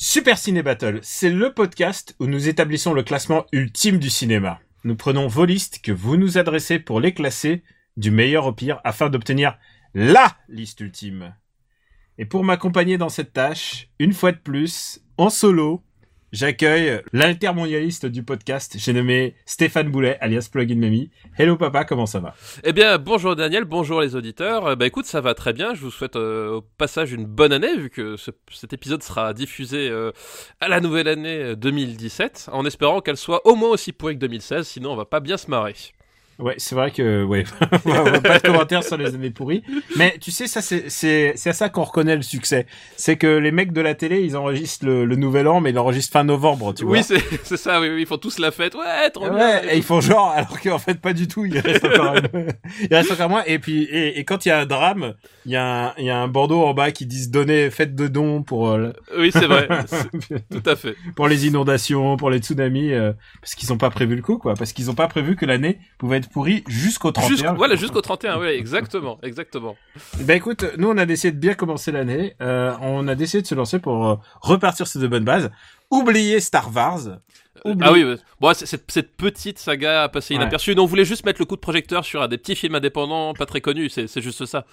Super Ciné Battle, c'est le podcast où nous établissons le classement ultime du cinéma. Nous prenons vos listes que vous nous adressez pour les classer du meilleur au pire afin d'obtenir LA liste ultime. Et pour m'accompagner dans cette tâche, une fois de plus, en solo, j'accueille l'intermondialiste du podcast, j'ai nommé Stéphane Boulet, alias Plugin Mamie. Hello papa, comment ça va? Eh bien, bonjour Daniel, bonjour les auditeurs. Euh, Bah écoute, ça va très bien. Je vous souhaite euh, au passage une bonne année, vu que ce- cet épisode sera diffusé euh, à la nouvelle année euh, 2017, en espérant qu'elle soit au moins aussi pourrie que 2016, sinon on va pas bien se marrer. Ouais, c'est vrai que, ouais, pas de commentaires sur les années pourries. Mais tu sais, ça, c'est, c'est, c'est à ça qu'on reconnaît le succès. C'est que les mecs de la télé, ils enregistrent le, le nouvel an, mais ils l'enregistrent fin novembre, tu vois. oui, c'est c'est ça, oui, oui, ils font tous la fête. Ouais, trop bien. Ouais, et ils font genre, alors qu'en fait pas du tout, il reste encore, une- il reste encore moins. Et puis, et, et quand il y a un drame, il y a un, il y a un bandeau en bas qui disent donnez, faites de dons pour, euh, Oui, c'est vrai, tout à fait. pour les inondations, pour les tsunamis, euh, parce qu'ils ont pas prévu le coup, quoi. Parce qu'ils ont pas prévu que l'année pouvait être pourrie jusqu'au 31. Jusqu'au voilà, jusqu'au 31, oui, exactement, exactement. Ben écoute, nous on a décidé de bien commencer l'année. Euh, on a décidé de se lancer pour euh, repartir sur de bonnes bases. Oublier Star Wars. Oublier- Ah oui, ouais. bon, cette, cette petite saga a passé Ouais. inaperçue. Non, on voulait juste mettre le coup de projecteur sur des petits films indépendants pas très connus, c'est juste ça.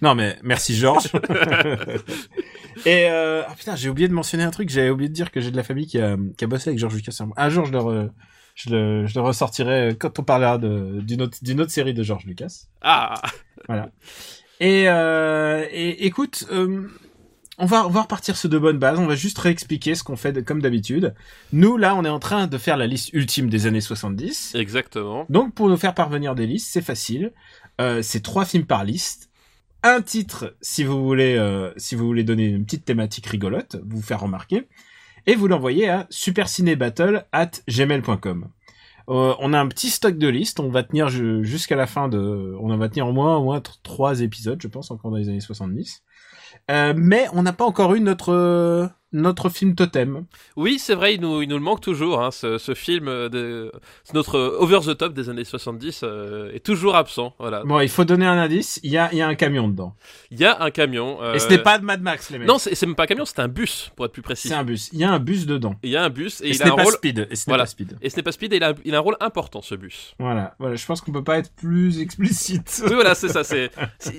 Non mais merci Georges. Et euh... ah putain, j'ai oublié de mentionner un truc. J'avais oublié de dire que j'ai de la famille qui a, qui a bossé avec Georges Lucas. Un jour, je le, re- je le, je le ressortirai quand on parlera d'une autre, série de Georges Lucas. Ah, Voilà. Et, euh, et écoute, euh, on va on va repartir sur de bonnes bases. On va juste réexpliquer ce qu'on fait de- comme d'habitude. Nous là, on est en train de faire la liste ultime des années 70. exactement. Donc pour nous faire parvenir des listes, c'est facile. Euh, c'est trois films par liste. Un titre si vous voulez euh, si vous voulez donner une petite thématique rigolote, vous faire remarquer. Et vous l'envoyez à supercinébattle at gmail.com. Euh, on a un petit stock de listes, on va tenir ju- jusqu'à la fin de... On en va tenir au moins, au moins tr- trois épisodes, je pense, encore dans les années 70. Euh, mais on n'a pas encore eu notre, notre film totem. Oui, c'est vrai, il nous, il nous le manque toujours. Hein, ce, ce film, de, notre over the top des années 70 euh, est toujours absent. Voilà. Bon, il faut donner un indice, il y a, il y a un camion dedans. Il y a un camion. euh, Et ce n'est pas de Mad Max, les mecs. Non, c'est même pas un camion, c'est un bus, pour être plus précis. C'est un bus. Il y a un bus dedans. Il y a un bus et, Et, il ce a n'est un pas rôle. speed. Et ce n'est pas speed. Et ce n'est pas speed et il a, il a un rôle important, ce bus. Voilà. Voilà. Je pense qu'on peut pas être plus explicite. Oui, voilà, c'est ça. C'est,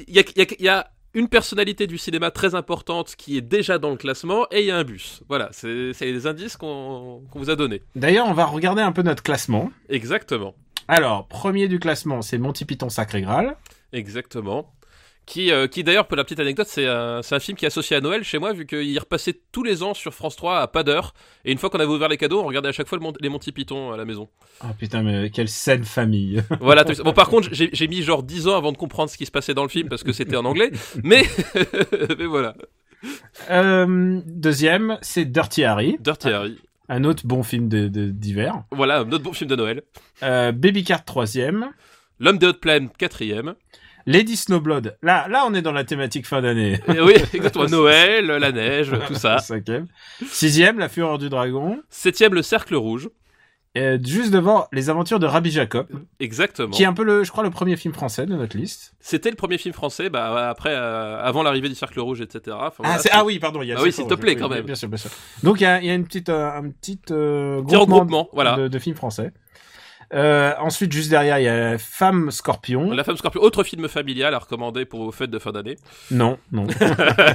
il y a, y a- il y a une personnalité du cinéma très importante qui est déjà dans le classement et il y a un bus. Voilà, c'est, les indices qu'on, qu'on vous a donnés. D'ailleurs, on va regarder un peu notre classement. Exactement. Alors, premier du classement, c'est Monty Python Sacré Graal. Exactement. Qui, euh, qui d'ailleurs, pour la petite anecdote, c'est un, un film qui est associé à Noël chez moi, vu qu'il repassait tous les ans sur France 3 à pas d'heure. Et une fois qu'on avait ouvert les cadeaux, on regardait à chaque fois le Mon- les Monty Python à la maison. Ah putain, mais quelle saine famille. Voilà. Bon, par contre, j'ai mis genre 10 ans avant de comprendre ce qui se passait dans le film parce que c'était en anglais. Mais, mais voilà. euh, deuxième, c'est Dirty Harry. Dirty Harry. Un autre bon film de- de- d'hiver. Voilà, notre bon film de Noël. Euh, Baby Cart troisième. L'homme des hautes plaines, quatrième. Lady Snowblood. Là, là, on est dans la thématique fin d'année. Et oui, exactement. Noël, la neige, tout ça. Cinquième. Sixième, La Fureur du Dragon. Septième, le cercle rouge. Et juste devant, Les Aventures de Rabbi Jacob. Exactement. Qui est un peu le, je crois, le premier film français de notre liste. C'était le premier film français, bah après, euh, avant l'arrivée du cercle rouge, etc. Enfin, Ah, voilà, ah oui, pardon, il y a Ah oui, s'il te plaît, quand même. Bien sûr, bien sûr. Donc il y a, il y a une petite, euh, un petit euh, Petit groupement, regroupement, voilà. de, de films français. Euh, ensuite, juste derrière, il y a Femme Scorpion. La femme scorpion, autre film familial à recommander pour vos fêtes de fin d'année. Non, non.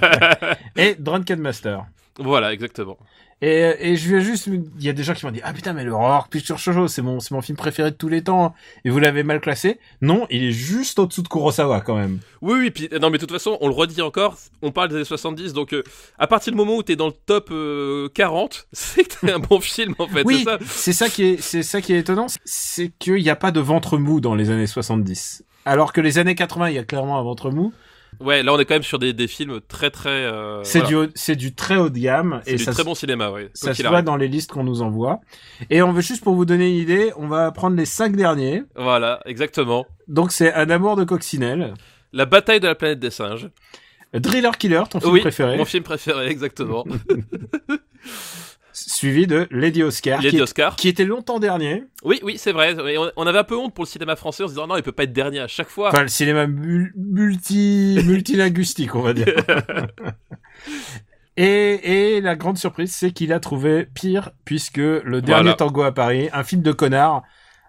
et Drunken Master. Voilà, exactement. Et, et je viens juste, il y a des gens qui m'ont dit, ah putain, mais le Horror Picture Show, c'est mon, c'est mon film préféré de tous les temps. Et vous l'avez mal classé? Non, il est juste au-dessous de Kurosawa, quand même. Oui, oui, puis non, mais de toute façon, on le redit encore, on parle des années 70, donc euh, à partir du moment où t'es dans le top euh, 40, c'est que t'es un bon film en fait, oui, c'est ça ça qui est, c'est ça qui est étonnant, c'est qu'il n'y a pas de ventre mou dans les années 70. Alors que les années 80, il y a clairement un ventre mou. Ouais, là on est quand même sur des, des films très très. euh, C'est voilà. du c'est du très haut de gamme C'est et du ça très bon cinéma, ouais. ça se voit dans les listes qu'on nous envoie. Et on veut juste pour vous donner une idée, on va prendre les cinq derniers. Voilà, exactement. Donc c'est Un amour de coccinelle, La bataille de la planète des singes. Driller Killer, ton film oui, préféré, mon film préféré, exactement. suivi de Lady Oscar, Lady qui, est- Oscar. qui était longtemps dernier. Oui, oui, c'est vrai. On, avait un peu honte pour le cinéma français en se disant non, il peut pas être dernier à chaque fois. Enfin, le cinéma mul- multi multilinguistique, on va dire. Et, et la grande surprise, c'est qu'il a trouvé pire, puisque le dernier Voilà. tango à Paris, un film de connards,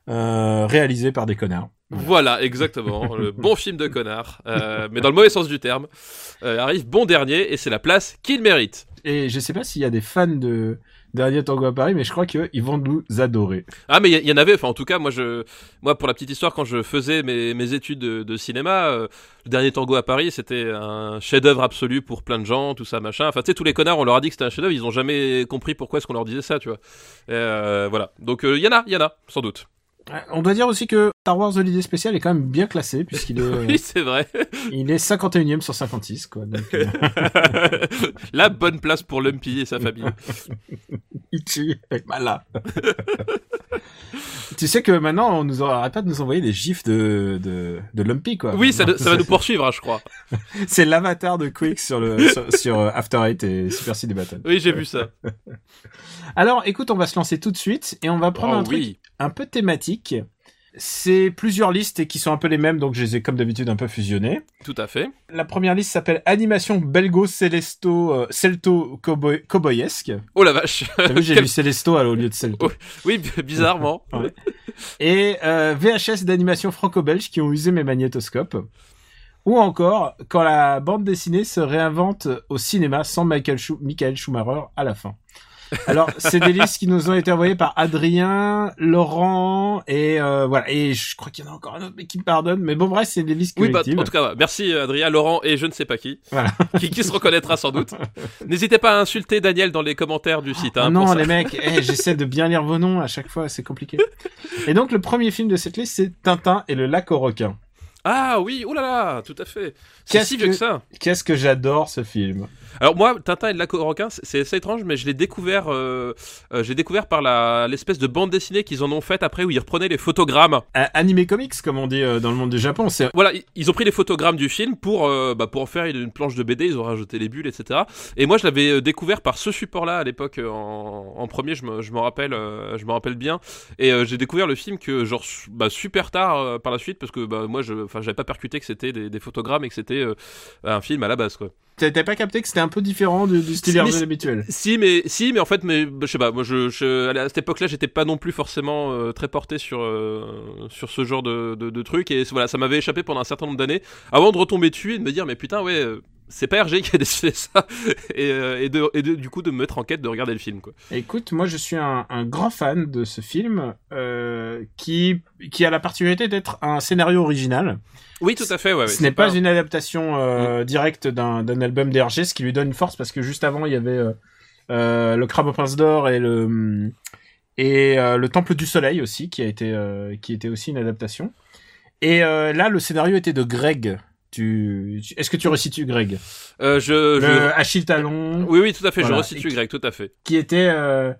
euh, réalisé par des connards. Voilà, exactement. le bon film de connard, euh, mais dans le mauvais sens du terme, euh, arrive bon dernier et c'est la place qu'il mérite. Et je sais pas s'il y a des fans de Dernier Tango à Paris, mais je crois qu'ils vont nous adorer. Ah mais il y, y en avait. Enfin, en tout cas, moi, je, moi, pour la petite histoire, quand je faisais mes, mes études de, de cinéma, euh, le dernier tango à Paris, c'était un chef-d'œuvre absolu pour plein de gens, tout ça, machin. Enfin, tu sais, tous les connards, on leur a dit que c'était un chef-d'œuvre, ils ont jamais compris pourquoi est-ce qu'on leur disait ça, tu vois. Euh, voilà. Donc, il y en a, il y en a, sans doute. On doit dire aussi que Star Wars Holiday Special est quand même bien classé, puisqu'il est, euh, Oui, c'est vrai. il est 51ème sur 56, quoi. Donc, euh, la bonne place pour Lumpy et sa famille. Tu sais que maintenant, on nous arrête pas de nous envoyer des gifs de, de, de Lumpy, quoi. Oui, ça, ça va nous poursuivre, hein, je crois. C'est l'avatar de Quick sur le, sur, sur, euh, After Eight et Super City Battle. Oui, j'ai vu ça. Alors, écoute, on va se lancer tout de suite et on va prendre Oh, un truc oui. un peu thématique. C'est plusieurs listes et qui sont un peu les mêmes, donc je les ai comme d'habitude un peu fusionnées. Tout à fait. La première liste s'appelle Animation Belgo Celesto euh, Celto Cowboy- Cowboyesque. Oh la vache. T'as vu, j'ai Quel- lu Celesto alors, au lieu de Celto. Oui, b- bizarrement. Ouais. Et euh, VHS d'animation franco-belge qui ont usé mes magnétoscopes. Ou encore, quand la bande dessinée se réinvente au cinéma sans Michael, Schu- Michael Schumacher à la fin. Alors, c'est des listes qui nous ont été envoyées par Adrien, Laurent et euh, voilà. Et je crois qu'il y en a encore un autre, mais qui me pardonne. Mais bon, bref, c'est des listes Oui, bah, collectives. en tout cas, merci euh, Adrien, Laurent et je ne sais pas qui. Voilà. qui, qui se reconnaîtra sans doute. N'hésitez pas à insulter Daniel dans les commentaires du site. Hein, Ah pour non, ça. les mecs, eh, j'essaie de bien lire vos noms à chaque fois, c'est compliqué. Et donc, le premier film de cette liste, c'est Tintin et le lac aux requins. Ah oui, oh là, tout à fait. C'est si vieux que- que ça. Qu'est-ce que j'adore ce film? Alors moi, Tintin et le lac aux requins, c'est- assez étrange, mais je l'ai découvert, euh, euh, j'ai découvert par la l'espèce de bande dessinée qu'ils en ont faite après où ils reprenaient les photogrammes. Animé comics, comme on dit euh, dans le monde du Japon, c'est Voilà, ils ont pris les photogrammes du film pour, euh, bah, pour en faire une, planche de BD, ils ont rajouté les bulles, etc. Et moi, je l'avais euh, découvert par ce support-là à l'époque euh, en, en premier, je me, je me rappelle, euh, je me rappelle bien. Et euh, j'ai découvert le film que genre bah, super tard euh, par la suite parce que bah, moi, je, enfin, j'avais pas percuté que c'était des, des photogrammes et que c'était euh, un film à la base, quoi. T'as pas capté que c'était un peu différent du, du style Hergé habituel. Si, mais si, mais en fait, mais bah, je sais pas. Moi, je, je à cette époque-là, j'étais pas non plus forcément euh, très porté sur euh, sur ce genre de, de, de trucs et voilà, ça m'avait échappé pendant un certain nombre d'années avant de retomber dessus et de me dire mais putain ouais. euh, C'est pas Hergé qui a décidé ça et, euh, et, de, et de- du coup de me mettre en quête de regarder le film quoi. Écoute, moi je suis un, un grand fan de ce film euh, qui qui a la particularité d'être un scénario original. Oui tout à fait ouais. ce n'est pas, une adaptation euh, directe d'un d'un album d'Hergé, ce qui lui donne une force parce que juste avant il y avait euh, euh, le Crabe au Prince d'Or et le et le Temple du Soleil aussi qui a été qui était aussi une adaptation. Et là le scénario était de Greg. Tu, est-ce que tu resitues Greg? Euh, je, je- Le Achille Talon, Oui oui tout à fait. Voilà. Je resitue Greg tout à fait. qui était euh,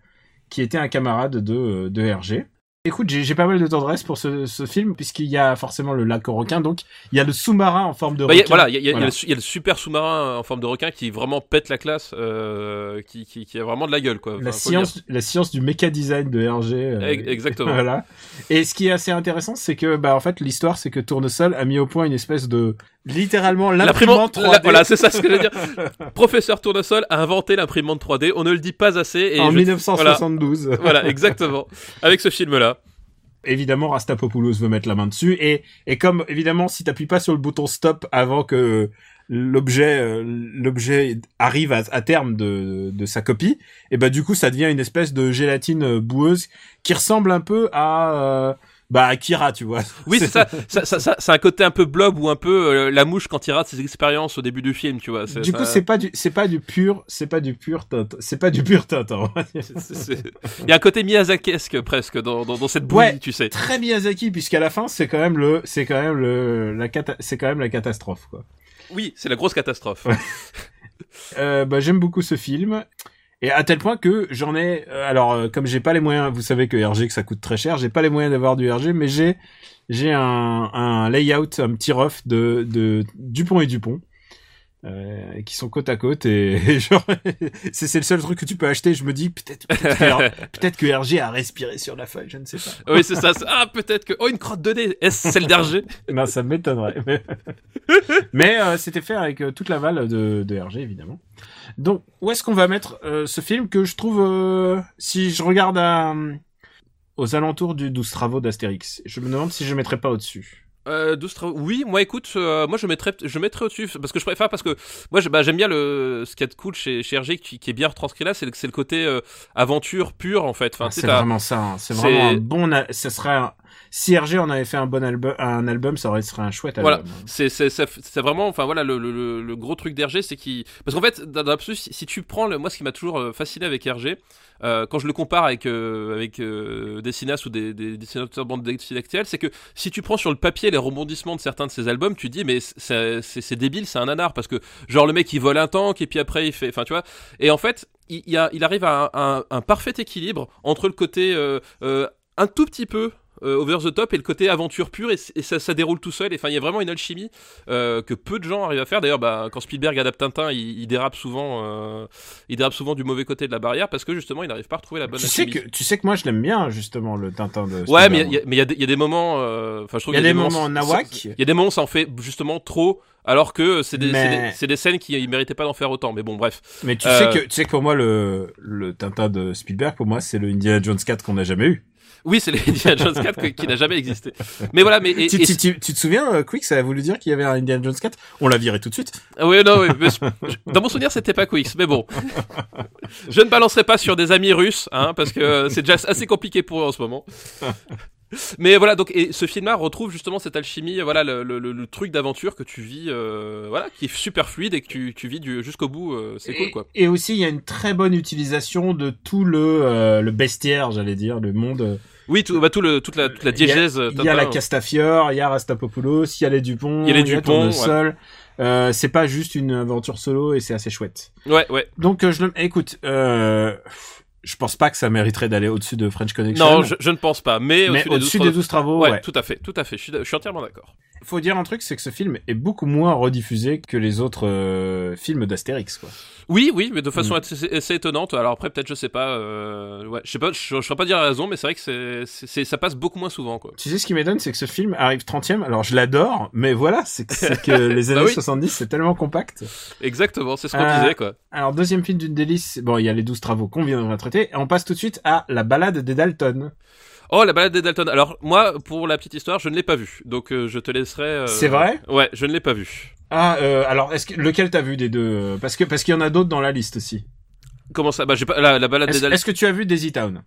qui était un camarade de de Hergé. Écoute, j'ai pas mal de tendresse pour ce, ce film puisqu'il y a forcément le lac aux requins, donc il y a le sous-marin en forme de Bah, requin. voilà, il y a, il y Voilà. le su- il y a le super sous-marin en forme de requin qui vraiment pète la classe, euh, qui, qui, qui a vraiment de la gueule quoi. la Enfin, science, la science du méca design de Hergé. euh, Ex- Exactement. Voilà. Et ce qui est assez intéressant, c'est que, bah, en fait, l'histoire, c'est que Tournesol a mis au point une espèce de, littéralement, l'imprimante 3D. la- voilà, c'est ça ce que je veux dire. Professeur Tournesol a inventé l'imprimante 3D. On ne le dit pas assez. Et en je- 1972. Voilà, exactement. Avec ce film-là. Évidemment, Rastapopoulos veut mettre la main dessus. Et, et comme, évidemment, si t'appuies pas sur le bouton stop avant que l'objet, euh, l'objet arrive à, à terme de, de sa copie, et bah, du coup, ça devient une espèce de gélatine boueuse qui ressemble un peu à, euh, bah, à Kira, tu vois. Oui, c'est ça. ça, ça, ça- c'est un côté un peu blob ou un peu euh, la mouche quand il rate ses expériences au début du film, tu vois. Du ça- coup, c'est pas du, c'est pas du pur, c'est pas du pur Tintin, c'est pas du pur Tintin. Il y a un côté Miyazakesque presque dans, dans, dans cette bouillie, Ouais. tu sais. Très Miyazaki, puisqu'à la fin, c'est quand même le, c'est quand même le, la cata- c'est quand même la catastrophe, quoi. Oui, c'est la grosse catastrophe. Euh, bah, j'aime beaucoup ce film. Et à tel point que j'en ai, euh, alors euh, comme j'ai pas les moyens, vous savez que RG que ça coûte très cher, j'ai pas les moyens d'avoir du RG, mais j'ai j'ai un, un layout, un petit rough de, de Dupont et Dupont. Euh, qui sont côte à côte et, et genre c'est c'est le seul truc que tu peux acheter je me dis peut-être peut-être que, RG a respiré sur la feuille je ne sais pas oui, c'est ça. Ah, peut-être que. Oh, une crotte de nez. Est-ce celle d'Hergé non ça m'étonnerait mais, mais euh, c'était fait avec euh, toute la balle de, de RG évidemment donc où est-ce qu'on va mettre euh, ce film que je trouve euh, si je regarde à, aux alentours du 12 travaux d'Astérix je me demande si je mettrais pas au-dessus Euh, 12 travaux. Oui, moi écoute, euh, moi je mettrais, je mettrais au-dessus parce que je préfère parce que moi bah, j'aime bien le ce qu'il y a de cool chez, chez RG qui, qui est bien retranscrit là, c'est le, c'est le côté euh, aventure pure en fait. Enfin, Ah, sais, c'est vraiment ça hein. c'est vraiment un bon a- ce serait si RG en avait fait un bon album un album ça aurait serait un chouette album Voilà. c'est c'est c'est vraiment enfin voilà le, le, le- gros truc d'RG c'est qui parce qu'en fait dans l'absolu si, si tu prends le, moi ce qui m'a toujours euh, fasciné avec RG euh, quand je le compare avec euh, avec euh, des cinéastes ou des, des dessinateurs de bande dessinée actuelle c'est que si tu prends sur le papier les rebondissements de certains de ces albums tu dis mais c'est c'est c'est débile c'est un nanar parce que genre le mec il vole un tank et puis après il fait enfin tu vois et en fait il, il, a- il arrive à un, un- un parfait équilibre entre le côté euh, euh, un tout petit peu euh, over the top et le côté aventure pure et, ça, ça déroule tout seul. Et Enfin, il y a vraiment une alchimie euh, que peu de gens arrivent à faire. D'ailleurs, bah, quand Spielberg adapte Tintin, il, il dérape souvent, euh, il dérape souvent du mauvais côté de la barrière parce que justement, il n'arrive pas à retrouver la bonne tu sais que tu sais que moi je l'aime bien justement le Tintin de Ouais, Spielberg. mais il y a- mais il y, a des- il y a des moments. euh, Enfin, je trouve Il y a qu'il des moments ça- nawak. Il y a des moments, ça en fait justement trop. Alors que c'est des, Mais- c'est des, scènes qui ne méritaient pas d'en faire autant. Mais bon, bref. Mais tu Euh, sais que tu sais que pour moi le le Tintin de Spielberg pour moi c'est le Indiana Jones 4 qu'on n'a jamais eu. Oui, c'est les Indiana Jones 4 qui, n'a jamais existé. Mais voilà, mais et- tu, et- tu- tu- tu te souviens euh, Quick ça a voulu dire qu'il y avait un Indiana Jones 4 On l'a viré tout de suite. Ah oui, non, oui. je- dans mon souvenir, c'était pas Quix, mais bon. Je ne balancerai pas sur des amis russes, hein, parce que c'est déjà assez compliqué pour eux en ce moment. Mais voilà, donc et ce film-là retrouve justement cette alchimie, voilà le, le, le- truc d'aventure que tu vis, euh, voilà, qui est super fluide et que tu, tu vis jusqu'au bout. euh, c'est cool, quoi. Et aussi il y a une très bonne utilisation de tout le euh, le bestiaire j'allais dire le monde. Oui, tout, bah, tout le, toute la, toute la Il y a- diégèse. Il y a la. Castafiore, il y a Rastapopoulos, il y a les Dupont, Il y a les Dupont, Tournesol. Euh, c'est pas juste une aventure solo et c'est assez chouette. Ouais, ouais. Donc euh, je le... écoute, euh, je pense pas que ça mériterait d'aller au-dessus de French Connection. Non, je, je ne pense pas. Mais, mais au-dessus des 12 travaux, Ouais, ouais. tout à fait, tout à fait. Je suis, je suis entièrement d'accord. Faut dire un truc, c'est que ce film est beaucoup moins rediffusé que les autres euh, films d'Astérix, quoi. Oui, oui, mais de façon Mm. assez, assez étonnante. Alors après, peut-être, je sais pas, euh, ouais, je sais pas, je, je saurais pas dire la raison, mais c'est vrai que c'est, ça passe beaucoup moins souvent, quoi. Tu sais ce qui m'étonne, c'est que ce film arrive 30e. Alors je l'adore, mais voilà, c'est que, c'est que les années Bah oui. 70, c'est tellement compact. Exactement, c'est ce qu'on Euh, disait, quoi. Alors deuxième film d'une délice. Bon, il y a les 12 travaux qu'on vient de traiter. Et on passe tout de suite à La balade des Dalton. Oh, la balade des Dalton. Alors moi, pour la petite histoire, je ne l'ai pas vue, donc euh, je te laisserai. euh, C'est vrai? Ouais, je ne l'ai pas vue. Ah, euh, alors est-ce que lequel t'as vu des deux? Parce que parce qu'il y en a d'autres dans la liste aussi. Comment ça? Bah, j'ai pas la, la balade des Dalton. est-ce que tu as vu Daisy Town?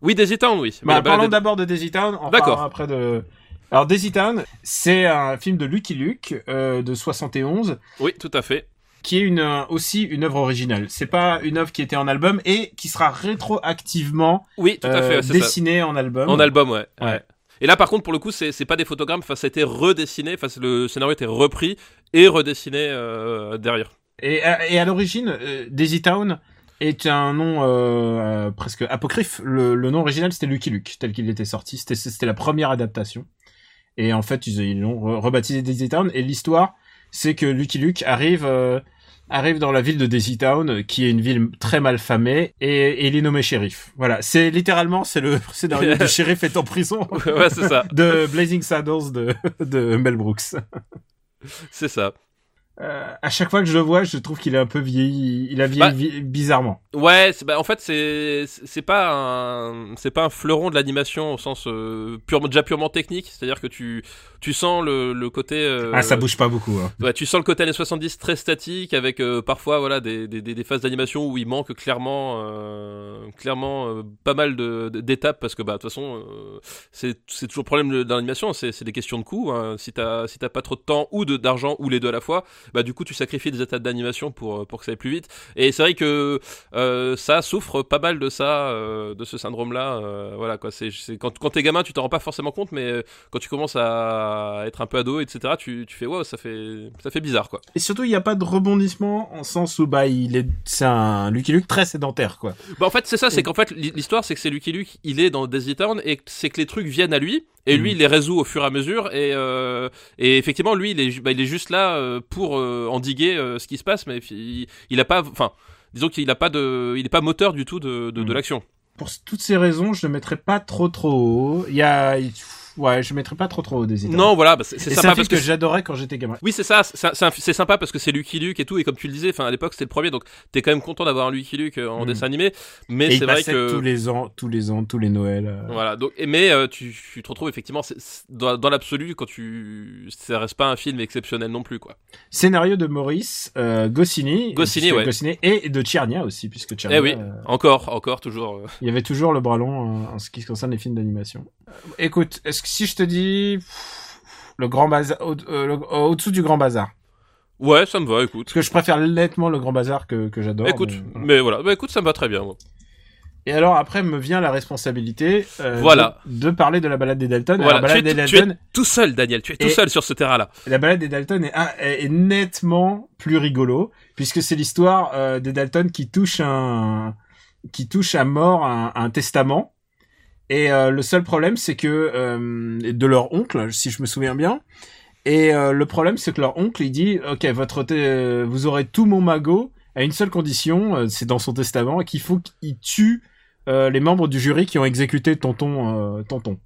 Oui, Daisy Town, oui. Bah, parlons des- d'abord de Daisy Town. D'accord. après de. Alors Daisy Town, c'est un film de Lucky Luke euh, de 71 Oui, tout à fait. Qui est une euh, aussi une œuvre originale. C'est pas une œuvre qui était en album et qui sera rétroactivement Oui, tout à euh, fait. ça. dessinée en album. En album, ouais. Ouais. ouais. Et là, par contre, pour le coup, c'est pas des photogrammes. Enfin, ça a été redessiné. Enfin, le scénario a été repris et redessiné euh, derrière. Et, à- et à l'origine, euh, Daisy Town est un nom euh, euh, presque apocryphe. Le, le nom original, c'était Lucky Luke, tel qu'il était sorti. C'était c'était la première adaptation. Et en fait, ils l'ont re- rebaptisé Daisy Town. Et l'histoire, c'est que Lucky Luke arrive euh, arrive dans la ville de Daisy Town, qui est une ville très mal famée, et, et il est nommé shérif. Voilà, c'est littéralement c'est le scénario du shérif est en prison ouais, c'est ça. de Blazing Saddles de, de Mel Brooks. C'est ça. Euh, à chaque fois que je le vois, je trouve qu'il est un peu vieilli. Il a vieilli Bah, bizarrement. Ouais, bah, en fait, c'est c'est pas un c'est pas un fleuron de l'animation au sens euh, purement déjà purement technique. C'est-à-dire que tu tu sens le, le côté euh, Ah, ça bouge pas beaucoup. Hein. Ouais, tu sens le côté années 70 très statique avec euh, parfois voilà des, des, des, phases d'animation où il manque clairement euh, clairement euh, pas mal de d'étapes parce que bah de toute façon euh, c'est c'est toujours le problème l'animation c'est c'est des questions de coût hein. si t'as si t'as pas trop de temps ou de d'argent ou les deux à la fois bah du coup tu sacrifies des étapes d'animation pour pour que ça aille plus vite. Et c'est vrai que euh, ça souffre pas mal de ça, euh, de ce syndrome-là. euh, voilà quoi. C'est quand quand t'es gamin, tu t'en rends pas forcément compte, mais euh, quand tu commences à être un peu ado, etc., tu tu fais wow, ça fait ça fait bizarre quoi. Et surtout, il n'y a pas de rebondissement en sens où bah il est, c'est un Lucky Luke très sédentaire quoi. Bah en fait c'est ça, c'est qu'en fait l'hi- l'histoire c'est que c'est Lucky Luke, il est dans Daisy Town et c'est que les trucs viennent à lui et lui Mhm. il les résout au fur et à mesure et euh, et effectivement lui il est bah, il est juste là euh, pour euh, endiguer euh, ce qui se passe mais il, il a pas enfin disons qu'il a pas de il est pas moteur du tout de de, de Mhm. l'action. Pour toutes ces raisons, je ne mettrais pas trop trop haut. Il y a, ouais, je mettrais pas trop trop haut des idées. Non voilà, bah, c'est c'est un sympa film parce que que j'adorais quand j'étais gamin. Oui, c'est ça, c'est sympa parce que c'est Lucky Luke et tout, et comme tu le disais, enfin à l'époque c'était le premier, donc t'es quand même content d'avoir un Lucky Luke euh, en Mm. dessin animé, mais c'est vrai que tous les ans, tous les ans, tous les Noëls. euh. Voilà, donc, mais euh, tu, tu te retrouves effectivement dans, dans l'absolu quand tu. Ça reste pas un film exceptionnel non plus, quoi. Scénario de Maurice euh, Goscinny, Goscinny, ouais. Goscinny, et de Tchernia aussi, puisque Tchernia, Eh oui, encore, encore, toujours. il y avait toujours le bras long en ce qui concerne les films d'animation. Écoute, est-ce que si je te dis le grand bazar, au- euh, le- au-dessous du grand bazar, Ouais, ça me va, écoute. parce que je préfère nettement le grand bazar que, que j'adore. écoute, mais voilà. mais voilà, bah écoute, ça me va très bien, moi. Et alors après me vient la responsabilité euh, Voilà. de, de parler de la balade des Dalton. Voilà, Alors, tu, es, des tu es Dalton, tout seul, Daniel, tu es tout seul sur ce terrain-là. la balade des Dalton est, un- est- est nettement plus rigolo puisque c'est l'histoire euh, des Dalton qui touche un qui touche à mort un, un testament. Et euh, le seul problème, c'est que euh, de leur oncle, si je me souviens bien. Et euh, le problème, c'est que leur oncle, il dit, ok, votre, euh, vous aurez tout mon magot à une seule condition, euh, c'est dans son testament, qu'il faut qu'il tue euh, les membres du jury qui ont exécuté tonton, euh, tonton.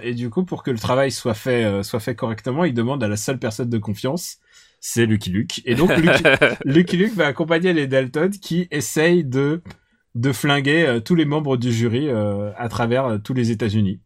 Et du coup, pour que le travail soit fait, euh, soit fait correctement, il demande à la seule personne de confiance, c'est Lucky Luke. Et donc, Lucky, Lucky Luke va accompagner les Dalton qui essayent de de flinguer euh, tous les membres du jury euh, à travers euh, tous les États-Unis.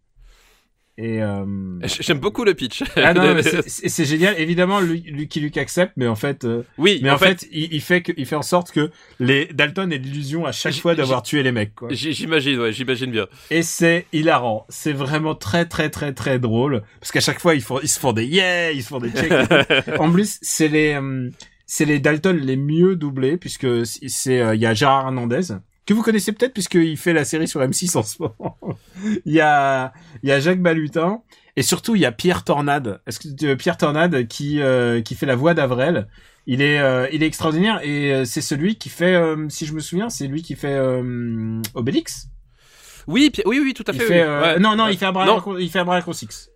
Et euh... J'aime beaucoup le pitch. ah non, c'est- génial. Évidemment, Lu- Lucky Luke accepte, mais en fait, euh, oui, mais en fait, il, il fait que, il fait en sorte que les Dalton aient l'illusion à chaque fois d'avoir tué les mecs. J'imagine, ouais, j'imagine bien. Et c'est hilarant. C'est vraiment très très très très drôle parce qu'à chaque fois ils font ils se font des yeah, ils se font des checks. en plus, c'est les euh, c'est les Dalton les mieux doublés puisque c'est- euh, il y a Gérard Hernandez que vous connaissez peut-être puisqu'il fait la série sur M6 en ce moment. Il y a il y a Jacques Balutin et surtout il y a Pierre Tornade. Est-ce que euh, Pierre Tornade qui euh, qui fait la voix d'Avrel il est, euh, il est extraordinaire et euh, c'est celui qui fait, euh, si je me souviens, c'est lui qui fait euh, Obélix. Oui, oui, oui, tout à Il fait. fait, oui. euh, Ouais. non, non, Ouais. il fait Abraham, Non. Il fait Abraham Six.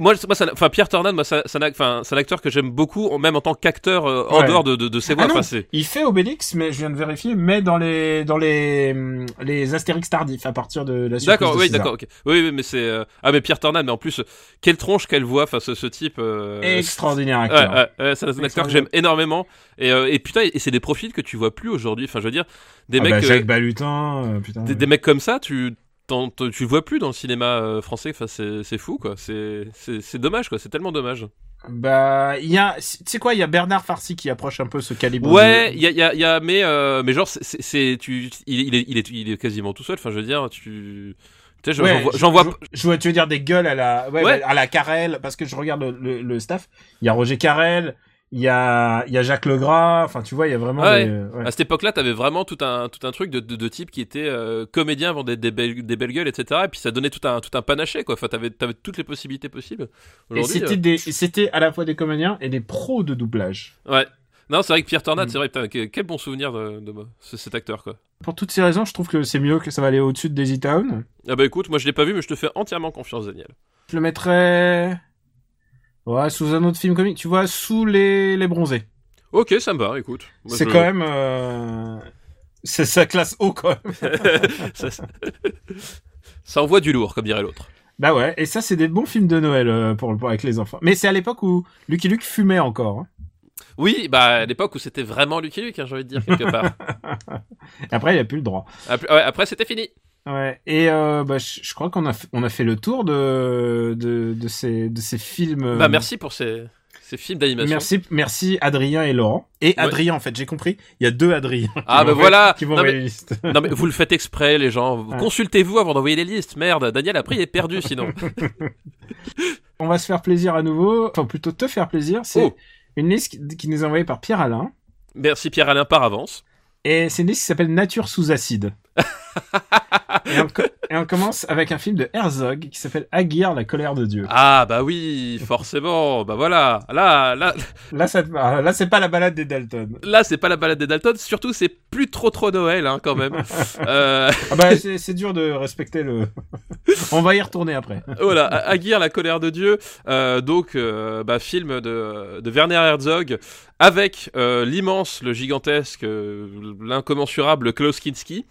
Moi, moi, ça- enfin Pierre Tornade, moi, ça- c'est un, ac- enfin, c'est un acteur que j'aime beaucoup, même en tant qu'acteur euh, en Ouais. dehors de, de, de ses voix. Ah Enfin, c'est- il fait Obélix, mais je viens de vérifier, mais dans les, dans les, hum, les Astérix tardifs à partir de la D'accord, oui, d'accord, ok. Oui, mais c'est euh, ah mais Pierre Tornade, mais en plus, quelle tronche, quelle voix, enfin ce, ce type. euh, Extraordinaire acteur. ouais, ouais, c'est un acteur que j'aime énormément et, et putain et c'est des profils que tu vois plus aujourd'hui. Enfin, je veux dire, des Ah mecs, bah, Jacques Balutin, putain. des, des mecs comme ça, tu tu le vois plus dans le cinéma euh, français. Enfin, c'est c'est fou quoi. C'est c'est c'est dommage quoi. C'est tellement dommage. Bah, il y a, tu sais quoi, il y a Bernard Farcy qui approche un peu ce calibre. Ouais, de- il y a, il y, a, y a mais euh, mais genre c'est- tu il, il est il est il est quasiment tout seul. Enfin, je veux dire, tu tu sais, j'en Ouais, j'en vois. Je, je vois, tu veux dire des gueules à la, ouais, Ouais. à la Carrel, parce que je regarde le, le, le staff. Il y a Roger Carrel, il y a, il y a Jacques Legras. Enfin, tu vois, il y a vraiment Ouais. des, ouais. À cette époque-là, t'avais vraiment tout un tout un truc de de, de type qui était euh, comédien avant des, des belles des belles gueules, etc. Et puis ça donnait tout un tout un panaché quoi. Enfin, t'avais t'avais toutes les possibilités possibles. Et c'était des, c'était à la fois des comédiens et des pros de doublage. euh, ouais. Non, c'est vrai que Pierre Tornade, Mm. c'est vrai, putain, quel, quel bon souvenir de, de ce- cet acteur quoi. Pour toutes ces raisons, je trouve que c'est mieux que ça va aller au-dessus de Daisy Town. Ah bah écoute, moi je l'ai pas vu, mais je te fais entièrement confiance, Daniel. Je le mettrais, ouais, sous un autre film comique. Tu vois, sous les, les bronzés. Ok, ça me va. Écoute, C'est je- quand même, euh... c'est sa classe haut quand même. ça, ça envoie du lourd, comme dirait l'autre. Bah ouais, et ça c'est des bons films de Noël euh, pour, pour avec les enfants. Mais c'est à l'époque où Lucky Luke fumait encore. hein. Oui, bah à l'époque où c'était vraiment Lucky Luke, hein, j'ai envie de dire quelque part. Après il a plus le droit. après, ouais, après, c'était fini. Ouais. Et euh, bah, je, je crois qu'on a on a fait le tour de de, de ces de ces films. euh, Bah merci pour ces ces films d'animation. Merci, merci Adrien et Laurent. Et Adrien, en fait, j'ai compris. Il y a deux Adrien. Ah qui bah vont voilà. Qui vont Non, mais- les listes. Non mais vous le faites exprès les gens. Consultez-vous avant d'envoyer les listes. Merde, Daniel après il est perdu sinon. On va se faire plaisir à nouveau. Enfin, plutôt te faire plaisir. C'est Oh. Une liste qui- nous est envoyée par Pierre Alain. Merci Pierre-Alain par avance. Et c'est une liste qui s'appelle Nature sous acide. et, on, co- et on commence avec un film de Herzog qui s'appelle Aguirre, la colère de Dieu. Ah bah oui, forcément. bah voilà. Là, là, Là, ça, là, c'est pas la balade des Dalton. là, c'est pas la balade des Dalton. Surtout, c'est plus trop trop Noël, hein, quand même. Euh, Ah bah, c'est c'est dur de respecter le. on va y retourner après. voilà, Aguirre, la colère de Dieu. Euh, donc, euh, bah, film de, de Werner Herzog avec euh, l'immense, le gigantesque, euh, l'incommensurable Klaus Kinski.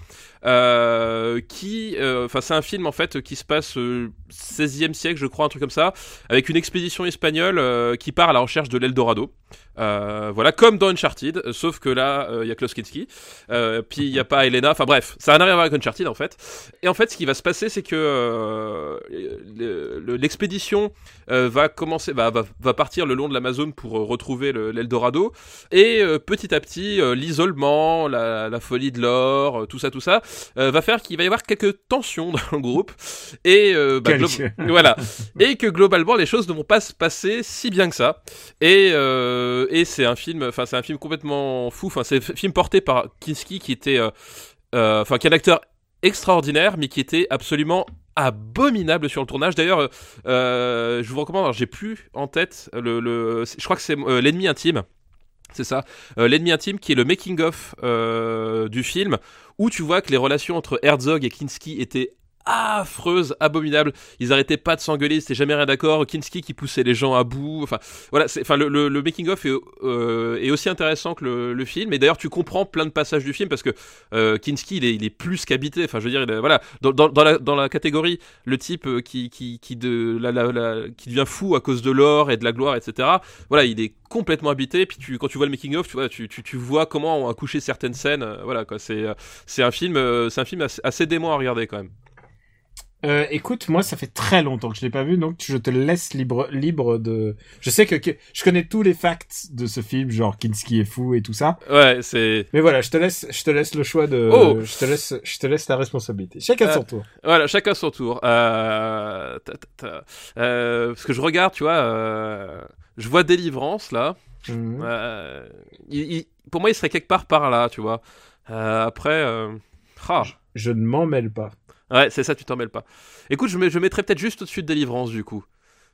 Euh, qui, enfin, c'est un film en fait qui se passe au 16e siècle, je crois, un truc comme ça, avec une expédition espagnole euh, qui part à la recherche de l'Eldorado. Euh, voilà, comme dans Uncharted, euh, sauf que là, euh, il y a Klaus Kinski, euh, puis il n'y a pas Elena, enfin bref, ça n'a rien à voir avec Uncharted en fait. Et en fait, ce qui va se passer, c'est que le- le- l'expédition va commencer, va, va, va partir le long de l'Amazon pour retrouver le- l'Eldorado, et petit à petit, l'isolement, la, la folie de l'or, tout ça, tout ça, va faire qu'il va y avoir quelques tensions dans le groupe, et bah, voilà, et que globalement les choses ne vont pas se passer si bien que ça. Et, et c'est un film, enfin c'est un film complètement fou. Enfin c'est un film porté par Kinski qui était, euh, euh, enfin qui est un acteur extraordinaire, mais qui était absolument abominable sur le tournage. D'ailleurs, euh, je vous recommande. J'ai plus en tête le, je crois que c'est l'ennemi intime. C'est ça, l'ennemi intime qui est le making of du film où tu vois que les relations entre Herzog et Kinski étaient affreuses, abominables. Ils arrêtaient pas de s'engueuler, c'était jamais rien d'accord. Kinski qui poussait les gens à bout. Enfin, voilà, c'est, enfin, le, le, le making of est, euh, est aussi intéressant que le, le film. Et d'ailleurs, tu comprends plein de passages du film parce que euh, Kinski, il est, il est plus qu'habité. Enfin, je veux dire, voilà, dans, dans, dans la, dans la catégorie, le type euh, qui, qui, qui de, la, la, qui devient fou à cause de l'or et de la gloire, etc. Voilà, il est complètement habité. Puis tu, quand tu vois le making of, tu vois, tu, tu, tu vois comment ont accouché certaines scènes. euh, voilà, quoi. C'est, euh, c'est un film, c'est un film assez, assez dément à regarder quand même. Euh, écoute, moi, ça fait très longtemps que je l'ai pas vu, donc je te laisse libre, libre de. Je sais que, que je connais tous les facts de ce film, genre Kinski est fou et tout ça. Ouais, c'est, Mais voilà, je te laisse, je te laisse le choix de. Oh Je te laisse, je te laisse la responsabilité. Chacun Euh, son tour. Voilà, chacun son tour. Euh, ta, ta, ta. Euh, parce que je regarde, tu vois, euh, je vois Délivrance là. Euh, il- il- pour moi, il serait quelque part par là, tu vois. Euh, après, euh, ah, Je ne m'en mêle pas. Ouais, c'est ça, tu t'en mêles pas. Écoute, je, je mettrais peut-être juste au-dessus de Délivrance du coup.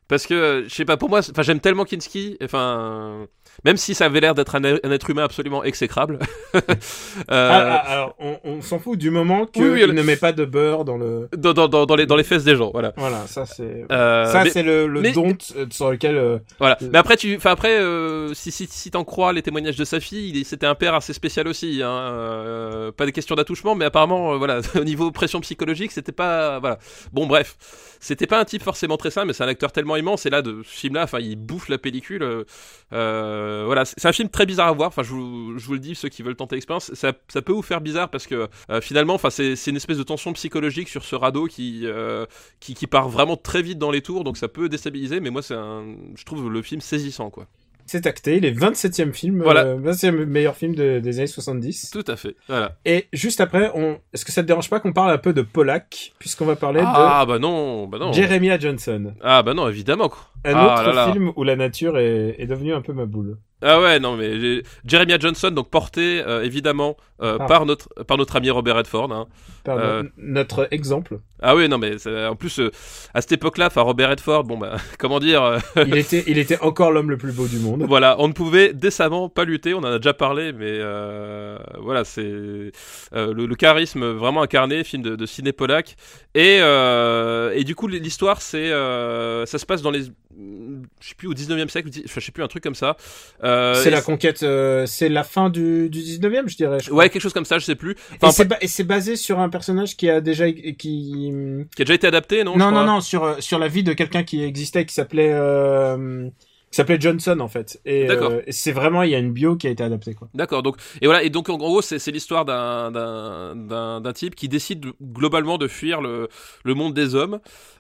Parce que, je sais pas, pour moi, enfin, j'aime tellement Kinski, enfin, même si ça avait l'air d'être un, un être humain absolument exécrable. Euh, Ah, ah, alors, on, on s'en fout du moment qu'il Oui, oui, le- ne met pas de beurre dans le. dans, dans, dans, dans les, dans les fesses des gens, voilà. Voilà, ça c'est. Euh, ça mais- c'est le, le mais- don euh, sur lequel. euh, Voilà. Mais après, tu, enfin après, si si si t'en crois les témoignages de sa fille, il c'était un père assez spécial aussi. Hein, pas des questions d'attouchement, mais apparemment, voilà, au niveau pression psychologique, c'était pas, voilà. Bon, bref, c'était pas un type forcément très sain, mais c'est un acteur tellement Et là, de ce film-là, enfin, il bouffe la pellicule. euh, euh, voilà, c'est c'est un film très bizarre à voir. Enfin, je vous, le dis, ceux qui veulent tenter l'expérience, ça, peut vous faire bizarre parce que euh, finalement, enfin, c'est c'est une espèce de tension psychologique sur ce radeau qui, qui, qui part vraiment très vite dans les tours, donc ça peut déstabiliser. Mais moi, c'est je trouve le film saisissant, quoi. C'est acté, il est 27e film, Voilà. euh, 27e meilleur film de- des années 70. Tout à fait. Voilà. Et juste après, on... est-ce que ça te dérange pas qu'on parle un peu de Polak, puisqu'on va parler Ah bah non, bah de non. Jeremiah Johnson, Ah bah non, évidemment. Un Ah autre là là. film où la nature est, est devenue un peu ma boule. Ah ouais, non mais Jeremiah Johnson, donc porté euh, évidemment euh, Ah. par notre par notre ami Robert Redford. hein. Pardon, Euh. notre exemple. Ah oui, non mais en plus à cette époque-là, enfin Robert Redford, bon bah comment dire, Il était, il était encore l'homme le plus beau du monde. voilà, on ne pouvait décemment pas lutter. On en a déjà parlé, mais voilà, c'est le, le charisme vraiment incarné, film de, de ciné polac. Et et du coup l'histoire, c'est ça se passe dans les je sais plus au 19e siècle, je sais plus un truc comme ça. Euh, c'est la conquête, euh, c'est la fin du, du 19e, je dirais. je. Ouais, quelque chose comme ça, je sais plus. Et c'est ba- basé sur un personnage qui a déjà qui qui a déjà été adapté, non non non non sur euh, sur la vie de quelqu'un qui existait qui s'appelait euh, qui s'appelait Johnson en fait et, euh, c'est vraiment il y a une bio qui a été adaptée quoi. D'accord. Donc et voilà et donc en gros c'est l'histoire d'un d'un type qui décide de- globalement de fuir le le monde des hommes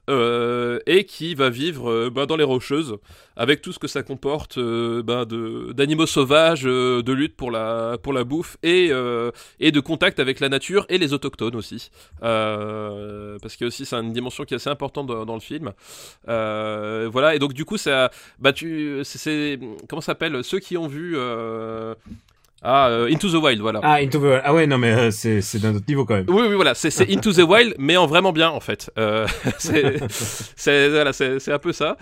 euh, et qui va vivre euh, bah, dans les rocheuses avec tout ce que ça comporte euh, bah, d'animaux sauvages, de lutte pour la pour la bouffe et de contact avec la nature et les autochtones aussi parce que aussi c'est une dimension qui est assez importante dans, le film. Voilà et donc du coup bah c'est- comment ça s'appelle ceux qui ont vu ah euh, Into the Wild, voilà. Ah, Into the Wild. Ah ouais, non, mais euh, c'est c'est d'un autre niveau quand même. Oui, oui, voilà, c'est c'est Into the Wild, mais en vraiment bien, en fait. Euh, c'est c'est- voilà, c'est c'est un peu ça.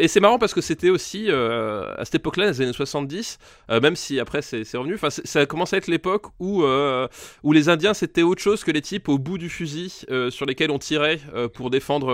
Et c'est marrant parce que c'était aussi à cette époque-là, les années 70, euh, même si après c'est c'est revenu. Enfin, ça a commencé à être l'époque où où les Indiens c'était autre chose que les types au bout du fusil sur lesquels on tirait pour défendre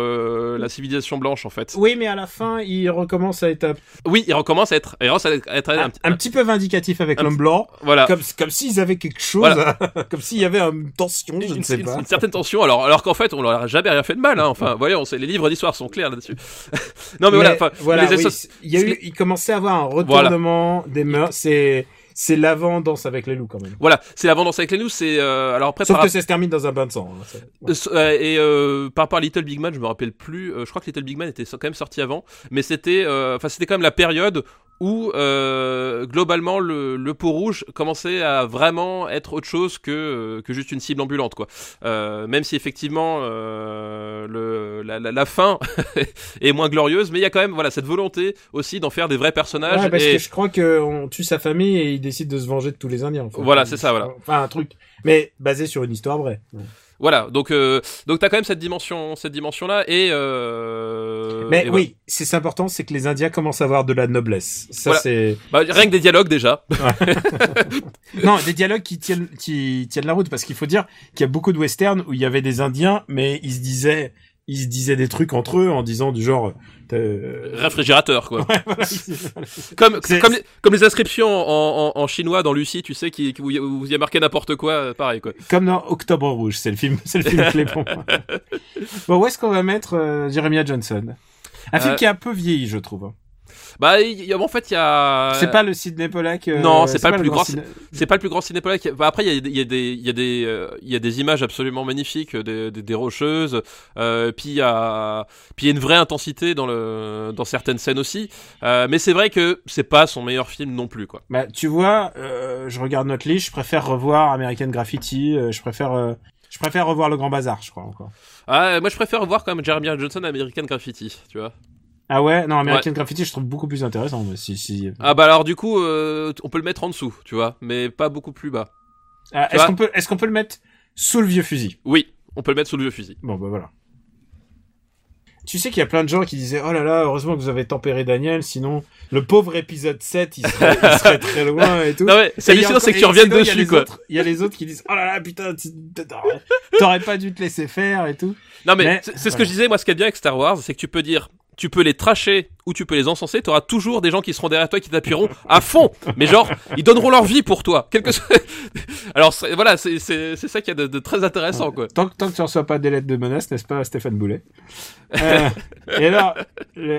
la civilisation blanche, en fait. Oui, mais à la fin, il recommence à être un, Oui, il recommence à être, à être, à être un, un- un petit peu vindicatif avec un l'homme blanc. voilà. Comme, comme s'ils avaient quelque chose, Voilà. comme s'il y avait une tension, je une, ne sais une- pas. une certaine tension, alors, alors qu'en fait, on leur a jamais rien fait de mal. Hein. Enfin, voyons, les livres d'histoire sont clairs là-dessus. non, mais, voilà. Enfin, voilà, les oui, assos- il y a eu, il commençait à avoir un retournement des mœurs. C'est, c'est l'avant danse avec les loups quand même. Voilà, c'est la vengeance avec les loups. C'est euh, alors après Sauf par que ça se termine dans un bain de sang. hein, ouais. Euh, et euh, par rapport à Little Big Man, je me rappelle plus. euh, je crois que Little Big Man était quand même sorti avant, mais c'était, euh, enfin, c'était quand même la période où euh, globalement le, le pot rouge commençait à vraiment être autre chose que euh, que juste une cible ambulante, quoi. Euh, même si effectivement euh, le la, la, la fin est moins glorieuse, mais il y a quand même voilà cette volonté aussi d'en faire des vrais personnages. Ouais, parce et... que je crois qu'on tue sa famille et il décide de se venger de tous les Indiens. en fait. Voilà, c'est ça, voilà. Enfin, un truc, mais basé sur une histoire vraie. Voilà, donc euh, donc t'as quand même cette dimension cette dimension là et euh, Mais et oui, c'est c'est important, c'est que les Indiens commencent à avoir de la noblesse. Ça, Voilà. c'est. Bah, rien que des dialogues déjà. non des dialogues qui tiennent qui tiennent la route parce qu'il faut dire qu'il y a beaucoup de westerns où il y avait des Indiens, mais ils se disaient ils se disaient des trucs entre eux en disant du genre. euh, réfrigérateur quoi. voilà, Comme comme les, comme les inscriptions en, en, en chinois dans Lucie, tu sais qui a- où il y a marqué n'importe quoi, euh, pareil quoi. Comme dans Octobre Rouge, c'est le film, c'est le film Clépon. bon, où est-ce qu'on va mettre euh, Jeremiah Johnson? Un film Euh, qui est un peu vieilli, je trouve. Bah y a- en fait il y a C'est pas le Sidney Pollack. euh, Non, c'est pas le plus grand grand Sidney- c'est pas le plus grand cinépolac. Bah, après il y a, il y a des il y a des euh, il y a des images absolument magnifiques, des, des, des rocheuses. Euh, puis il y a puis il y a une vraie intensité dans le dans certaines scènes aussi. Euh, mais c'est vrai que c'est pas son meilleur film non plus quoi. Bah, tu vois, euh, je regarde notre liste, je préfère revoir American Graffiti, euh, je préfère, euh, je préfère revoir Le Grand Bazar, je crois encore. Ah, moi je préfère voir quand même Jeremiah Johnson American Graffiti, tu vois. Ah ouais, non, American Graffiti, je trouve beaucoup plus intéressant. Mais si, si. Ah bah alors du coup, euh, on peut le mettre en dessous, tu vois, mais pas beaucoup plus bas. Ah, est-ce qu'on peut, est-ce qu'on peut le mettre sous le vieux fusil? Oui, on peut le mettre sous le vieux fusil. Bon, bah voilà. Tu sais qu'il y a plein de gens qui disaient Oh là là, heureusement que vous avez tempéré Daniel, sinon le pauvre épisode 7, il serait, il serait très loin et tout. Non ouais, c'est hallucinant, c'est que tu reviennes dessus quoi. autres- Il y a les autres qui disent Oh là là, putain, t'aurais- pas dû te laisser faire et tout. Non mais, Mais, c'est ce que je disais, moi ce qui est bien avec Star Wars, c'est que tu peux dire, tu peux les tracher ou tu peux les encenser, t'auras toujours des gens qui seront derrière toi et qui t'appuieront à fond. Mais genre, ils donneront leur vie pour toi. Quelque soit... Alors voilà, c'est ça qui est de, de très intéressant quoi. Tant, que- tant que tu reçois pas des lettres de menace, n'est-ce pas, Stéphane Boulet Euh, Et alors,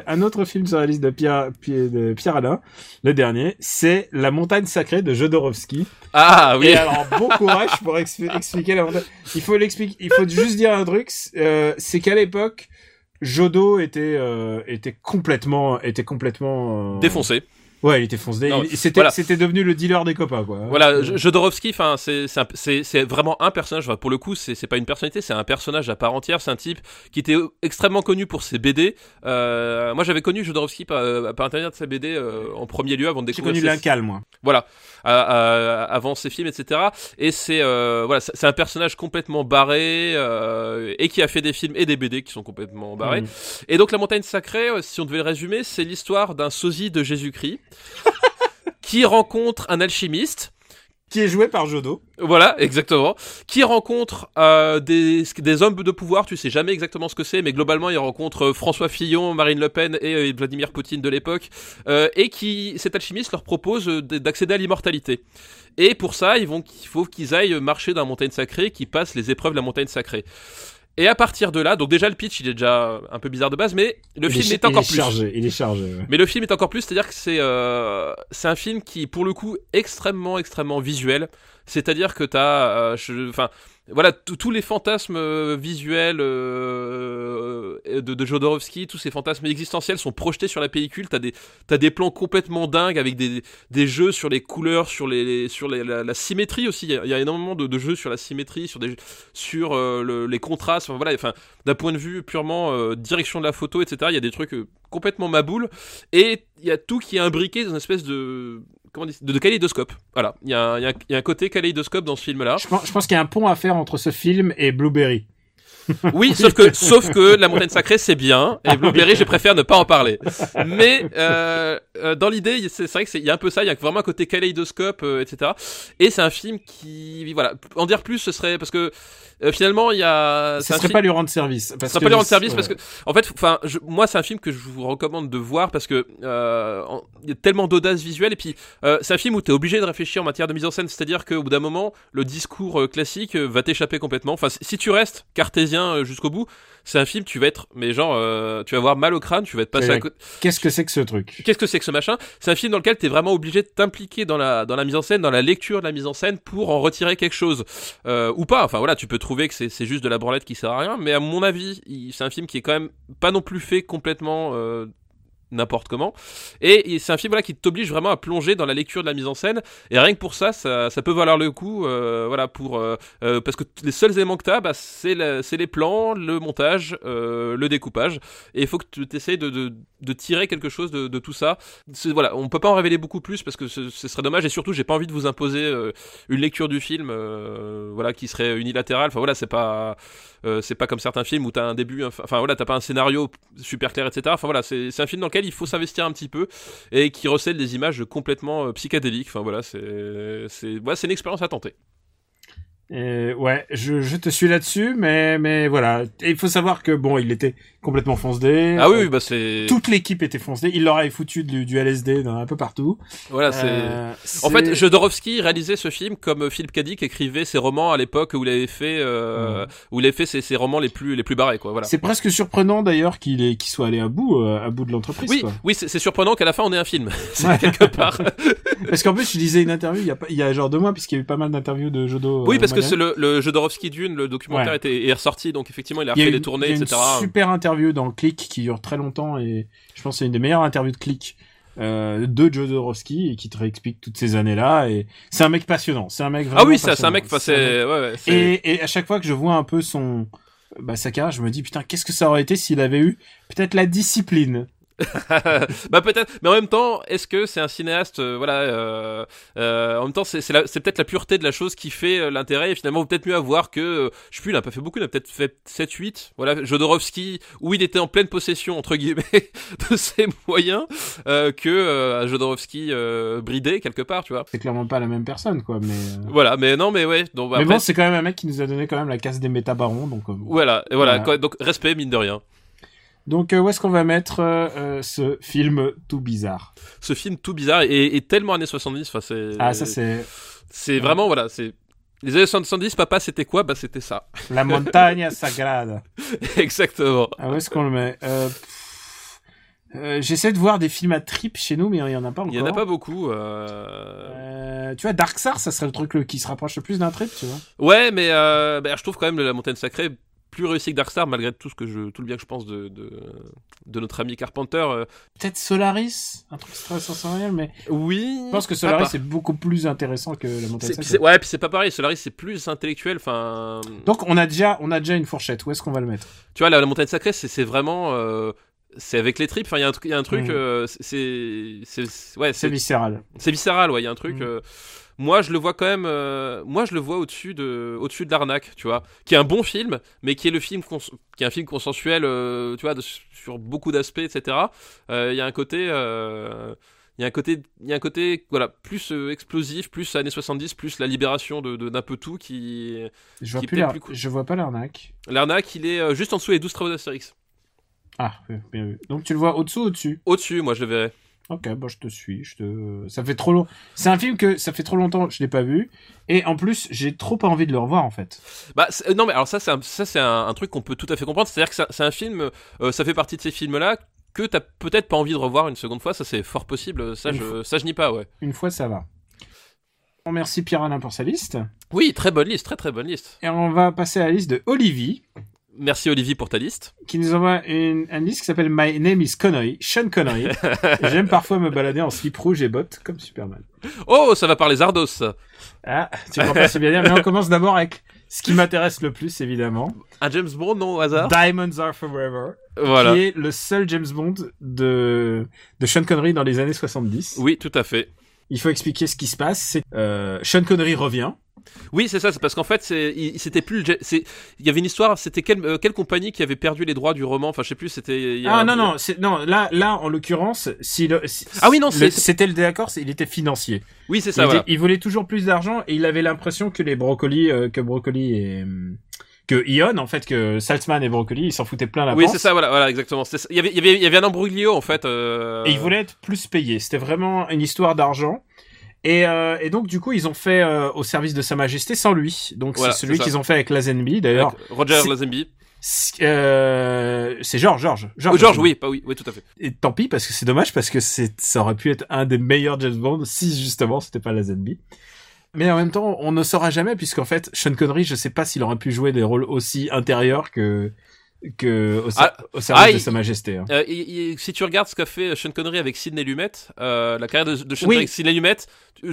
un autre film sur la liste de Pierre, Pierre, de Pierre Alain, le dernier, c'est La montagne sacrée de Jodorowsky. Ah oui. Et alors, bon courage pour expli- expliquer la montagne. Il faut l'expliquer, il faut juste dire un truc, euh, c'est qu'à l'époque, Jodo était, euh, était complètement, était complètement, euh, Défoncé. Ouais, il était foncé. C'était, voilà. devenu le dealer des copains, quoi. Voilà, J- Jodorowsky, enfin, c'est vraiment un personnage. Enfin, pour le coup, c'est pas une personnalité, c'est un personnage à part entière. C'est un type qui était extrêmement connu pour ses BD. Euh, moi, j'avais connu Jodorowsky par, euh, par intermédiaire de ses BD euh, en premier lieu avant de J'ai découvrir connu ses- l'Incal, moi. voilà, à- avant ses films, etc. Et c'est euh, voilà, c'est un personnage complètement barré euh, et qui a fait des films et des BD qui sont complètement barrés. Mhm. Et donc la montagne sacrée, euh, si on devait le résumer, c'est l'histoire d'un sosie de Jésus-Christ qui rencontre un alchimiste. Qui est joué par Jodo. Voilà, exactement. Qui rencontre euh, des, des hommes de pouvoir, tu sais jamais exactement ce que c'est, mais globalement il rencontre euh, François Fillon, Marine Le Pen et euh, Vladimir Poutine de l'époque, euh, et qui cet alchimiste leur propose d'accéder à l'immortalité. Et pour ça, ils vont, il faut qu'ils aillent marcher dans la montagne sacrée, qui passent les épreuves de la montagne sacrée. Et à partir de là, donc déjà le pitch il est déjà un peu bizarre de base, mais le Il film est, est, encore il est plus. chargé. Il est chargé. ouais. Mais le film est encore plus, c'est-à-dire que c'est euh, c'est un film qui, pour le coup, extrêmement, extrêmement visuel. C'est-à-dire que t'as, euh, enfin, voilà, tous les fantasmes euh, visuels euh, de, Jodorowsky, tous ces fantasmes existentiels sont projetés sur la pellicule. T'as des, t'as des plans complètement dingues avec des, jeux sur les couleurs, sur les, la, symétrie aussi. Il y a, énormément de, jeux sur la symétrie, sur des, sur le- les contrastes. Enfin, voilà, enfin, d'un point de vue purement direction de la photo, etc. Il y a des trucs complètement maboules et il y a tout qui est imbriqué dans une espèce de comment dire, de, de kaléidoscope. Voilà, il y, a un- y a un- il y a un côté kaléidoscope dans ce film-là. Je pense, je pense qu'il y a un pont à faire entre ce film et Blueberry. Oui, sauf que, sauf que la montagne sacrée c'est bien et Blueberry je préfère ne pas en parler. Mais euh, euh, dans l'idée, c'est vrai que c'est il y a un peu ça, il y a vraiment un côté kaléidoscope, euh, etc. Et c'est un film qui, voilà, en dire plus ce serait parce que euh, finalement il y a, Ça serait film- pas lui rendre service. ça Parce sera que pas lui rendre service ouais. parce que en fait enfin je- moi c'est un film que je vous recommande de voir parce que euh, en- il y a tellement d'audace visuelle et puis euh, c'est un film où tu es obligé de réfléchir en matière de mise en scène c'est-à-dire qu'au bout d'un moment le discours euh, classique euh, va t'échapper complètement enfin si- si tu restes cartésien euh, jusqu'au bout c'est un film tu vas être mais genre euh, tu vas avoir mal au crâne tu vas être passé Ouais. à côté Qu'est-ce que c'est que ce truc Qu'est-ce que c'est que ce machin C'est un film dans lequel tu es vraiment obligé de t'impliquer dans la dans la mise en scène, dans la lecture de la mise en scène pour en retirer quelque chose euh, ou pas. Enfin voilà, tu peux trouver que c'est c'est juste de la branlette qui sert à rien, mais à mon avis, c'est un film qui est quand même pas non plus fait complètement euh, n'importe comment. Et, c'est un film qui t'oblige vraiment à plonger dans la lecture de la mise en scène. Et rien que pour ça, ça, peut valoir le coup. euh, voilà pour euh, euh, parce que les seuls éléments que t'as, bah, c'est les plans, le montage, le découpage. Et il faut que tu essayes de, de tirer quelque chose de, tout ça. Voilà, on peut pas en révéler beaucoup plus parce que ce, serait dommage. Et surtout, j'ai pas envie de vous imposer euh, une lecture du film, euh, voilà, qui serait unilatérale. Enfin voilà, c'est pas euh, c'est pas comme certains films où t'as un début, enfin voilà, t'as pas un scénario super clair, etc. Enfin voilà, c'est un film dans lequel il faut s'investir un petit peu et qui recèle des images complètement psychédéliques. Enfin voilà, c'est c'est ouais, c'est une expérience à tenter. Et ouais, je, je te suis là-dessus, mais mais voilà. Et il faut savoir que bon, il était complètement foncedé. Ah oui, Euh, oui, bah c'est Toute l'équipe était foncée. Il leur avait foutu du, du LSD dans un peu partout. voilà, c'est Euh, En fait, Jodorowsky réalisait ce film comme Philippe Cadic écrivait ses romans à l'époque où il avait fait, euh, où il avait fait ses, ses romans les plus les plus barrés, quoi. Voilà. c'est presque surprenant d'ailleurs qu'il est qu'il soit allé à bout euh, à bout de l'entreprise. Oui, quoi. oui, c'est surprenant qu'à la fin on ait un film. Ouais. quelque part. Parce qu'en plus, je lisais une interview il y a il y a genre deux mois puisqu'il y a eu pas mal d'interviews de Jodo. oui, euh, parce que c'est le, le Jodorowsky Dune, le documentaire Ouais. était est ressorti, donc effectivement il a Il a une- les tournées, il y a une super interview dans Click qui dure très longtemps et je pense que c'est une des meilleures interviews de Click euh, de Jodorowsky et qui te réexplique toutes ces années-là et c'est un mec passionnant. C'est un mec vraiment Ah oui, ça, c'est un mec. enfin, C'est ouais, ouais, et à chaque fois que je vois un peu son bah, sa carrière, je me dis putain qu'est-ce que ça aurait été s'il avait eu peut-être la discipline. bah peut-être, mais en même temps, est-ce que c'est un cinéaste, euh, voilà, euh, euh, en même temps, c'est peut-être la pureté de la chose qui fait euh, l'intérêt, et finalement, peut-être mieux à voir que, euh, je sais plus, il a pas fait beaucoup, il a peut-être fait 7-8, voilà, Jodorowsky, où il était en pleine possession, entre guillemets, de ses moyens, euh, que euh, Jodorowsky euh, bridé, quelque part, tu vois. C'est clairement pas la même personne quoi, mais. Voilà, mais non, mais ouais, donc bah, mais après, bon, c'est quand même un mec qui nous a donné quand même la casse des métabarons, donc. voilà, et voilà, Voilà. quoi, donc respect, mine de rien. Donc euh, où est-ce qu'on va mettre euh, euh, ce film tout bizarre? Ce film tout bizarre et, et tellement années 70, enfin c'est... Ah ça c'est C'est vraiment, voilà, c'est... Les années 70, papa, c'était quoi? Bah, c'était ça. la montagne sagrade. Exactement. Ah, où est-ce qu'on le met? Euh, euh, J'essaie de voir des films à trip chez nous, mais il y en a pas encore. Il y en a pas beaucoup. Euh... Euh, tu vois, Dark Star, ça serait le truc le- qui se rapproche le plus d'un trip, tu vois. Ouais, mais bah, je trouve quand même La Montagne Sacrée plus réussi que Darkstar, malgré tout ce que je, tout le bien que je pense de, de, de notre ami Carpenter. euh. Peut-être Solaris, un truc sensoriel, mais Oui. je pense que Solaris c'est beaucoup plus intéressant que la montagne puis Ouais, puis c'est pas pareil. Solaris, c'est plus intellectuel. Enfin, Donc on a déjà, on a déjà une fourchette. Où est-ce qu'on va le mettre? Tu vois, la, la Montagne Sacrée, c'est vraiment. euh, c'est avec les tripes. Enfin, il y a un truc. Y a un truc euh, c'est. Ouais, C'est viscéral. C'est viscéral, ouais. Il y a un truc. Mm. euh, moi, je le vois quand même. euh, moi, je le vois au-dessus de, au-dessus de l'arnaque, tu vois, qui est un bon film, mais qui est le film, qui est un film consensuel, euh, tu vois, de- sur beaucoup d'aspects, etc. Euh, Il y a un côté. il y a un côté, il y a un côté, voilà, plus explosif, plus années 70, plus la libération de d'un peu tout qui. Je vois Qui plus plus cool. je vois pas l'arnaque. L'arnaque, il est juste en dessous des 12 travaux d'Astérix. Ah, bien vu. Donc tu le vois au-dessous, ou au-dessus? Au-dessus, moi, je le verrais. Ok, bon, je te suis. Je te... Ça fait trop long. C'est un film que ça fait trop longtemps que je l'ai pas vu. Et en plus, j'ai trop pas envie de le revoir, en fait. Bah c'est- non mais alors ça c'est un, ça c'est un, un truc qu'on peut tout à fait comprendre. C'est-à-dire que c'est un film, euh, ça fait partie de ces films-là que t'as peut-être pas envie de revoir une seconde fois. Ça c'est fort possible. Ça Une je, ça je nie pas ouais. Une fois, ça va. On remercie Pierre-Alain pour sa liste. Oui, très bonne liste, très très bonne liste. Et on va passer à la liste de Olivier, Merci Olivier pour ta liste. qui nous envoie une, une liste qui s'appelle My Name is Connery, Sean Connery. J'aime parfois me balader en slip rouge et bottes, comme Superman. Oh, ça va parler Zardos. ça. Ah, tu crois pas si bien dire, mais on commence d'abord avec ce qui m'intéresse le plus, évidemment. Un James Bond, non au hasard? Diamonds Are Forever, Voilà. qui est le seul James Bond de, de Sean Connery dans les années 70. Oui, tout à fait. Il faut expliquer ce qui se passe. Euh, Sean Connery revient. Oui, c'est ça, c'est parce qu'en fait, c'était plus, le il y avait une histoire, c'était quelle, euh, quelle compagnie qui avait perdu les droits du roman, enfin, je sais plus, c'était. Ah non non, c'est non là là en l'occurrence, si le si- Ah oui, non, c'était le désaccord, il était financier. Oui, c'est Il, ça, était- il voulait toujours plus d'argent et il avait l'impression que les brocolis euh, que brocoli et que Ion en fait que Saltzman et brocoli ils s'en foutaient plein la Oui, c'est ça, voilà, voilà, exactement. C'est ça. Il y avait, il y avait, il y avait un embrouillio en fait. euh, Et ils voulaient être plus payés. C'était vraiment une histoire d'argent. Et, euh, et donc du coup ils ont fait euh, au service de Sa Majesté sans lui. Donc Voilà, c'est celui qu'ils ont fait avec Lazenby d'ailleurs. Roger Lazenby. C'est euh, c'est George, George, Oh, George, Lazenby. oui, pas oui, oui, tout à fait. Et tant pis parce que c'est dommage parce que c'est ça aurait pu être un des meilleurs James Bond si justement c'était pas Lazenby. Mais en même temps, on ne saura jamais puisqu'en fait Sean Connery, je sais pas s'il aurait pu jouer des rôles aussi intérieurs que que au, Ah, au service ah, de Sa Majesté. hein. Euh, il- il- si tu regardes ce qu'a fait Sean Connery avec Sidney Lumet, euh, la carrière de, de Sean Oui. Connery avec Sidney Lumet,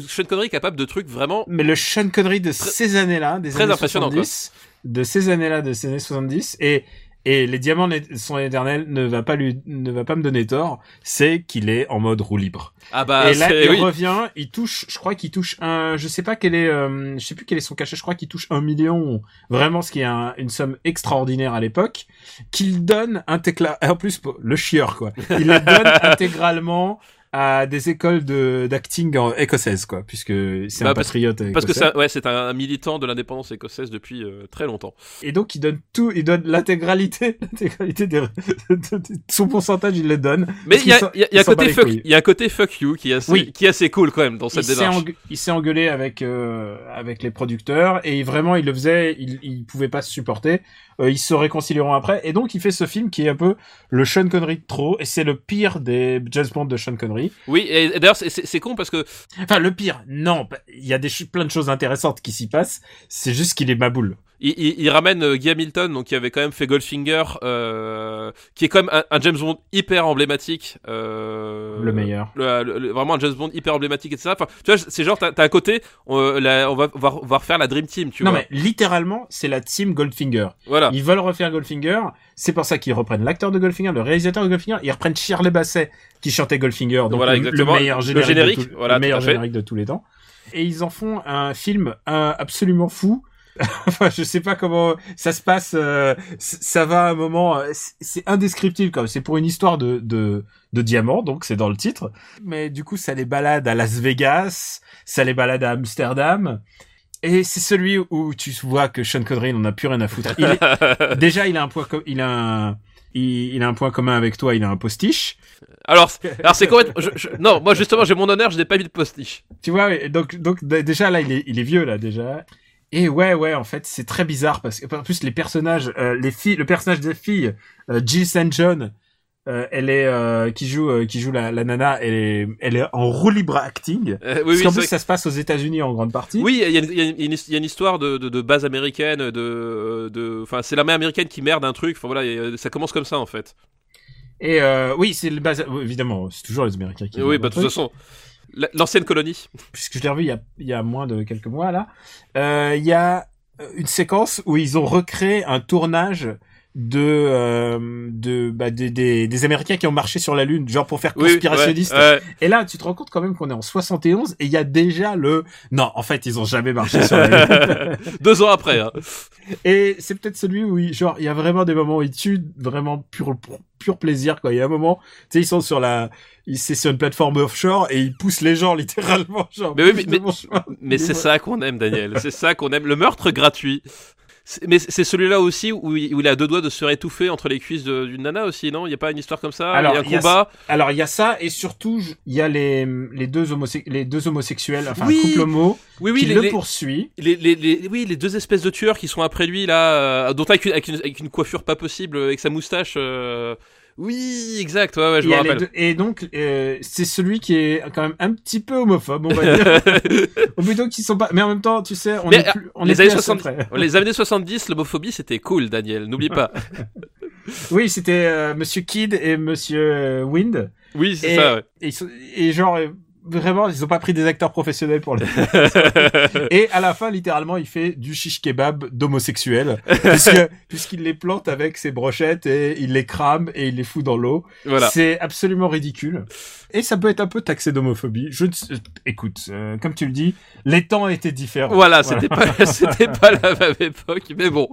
Sean Connery est capable de trucs vraiment. Mais le Sean Connery de ces années-là, des très années impressionnant, 70, de ces années-là, de ces années 70, et et les diamants sont éternels ne va pas lui ne va pas me donner tort, c'est qu'il est en mode roue libre. Ah bah, et là, il oui. revient, il touche, je crois qu'il touche un, je sais pas quel est, euh, je sais plus quel est son cachet, je crois qu'il touche un million, vraiment, ce qui est un- une somme extraordinaire à l'époque, qu'il donne intégral, en plus, le chieur, quoi. Il la donne intégralement à des écoles de, d'acting écossaises, quoi, puisque c'est Bah, un parce- patriote Parce que écossais. ça, ouais, c'est un, militant de l'indépendance écossaise depuis euh, très longtemps. Et donc, il donne tout, il donne l'intégralité, l'intégralité de, de- son pourcentage, il le donne. Mais il y a, il y a- y a côté fuck, il y a un côté fuck you qui est assez, Oui. qui est assez cool quand même dans cette il démarche. il s'est engueulé avec euh, avec les producteurs et vraiment il le faisait il il pouvait pas se supporter Euh, ils se réconcilieront après et donc il fait ce film qui est un peu le Sean Connery de trop et c'est le pire des James Bond de Sean Connery Oui, et, et d'ailleurs c'est- con parce que enfin le pire non il y a des plein de choses intéressantes qui s'y passent c'est juste qu'il est maboule il, il, il ramène euh, Guy Hamilton, donc qui avait quand même fait Goldfinger, euh, qui est quand même un, un James Bond hyper emblématique. Euh, le meilleur le- le- vraiment un James Bond hyper emblématique et ça. Enfin, tu vois, c'est genre t'as t'as un côté, on, la- on va, on va on va refaire la Dream Team, tu non vois. mais littéralement c'est la team Goldfinger Voilà. ils veulent refaire Goldfinger c'est pour ça qu'ils reprennent l'acteur de Goldfinger le réalisateur de Goldfinger ils reprennent Shirley Basset qui chantait Goldfinger donc Voilà, le, le meilleur Le générique, générique, de tout- voilà, le meilleur générique de tous les temps et ils en font un film euh, absolument fou enfin je sais pas comment ça se passe euh, ça va à un moment euh, c'est- indescriptible comme c'est pour une histoire de de de diamants donc c'est dans le titre mais du coup ça les balade à Las Vegas ça les balade à Amsterdam et c'est celui où tu vois que Sean Connery n'en a plus rien à foutre. Il est- déjà, il a un point, com- il a un, il, il a un point commun avec toi. Il a un postiche. Alors, alors c'est complètement. je- je- non, moi justement j'ai mon honneur, je n'ai pas mis de postiche. Tu vois, donc, donc déjà là, il est, il est vieux là déjà. Et ouais, ouais, en fait, c'est très bizarre parce que en plus les personnages, euh, les filles, le personnage des filles, euh, Jill St. John, euh, elle est euh, qui joue, euh, qui joue la, la nana, elle est, elle est en roue libre acting. Euh, oui, parce oui, qu'en plus, vrai ça se passe aux États-Unis en grande partie. Oui, il y a, y a y a une, a histoire de, de, de base américaine, de, de, enfin, c'est l'armée américaine qui merde un truc. Enfin voilà, et, ça commence comme ça en fait. Et euh, oui, c'est le base. Évidemment, c'est toujours les Américains qui. Oui, bah de toute façon, l'ancienne colonie. puisque je l'ai revu il y a, il y a moins de quelques mois là, euh, il y a une séquence où ils ont recréé un tournage de euh, de bah, des, des, des Américains qui ont marché sur la Lune, genre pour faire Oui, conspirationniste. ouais, ouais. Et là, tu te rends compte quand même qu'on est en 71 et il y a déjà le non, en fait, ils ont jamais marché sur la Lune. Deux ans après. Hein. et c'est peut-être celui où il, genre il y a vraiment des moments où ils tuent vraiment pur pur plaisir quoi. Il y a un moment, tu sais, ils sont sur la ils- c'est sur une plateforme offshore et ils poussent les gens littéralement genre. Mais oui, mais-. Mais c'est ça qu'on aime, Daniel. C'est ça qu'on aime. Le meurtre gratuit. Mais c'est celui-là aussi où il, où il a deux doigts de se faire étouffer entre les cuisses d'une nana aussi, non? Il y a pas une histoire comme ça? Alors, Il y a un a combat? Alors il y a ça et surtout il y a les les deux homose- les deux homosexuels enfin Oui, un couple homo Oui, oui, qui les, le poursuit. les, les, les- oui, les deux espèces de tueurs qui sont après lui là, euh, dont avec une, avec une, avec une coiffure pas possible, avec sa moustache. euh, Oui, exact, ouais, ouais, je y me rappelle. deux- Et donc, euh, c'est celui qui est quand même un petit peu homophobe, on va dire. Ou plutôt qu'ils sont pas. Mais en même temps, tu sais, on Mais, est plus, on les est années plus à ça 70 près. Les années 70, l'homophobie, c'était cool, Daniel, n'oublie pas. Oui, c'était euh, Monsieur Kidd et Monsieur euh, Wind. Oui, c'est Et, ça, ouais. et, et genre, vraiment, ils ont pas pris des acteurs professionnels pour le. et à la fin, littéralement, il fait du shish kebab d'homosexuels, puisque puisqu'il les plante avec ses brochettes et il les crame et il les fout dans l'eau. voilà. C'est absolument ridicule. Et ça peut être un peu taxé d'homophobie. Je, écoute, euh, comme tu le dis, les temps étaient différents. Voilà, c'était pas, c'était pas la même époque, mais bon.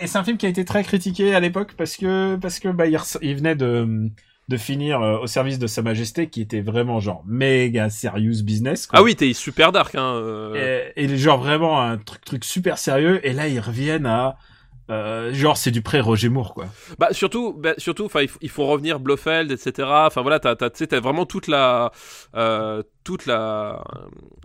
Et c'est un film qui a été très critiqué à l'époque parce que parce que bah il venait de de finir euh, au service de Sa Majesté qui était vraiment genre méga serious business. Quoi. Ah oui, t'es super dark, hein. euh. Et, et genre vraiment un truc truc super sérieux. Et là ils reviennent à euh, genre c'est du pré Roger Moore quoi. Bah surtout, bah, surtout, enfin, il, faut- il faut revenir Blofeld, etc. Enfin voilà, t'as, t'as, t'as vraiment toute la, euh, toute la,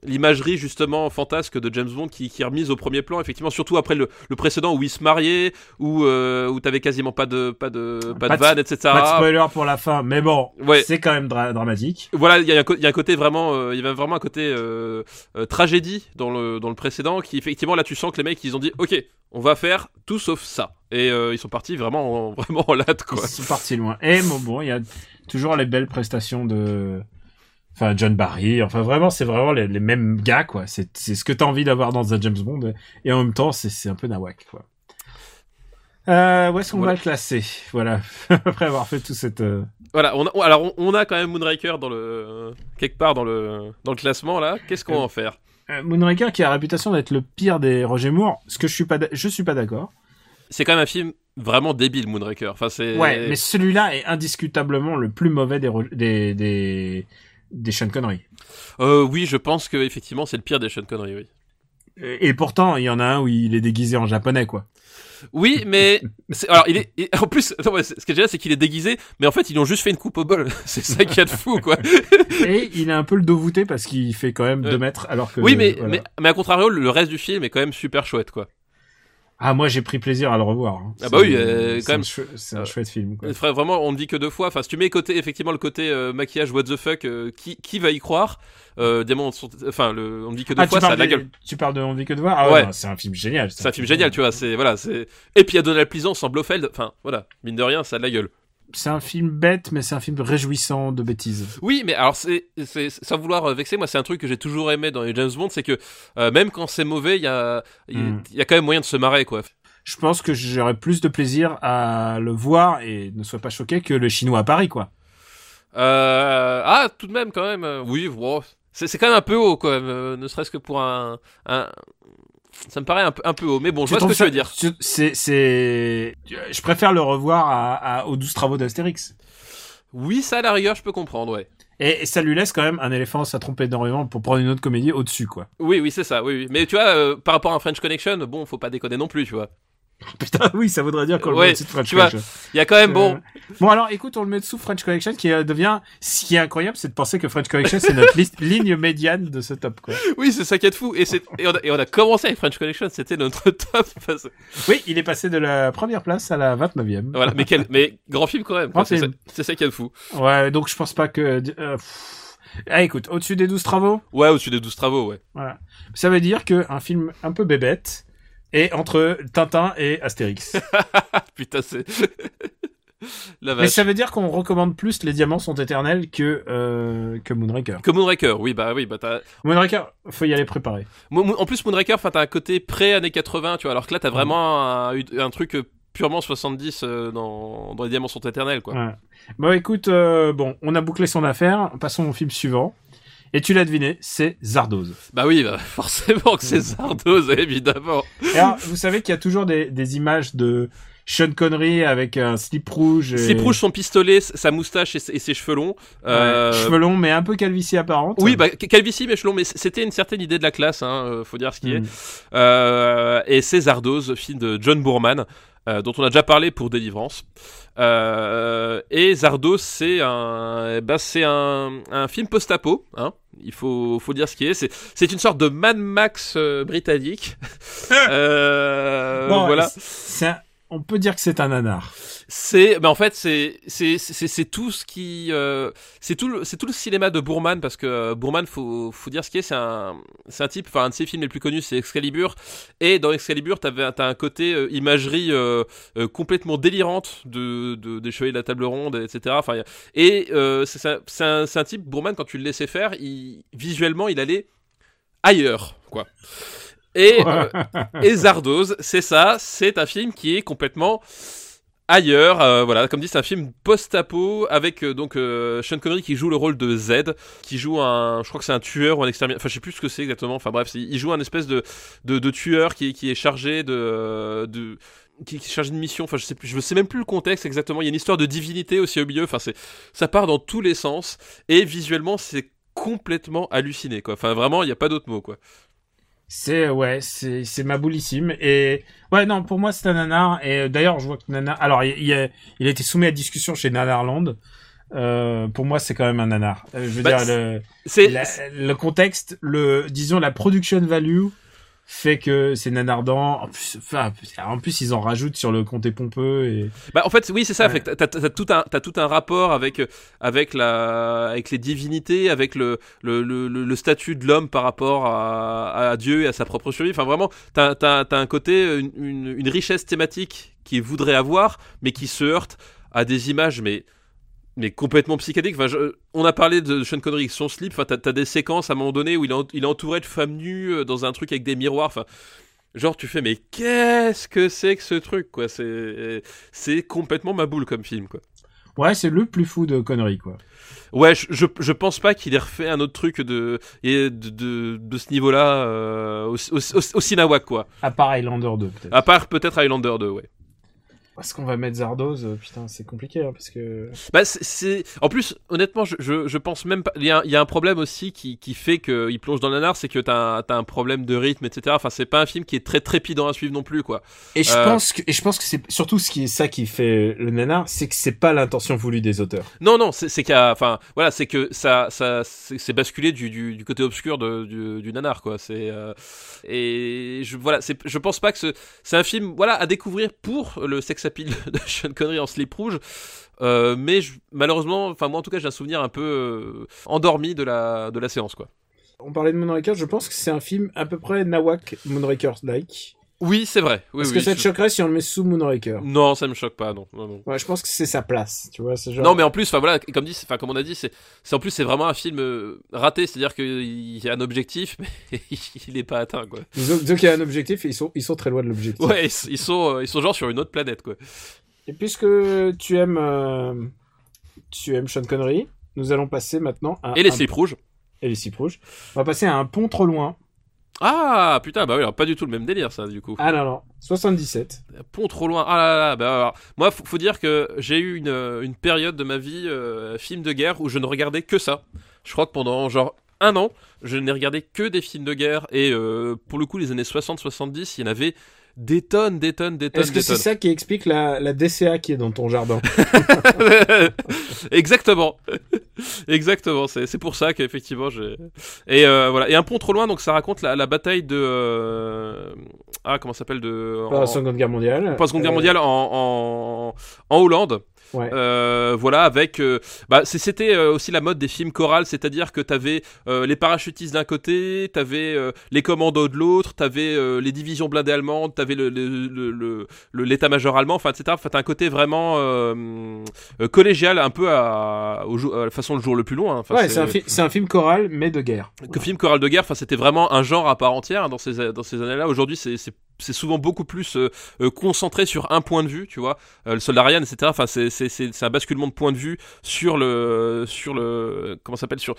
l'imagerie justement fantasque de James Bond qui, qui est remise au premier plan. Effectivement, surtout après le, le précédent où il se mariait, où, euh, où t'avais quasiment pas de, pas de, pas, Pas de vanne, etc. Pas de spoiler pour la fin, mais bon, Ouais. c'est quand même dra- dramatique. Voilà, il y, y a un côté vraiment, euh, il y avait vraiment un côté euh, euh, tragédie dans le dans le précédent qui effectivement là tu sens que les mecs ils ont dit ok on va faire tout sauf ça et euh, ils sont partis vraiment en, vraiment en latte quoi. Ils sont partis loin. Et bon, bon, il y a toujours les belles prestations de, enfin, John Barry. Enfin, vraiment, c'est vraiment les, les mêmes gars, quoi. C'est, ce que t'as envie d'avoir dans un James Bond. Et en même temps, c'est, un peu nawak, quoi. Euh, où est-ce qu'on Voilà. va le classer? Voilà. Après avoir fait tout cette, euh, Voilà, on a, alors on, on a quand même Moonraker dans le quelque part dans le dans le classement là. Qu'est-ce qu'on va en faire? Moonraker qui a la réputation d'être le pire des Roger Moore. Ce que je suis pas, je suis pas d'accord. C'est quand même un film vraiment débile Moonraker. Enfin c'est Ouais, mais celui-là est indiscutablement le plus mauvais des, des, des, des Sean Connery. Euh, oui, je pense que effectivement c'est le pire des Sean Connery. Oui. Et pourtant, il y en a un où il est déguisé en japonais, quoi. Oui, mais alors il est en plus ouais, c'est- ce qui est génial c'est qu'il est déguisé, mais en fait ils ont juste fait une coupe au bol. c'est ça qui a de fou quoi. Et il a un peu le dos voûté parce qu'il fait quand même Euh, 2 mètres alors que. oui, mais, voilà. mais mais à contrario le reste du film est quand même super chouette quoi. Ah, moi j'ai pris plaisir à le revoir. hein. Ah bah oui, euh, quand un même. C'est un Euh, chouette film. Quoi. Frère, vraiment, on ne dit que deux fois. Enfin, si tu mets côté, effectivement, le côté euh, maquillage what the fuck, euh, qui, qui va y croire euh, sont- enfin, le, on ne dit que deux Ah, fois, ça a parles, de la de, gueule. tu parles de On vit que de voir Ah ouais, c'est un film génial. C'est un film génial, tu vois. C'est voilà, c'est. Et puis il y a Donald Pleasance en Blofeld. Enfin, voilà, mine de rien, ça a de la gueule. C'est un film bête, mais c'est un film réjouissant de bêtises. Oui, mais alors c'est, c'est sans vouloir euh, vexer, moi c'est un truc que j'ai toujours aimé dans les James Bond, c'est que euh, même quand c'est mauvais, il y a, il Mm. y a quand même moyen de se marrer, quoi. Je pense que j'aurais plus de plaisir à le voir et ne sois pas choqué que le chinois à Paris, quoi. Euh, ah, tout de même, quand même. euh, Oui, wow. c'est, c'est quand même un peu haut, quand même. euh, ne serait-ce que pour un, un... ça me paraît un peu, un peu haut. Mais bon, je vois ce que tu veux ça- dire. C'est, c'est, je préfère le revoir à, à- aux 12 travaux d'Astérix. Oui, ça à la rigueur, je peux comprendre, ouais. Et, et ça lui laisse quand même un éléphant, ça trompe énormément pour prendre une autre comédie au-dessus, quoi. Oui, oui, c'est ça, oui, oui. Mais tu vois, euh, par rapport à un French Connection, bon, faut pas déconner non plus, tu vois. Putain, oui, ça voudrait dire qu'on le met au-dessus de French tu vois, Connection. Il y a quand même, bon, Euh, Bon, alors, écoute, on le met dessous French Connection, qui euh, devient, ce qui est incroyable, c'est de penser que French Connection, c'est notre liste, ligne médiane de ce top, quoi. oui, c'est ça qui est fou. Et, c'est, et, on a, et on a commencé avec French Connection, c'était notre top. parce- Oui, il est passé de la première place à la 29e. Voilà, mais quel, mais grand film quand même. quoi. C'est, ça, film. c'est ça qui est fou. Ouais, donc je pense pas que, euh. Ah, écoute, au-dessus des 12 travaux, Ouais, au-dessus des 12 travaux, ouais. voilà. Ça veut dire que un film un peu bébête est entre Tintin et Astérix. Putain, c'est. La Mais vache. ça veut dire qu'on recommande plus Les Diamants sont éternels que, euh, que Moonraker. Que Moonraker, oui, bah oui, bah t'as. Moonraker, faut y aller mo- En plus, Moonraker, enfin, t'as un côté pré-années 80, tu vois, alors que là, t'as vraiment un, un truc euh, purement 70 euh, dans, dans Les Diamants sont éternels, quoi. Ouais. Bon, écoute, euh, bon, on a bouclé son affaire. Passons au film suivant. Et tu l'as deviné, c'est Zardoz. Bah oui, bah, forcément que c'est Zardoz, évidemment. Et alors, vous savez qu'il y a toujours des, des images de Sean Connery avec un slip rouge. Et... Slip rouge, son pistolet, sa moustache et, ses- et ses cheveux longs. Ouais, Euh, Cheveux longs, mais un peu calvitie apparente. Oui, bah, calvitie, mais cheveux longs, mais c'était une certaine idée de la classe, hein, euh, faut dire ce qui est. Mm. Euh, et c'est Zardoz, film de John Boorman, euh, dont on a déjà parlé pour Délivrance. Euh, et Zardoz, c'est un, ben, c'est un, un film post-apo, hein. Il faut, faut dire ce qui est. C'est, c'est une sorte de Mad Max euh, britannique. euh, Bon, voilà. c'est un- on peut dire que c'est un nanar. C'est, mais en fait, c'est, c'est, c'est, tout ce qui, euh, c'est tout, le, c'est tout le cinéma de Bourman parce que euh, Bourman, faut, faut dire ce qui est, c'est un, c'est un type, enfin un de ses films les plus connus, c'est Excalibur, et dans Excalibur, t'avais, t'as un côté euh, imagerie complètement délirante de, de, des chevaliers de la table ronde, etc. Enfin, et c'est, un, c'est type Bourman quand tu le laissais faire, visuellement, il allait ailleurs, quoi. Et, euh, et Zardoz, c'est ça, c'est un film qui est complètement ailleurs. euh, voilà, comme dit, c'est un film post-apo avec euh, donc euh, Sean Connery qui joue le rôle de Z, qui joue un, je crois que c'est un tueur ou un exterminateur. Enfin, je sais plus ce que c'est exactement. Enfin bref, il joue un espèce de de, de tueur qui, qui est chargé de de qui, qui est chargé de mission. Enfin, je sais plus, je sais même plus le contexte exactement. Il y a une histoire de divinité aussi au milieu. Enfin, c'est ça part dans tous les sens et visuellement, c'est complètement halluciné quoi. Enfin, vraiment, il n'y a pas d'autre mot quoi. C'est ouais, c'est c'est maboulissime et ouais non pour moi c'est un nanar et euh, d'ailleurs je vois que nanar alors il, il a, il a été soumis à discussion chez Nanarland. Euh, pour moi c'est quand même un nanar. Euh, je veux Bah, dire le, la- le contexte, le disons la production value fait que c'est nanardant. En plus, enfin, en plus ils en rajoutent sur le comté pompeux et Bah, en fait, oui, c'est ça. Ouais. Fait t'as, tout un, t'as tout un rapport avec, avec la, avec les divinités, avec le, le, le, le- statut de l'homme par rapport à, à Dieu et à sa propre survie. Enfin, vraiment, t'as, t'as, t'as un côté, une, une, une richesse thématique qu'il voudrait avoir, mais qui se heurte à des images, mais, mais complètement psychédéliques. Enfin, je- on a parlé de Sean Connery son slip. Enfin, t'as, des séquences à un moment donné où il est, en- il est entouré de femmes nues euh, dans un truc avec des miroirs. Enfin, Genre tu fais mais qu'est-ce que c'est que ce truc quoi? C'est c'est complètement ma boule comme film quoi. ouais c'est le plus fou de conneries quoi. Ouais je, je, je pense pas qu'il ait refait un autre truc de et de, de, de ce niveau-là euh, au, au, au, quoi. À part Highlander 2 peut-être. À part peut-être Highlander 2 ouais. Est-ce qu'on va mettre Zardoz euh, Putain c'est compliqué hein, parce que Bah c'est- en plus honnêtement je, je, je pense même pas il y a, un- il y a un problème aussi qui, qui fait qu'il plonge dans le nanar c'est que t'as un, t'as un problème de rythme etc. Enfin c'est pas un film qui est très trépidant à suivre non plus quoi. Et je Euh, pense que et je pense que c'est surtout ce qui est ça qui fait le nanar, c'est que c'est pas l'intention voulue des auteurs. Non, non, c'est a, enfin, voilà, c'est que ça, ça, c'est basculé du, du, du côté obscur de, du, du nanar, quoi. C'est euh, et je, voilà, c'est, je pense pas que ce, c'est un film, voilà, à découvrir pour le sex appeal de Sean Connery en slip rouge. Euh, mais malheureusement, enfin moi en tout cas j'ai un souvenir un peu euh, endormi de la de la séance quoi. On parlait de Moonraker, je pense que c'est un film à peu près Nawak Moonraker like. Oui c'est vrai. Oui, Est-ce oui, que ça te je- choquerait si on le met sous Moonraker Non ça me choque pas non non non. Ouais, je pense que c'est sa place, tu vois, genre Non mais en plus, enfin voilà, comme dit, enfin comme on a dit, c'est, en plus c'est vraiment un film euh, raté, c'est-à-dire qu'il y a un objectif mais il est pas atteint quoi. Disons qu'il y a un objectif et ils sont ils sont très loin de l'objectif. Ouais, ils, ils sont, euh, ils sont genre sur une autre planète, quoi. Et puisque tu aimes euh, tu aimes Sean Connery, nous allons passer maintenant à Et les un- rouges. et les rouges. On va passer à un pont trop loin. Ah, putain, bah oui, alors pas du tout le même délire, ça, du coup. Ah non non, 77. Pont trop loin. Ah là là, bah alors, moi, faut, faut dire que j'ai eu une, euh, une période de ma vie, euh, film de guerre, où je ne regardais que ça. Je crois que pendant genre un an, je n'ai regardé que des films de guerre, et euh, pour le coup, les années 60-70, il y en avait des tonnes, des tonnes, des tonnes, Est-ce que c'est ça qui explique la, la DCA qui est dans ton jardin Exactement. Exactement. C'est, pour ça qu'effectivement j'ai. Et euh, voilà. Et un pont trop loin, donc ça raconte la, la bataille de. euh, Ah, comment ça s'appelle de. Pas en- la Seconde Guerre mondiale. pas Seconde Guerre Euh, mondiale en, en, en Hollande. Ouais. Euh, voilà, avec. euh, bah, c'était euh, aussi la mode des films chorales, c'est-à-dire que t'avais euh, les parachutistes d'un côté, t'avais euh, les commandos de l'autre, t'avais euh, les divisions blindées allemandes, t'avais le, le, le, le- le- l'état-major allemand, enfin, etc. Enfin, t'as un côté vraiment collégial, un peu à, au à la façon le jour le plus long. hein. Enfin, ouais, c'est un, fi- c'est un film choral, mais de guerre. que film choral de guerre, enfin c'était vraiment un genre à part entière hein, dans ces dans ces années-là. Aujourd'hui, c'est c'est souvent beaucoup plus euh, euh, concentré sur un point de vue, tu vois. Euh, le soldat Ryan, etc. Enfin, c'est un basculement de point de vue sur le sur le comment s'appelle sur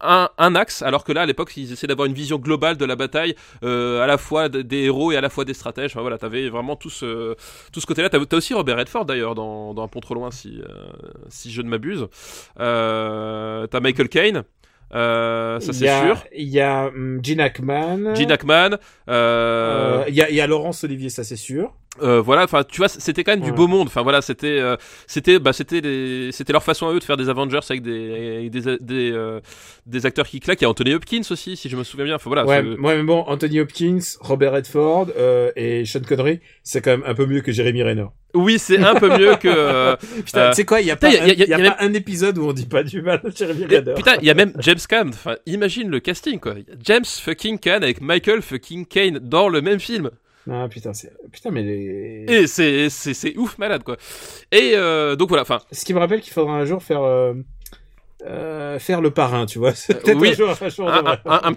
un axe, alors que là à l'époque ils essaient d'avoir une vision globale de la bataille, à la fois des héros et à la fois des stratèges. Enfin voilà, t'avais vraiment tout ce tout ce côté-là. T'as as aussi Robert Redford d'ailleurs dans un pont trop loin si si je ne m'abuse. T'as Michael Caine. Euh, ça c'est sûr. Il y a hum, Gene Hackman. Gene Hackman, euh, Euh, Il y, a, il y a Laurence Olivier, ça c'est sûr. Euh, voilà, enfin, tu vois, c'était quand même du beau monde. Enfin, voilà, c'était, euh, c'était, bah, c'était, les- c'était leur façon à eux de faire des Avengers avec des, avec des, des, euh, des acteurs qui claquent. Il y a Anthony Hopkins aussi, si je me souviens bien. Enfin, voilà. ouais, ouais, mais bon, Anthony Hopkins, Robert Redford euh, et Sean Connery, c'est quand même un peu mieux que Jeremy Renner. Oui, c'est un peu mieux que. euh, Putain, tu sais quoi, il y a putain, pas, y a- un, y a- y a y a pas un épisode où on dit pas du mal de Jeremy Et, Renner. putain, il y a même James Caan. Enfin, imagine le casting, quoi. James fucking Caan avec Michael fucking Kane dans le même film. Ah putain, c'est putain mais les... Et c'est, c'est, ouf malade, quoi. Et euh, donc voilà. Enfin, ce qui me rappelle qu'il faudra un jour faire euh, euh, faire le parrain, tu vois. Oui. un jour, un jour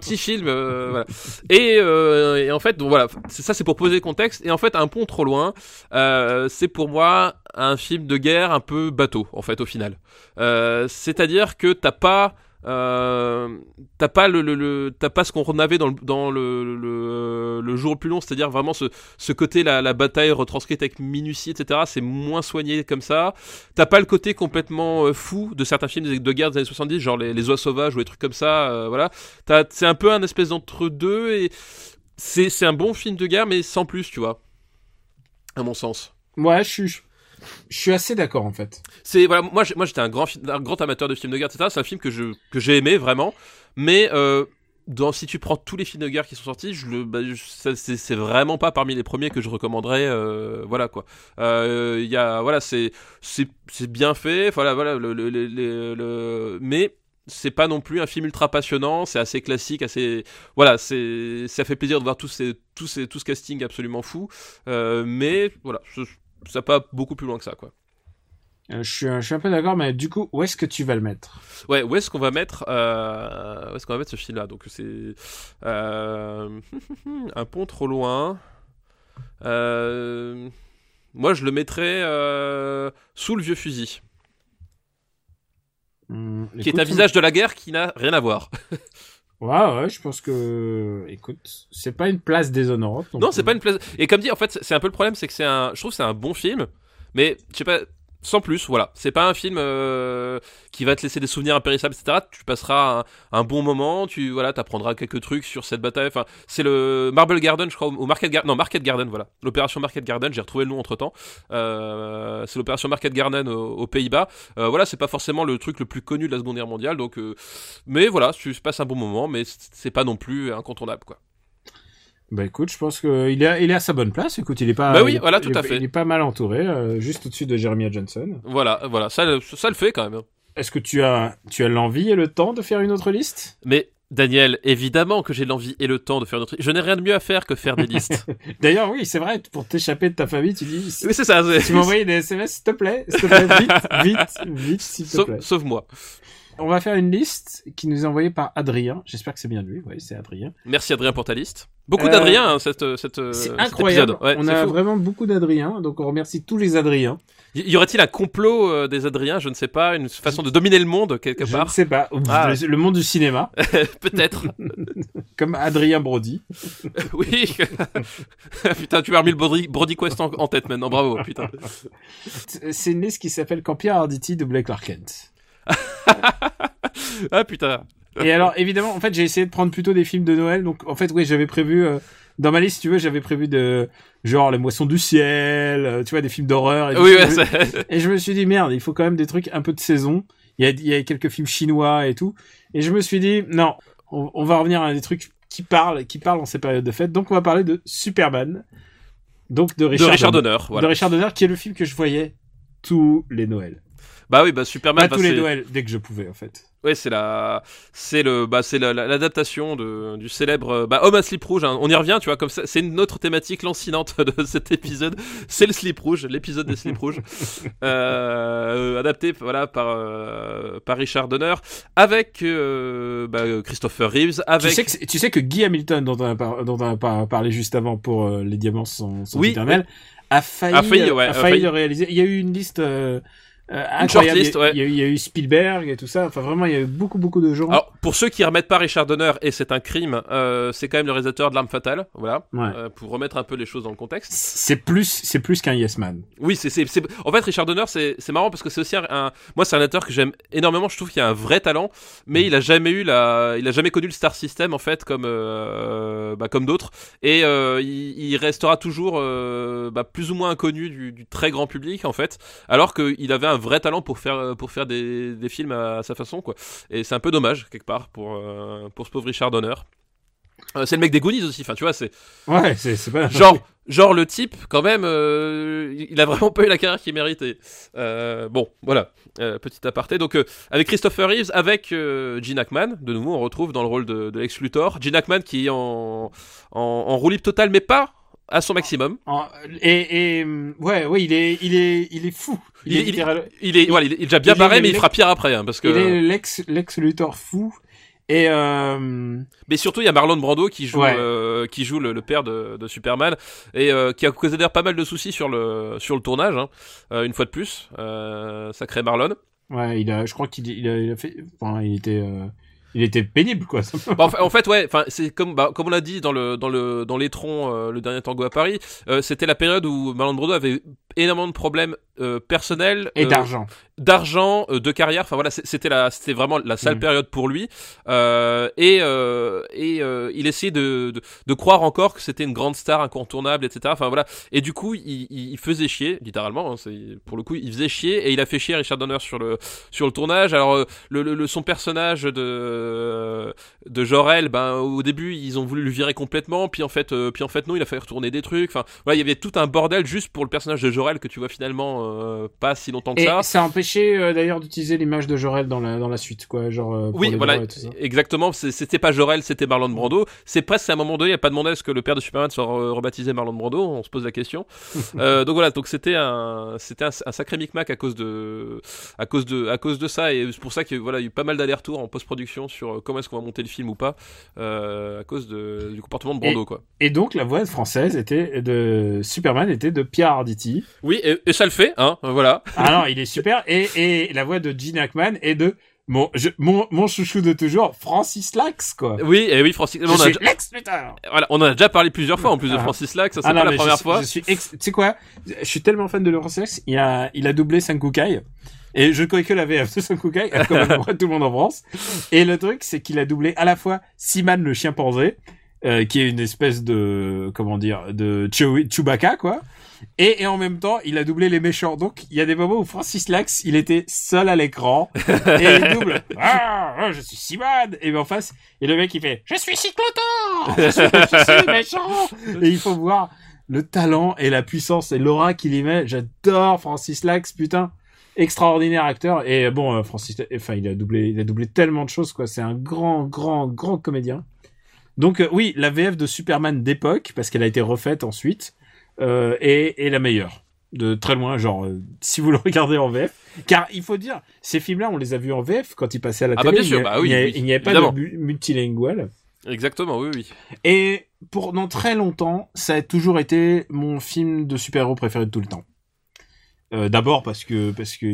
petit film voilà et, et en fait donc voilà c'est ça c'est pour poser le contexte et en fait un pont trop loin c'est pour moi un film de guerre un peu bateau en fait au final c'est-à-dire que t'as pas euh, t'as pas le, t'as pas ce qu'on avait dans le dans le, le jour le plus long c'est-à-dire vraiment ce ce côté la, bataille retranscrite avec minutie etc c'est moins soigné comme ça T'as pas le côté complètement euh, fou de certains films de guerre des années 70, genre les, les oies sauvages ou des trucs comme ça, euh, voilà. C'est un peu un espèce d'entre-deux et c'est un bon film de guerre, mais sans plus, tu vois. À mon sens. Moi, je suis je suis assez d'accord en fait. C'est voilà, moi moi j'étais un grand grand amateur de films de guerre, etc. C'est un film que je que j'ai aimé vraiment, mais euh, si tu prends tous les films de guerre qui sont sortis, je bah, c'est vraiment pas parmi les premiers que je recommanderais. euh, voilà quoi. Euh, Il y a voilà c'est c'est bien fait. Voilà voilà le le, le, mais c'est pas non plus un film ultra passionnant, c'est assez classique, assez voilà, c'est ça fait plaisir de voir tous ces tous ces tout ce casting absolument fou, euh, mais voilà, ça va beaucoup plus loin que ça quoi. Euh, je suis je suis un peu d'accord, mais du coup, où est-ce que tu vas le mettre? Ouais, où est-ce qu'on va mettre euh, où est-ce qu'on va mettre ce film-là? Donc c'est euh, un pont trop loin. Moi, je le mettrais sous le vieux fusil, Hum, qui est un visage de la guerre qui n'a rien à voir. Ouais, ouais, je pense que, écoute, c'est pas une place déshonorante. Non, c'est euh, pas une place. Et comme dit, en fait, c'est un peu le problème, c'est que c'est un. Je trouve que c'est un bon film, mais je sais pas. Sans plus, voilà. C'est pas un film euh, qui va te laisser des souvenirs impérissables, etc. Tu passeras un, bon moment, tu voilà, t'apprendras quelques trucs sur cette bataille. Enfin, c'est le Marble Garden, je crois, ou Market Garden. Non, Market Garden, voilà. L'opération Market Garden. J'ai retrouvé le nom entre temps. Euh, c'est l'opération Market Garden aux, aux Pays-Bas. Euh, voilà, c'est pas forcément le truc le plus connu de la Seconde Guerre mondiale, donc. euh, mais voilà, tu passes un bon moment, mais c'est pas non plus incontournable, quoi. Bah écoute, je pense que il est, il est à sa bonne place. Écoute, il est pas. Bah oui, il voilà, il tout à fait. Il est pas mal entouré, euh, juste au-dessus de Jeremiah Johnson. Voilà, voilà, ça, le- ça le fait quand même. Est-ce que tu as, tu as l'envie et le temps de faire une autre liste? Mais Daniel, évidemment que j'ai l'envie et le temps de faire notre. Je n'ai rien de mieux à faire que faire des listes. D'ailleurs, oui, c'est vrai. Pour t'échapper de ta famille, tu dis. oui, c'est ça. c'est- Tu envoyé des SMS, s'il te plaît, s'il te plaît, vite, vite, vite, s'il te plaît. sauf moi. On va faire une liste qui nous est envoyée par Adrien. J'espère que c'est bien lui. Oui, c'est Adrien. Merci Adrien pour ta liste. Beaucoup Euh, d'Adrien, hein, cette, cette, euh, C'est incroyable. Ouais, on a fou. vraiment beaucoup d'Adrien, donc on remercie tous les Adriens. Y y aurait-il un complot euh, des Adriens Je ne sais pas, une façon de dominer le monde quelque Je ne part sais pas. Ah. Le, le monde du cinéma, Peut-être. comme Adrien Brody. oui. putain, tu m'as remis le Brody, Brody Quest en, en tête maintenant. Bravo, putain. C'est une liste qui s'appelle Pierre Arditi doublait Clark Kent. Ah putain. Et alors, évidemment, en fait, j'ai essayé de prendre plutôt des films de Noël. Donc, en fait, oui, j'avais prévu, euh, dans ma liste, si tu veux, j'avais prévu de, genre, Les Moissons du Ciel, euh, tu vois, des films d'horreur. Et, Oui, ouais, et je me suis dit, merde, il faut quand même des trucs un peu de saison. Il y a, il y a quelques films chinois et tout. Et je me suis dit, non, on, on va revenir à des trucs qui parlent, qui parlent en ces périodes de fête. Donc, on va parler de Superman. Donc, de de Richard, Richard Donner. De. Richard Donner, qui est le film que je voyais tous les Noëls. Bah oui, bah Superman. Bah, tous les Noëls, dès que je pouvais, en fait. Ouais, c'est la, c'est le, bah, c'est la- la- l'adaptation de, du célèbre, euh, bah, Homme à slip rouge. hein. On y revient, tu vois, comme ça, c'est une autre thématique lancinante de cet épisode. C'est le slip rouge, l'épisode des slips rouges, euh, adapté, voilà, par, euh, par Richard Donner, avec euh, bah, Christopher Reeves, avec. Tu sais, que, tu sais que Guy Hamilton, dont on a, par- dont on a par- parlé juste avant pour Les Diamants sont, sont Oui, éternels, a failli, A failli, ouais, a a failli failli. le réaliser. Il y a eu une liste euh, incroyable. shortlist, il, y a, ouais. il y a eu- il y a eu Spielberg et tout ça. Enfin, vraiment, il y a eu beaucoup, beaucoup de gens. Alors, pour ceux qui remettent pas Richard Donner, et c'est un crime, euh, c'est quand même le réalisateur de L'Arme Fatale, voilà, Ouais. euh, pour remettre un peu les choses dans le contexte. C'est plus, c'est plus qu'un yes man. Oui, c'est, c'est, c'est- en fait, Richard Donner, c'est, c'est marrant parce que c'est aussi un, un- moi, c'est un acteur que j'aime énormément. Je trouve qu'il a un vrai talent, mais il a jamais eu la, il a jamais connu le star system en fait, comme, euh, bah, comme d'autres, et euh, il, il restera toujours, euh, bah, plus ou moins inconnu du, du très grand public en fait, alors qu'il avait un vrai talent pour faire, pour faire des, des films à, à sa façon, quoi. Et c'est un peu dommage quelque part pour, euh, pour ce pauvre Richard Donner. Euh, c'est le mec des Goonies aussi, enfin tu vois, c'est Ouais, c'est, pas. genre genre le type quand même euh, il a vraiment pas eu la carrière qu'il méritait Euh, bon voilà euh, petit aparté donc euh, avec Christopher Reeves avec euh, Gene Hackman de nouveau on retrouve dans le rôle de, de Lex Luthor Gene Hackman qui est en en, en roue libre totale mais pas à son maximum et, et ouais, ouais, il est, il est, il est fou. Il, Il- est il- littéral- il est voilà il est déjà bien barré mais il fera pire après hein, parce que il est l'ex, l'ex Luthor fou. Et euh, Mais surtout, il y a Marlon Brando qui joue, Ouais. euh, qui joue le, le père de, de Superman et euh, qui a causé d'ailleurs pas mal de soucis sur le sur le tournage. hein. Une fois de plus, sacré Marlon. ouais, il a, je crois qu'il il a, il a fait, enfin, il était, il était pénible quoi. Bah, en, fait, ouais, enfin, c'est comme bah, comme on l'a dit dans le dans le dans l'étron, euh, le dernier tango à Paris. euh, C'était la période où Marlon Brando avait énormément de problèmes euh, personnels Et euh, d'argent. d'argent, euh, de carrière. Enfin voilà, c'était la, c'était vraiment la sale Mm. période pour lui. Et et il essayait de, de de croire encore que c'était une grande star incontournable, etc. Enfin voilà. Et du coup, il, faisait chier, littéralement. hein, c'est- pour le coup, il faisait chier et il a fait chier Richard Donner sur le sur le tournage. Alors le, son personnage de de Jor-El, ben au début ils ont voulu le virer complètement, puis en fait puis en fait non, il a fait retourner des trucs. Enfin voilà, il y avait tout un bordel juste pour le personnage de Jor-El que tu vois finalement euh, pas si longtemps que Et ça. ça a empêché euh, d'ailleurs d'utiliser l'image de Jorel dans la dans la suite quoi, genre. euh, pour Oui, les voilà, droits et tout ça. exactement. C'était pas Jorel, c'était Marlon Brando. C'est presque à un moment donné, il a pas demandé à ce que le père de Superman soit re- rebaptisé Marlon Brando. On se pose la question. Donc voilà, donc c'était un, c'était un, un sacré micmac à cause de, à cause de, à cause de ça. Et c'est pour ça que voilà, il y a eu pas mal d'allers-retours en post-production sur comment est-ce qu'on va monter le film ou pas, à cause de, du comportement de Brando, quoi. Et donc la voix française était de Superman était de Pierre Arditi. Oui, et, et ça le fait, hein. Voilà. Ah non, il est super. Et, et la voix de Gene Hackman est de mon, je, mon, mon chouchou de toujours, Francis Lax, quoi. Oui, et oui, Francis. Je on, a, suis déjà- Lex Luthor. voilà, on en a déjà parlé plusieurs fois en plus de Ah. Francis Lax. Ça c'est Ah non, la première je, fois. Je suis ex- tu sais quoi? Je suis tellement fan de Francis Lax. Il a, il a doublé Sankukai. Et je connais que la VF de Sankukai, comme tout le monde en France. Et le truc, c'est qu'il a doublé à la fois Siman le chimpanzé, euh, qui est une espèce de, comment dire, de Chewbacca, quoi. Et, et en même temps, il a doublé les méchants. Donc, il y a des moments où Francis Lax, il était seul à l'écran. et il double. Ah, ah, je suis Siman. Et en face, et le mec, il fait, je suis Cyclotor! Je suis, je suis le méchant! Et il faut voir le talent et la puissance et l'aura qu'il y met. J'adore Francis Lax, putain. Extraordinaire acteur. Et bon, euh, Francis, enfin, il a doublé, il a doublé tellement de choses, quoi. C'est un grand, grand, grand comédien. Donc, euh, oui, la VF de Superman d'époque, parce qu'elle a été refaite ensuite, euh, est, est la meilleure. De très loin, genre, euh, si vous le regardez en VF. Car il faut dire, ces films-là, on les a vus en VF quand ils passaient à la Ah bah bien sûr, il n'y a- bah oui, il n'y a- oui, il n'y avait pas évidemment. de multilingual. Exactement, oui, oui. Et pendant très longtemps, ça a toujours été mon film de super-héros préféré de tout le temps. Euh, D'abord parce que parce que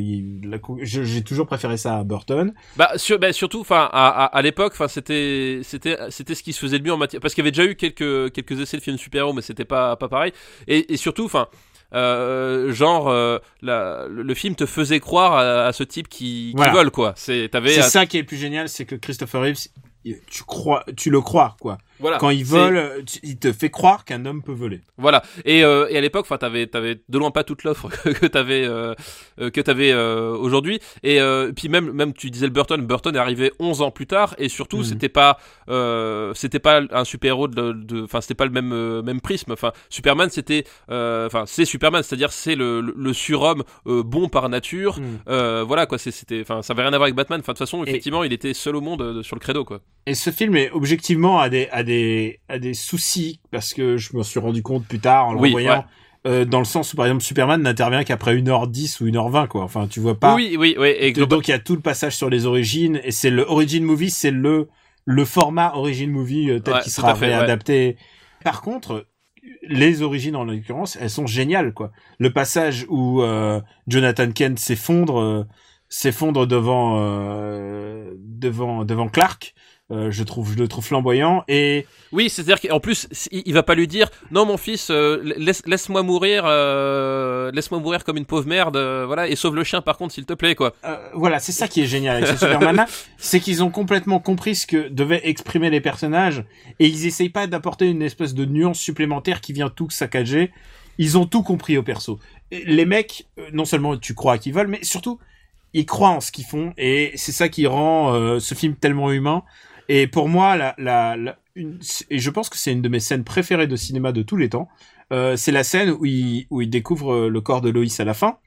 j'ai toujours préféré ça à Burton. Bah, sur, bah, surtout, enfin, à, à, à l'époque, enfin, c'était, c'était, c'était ce qui se faisait de mieux en matière, parce qu'il y avait déjà eu quelques, quelques essais de films super-héros, mais c'était pas, pas pareil. Et, et surtout, enfin, euh, genre, euh, la, le, le film te faisait croire à, à ce type qui, qui Voilà. vole, quoi. C'est, C'est ça qui est le plus génial, c'est que Christopher Reeves, tu crois, tu le crois quoi. Voilà. Quand il C'est- vole, tu- il te fait croire qu'un homme peut voler. Voilà. Et, euh, et à l'époque, enfin, t'avais, t'avais de loin pas toute l'offre que, t'avais, euh, euh, que t'avais euh, aujourd'hui. Et puis même, même tu disais le Burton. Burton est arrivé 11 ans plus tard, et surtout, Mhm. c'était pas, c'était pas un super héros de, enfin, c'était pas le même, même prisme. Enfin, Superman, c'était, enfin, c'est Superman, c'est-à-dire c'est le, le, le surhomme bon par nature. Euh, voilà quoi. C'était, enfin, ça avait rien à voir avec Batman. Enfin, de toute façon, Et- effectivement, il était seul au monde sur le credo, quoi. Et ce film est objectivement à des à des à des soucis parce que je me suis rendu compte plus tard en le Oui, voyant. ouais. euh, dans le sens où par exemple Superman n'intervient qu'après 1h10 ou 1h20 quoi. Enfin, tu vois pas. oui, oui, oui. Et Et donc il y a tout le passage sur les origines et c'est le origin movie, c'est le le format origin movie euh, tel Ouais, qu'il sera fait, ouais. réadapté. Par contre, les origines en l'occurrence, elles sont géniales quoi. Le passage où euh, Jonathan Kent s'effondre, s'effondre devant devant devant Clark. Euh, je trouve je le trouve flamboyant et Oui, c'est-à-dire qu'en plus, il, va pas lui dire non, mon fils, euh, laisse, laisse-moi mourir, euh, laisse-moi mourir comme une pauvre merde, euh, voilà, et sauve le chien par contre, s'il te plaît, quoi. Euh, voilà, c'est ça qui est génial avec ce Superman-là, c'est qu'ils ont complètement compris ce que devaient exprimer les personnages et ils essayent pas d'apporter une espèce de nuance supplémentaire qui vient tout saccager. Ils ont tout compris au perso. Les mecs, non seulement tu crois qu'ils veulent, mais surtout ils croient en ce qu'ils font et c'est ça qui rend euh, ce film tellement humain. Et pour moi, la, la, la- une, et je pense que c'est une de mes scènes préférées de cinéma de tous les temps. Euh, c'est la scène où il, où il découvre euh, le corps de Loïs à la fin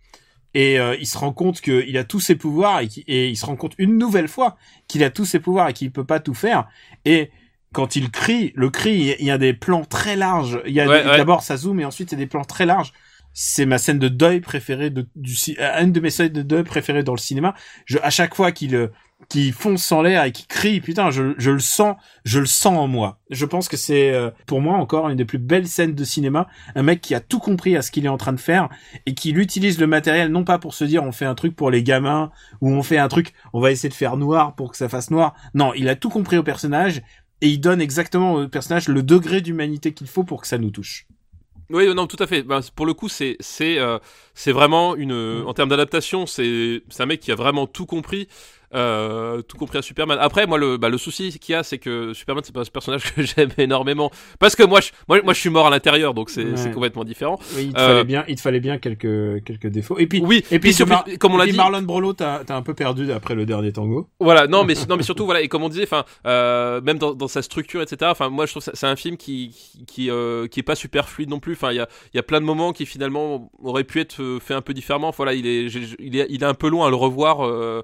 et euh, il se rend compte qu'il a tous ses pouvoirs et, qu'il- et il se rend compte une nouvelle fois qu'il a tous ses pouvoirs et qu'il peut pas tout faire. Et quand il crie, le cri, il y a des plans très larges. Il y a Ouais, d'abord ça zoom et ensuite il y a des plans très larges. C'est ma scène de deuil préférée de, du euh, une de mes scènes de deuil préférées dans le cinéma. Je, à chaque fois qu'il qu'il fonce en l'air et qu'il crie, putain, je, je le sens, je le sens en moi. Je pense que c'est euh, pour moi encore une des plus belles scènes de cinéma. Un mec qui a tout compris à ce qu'il est en train de faire et qui utilise le matériel non pas pour se dire on fait un truc pour les gamins ou on fait un truc on va essayer de faire noir pour que ça fasse noir. Non, il a tout compris au personnage et il donne exactement au personnage le degré d'humanité qu'il faut pour que ça nous touche. Oui, non, tout à fait. Ben, pour le coup, c'est c'est euh, c'est vraiment une en termes d'adaptation, c'est c'est un mec qui a vraiment tout compris. Euh, tout compris à Superman. Après, moi, le, bah, le souci qu'il y a, c'est que Superman, c'est pas ce personnage que j'aime énormément. Parce que moi, je, moi, moi, je suis mort à l'intérieur, donc c'est Ouais. complètement différent. Oui, il te Euh, fallait bien, il te fallait bien quelques quelques défauts. Et puis Oui, et puis, Mar- comme on l'a dit, Marlon Brolo, t'as t'as un peu perdu après le dernier tango. Voilà, non, mais non, mais surtout voilà, et comme on disait, enfin, euh, même dans, dans sa structure, etc. Enfin, moi, je trouve que c'est un film qui qui qui, est pas super fluide non plus. Enfin, il y a y a plein de moments qui finalement auraient pu être euh, fait un peu différemment. Voilà, il est il est il est un peu loin à le revoir euh,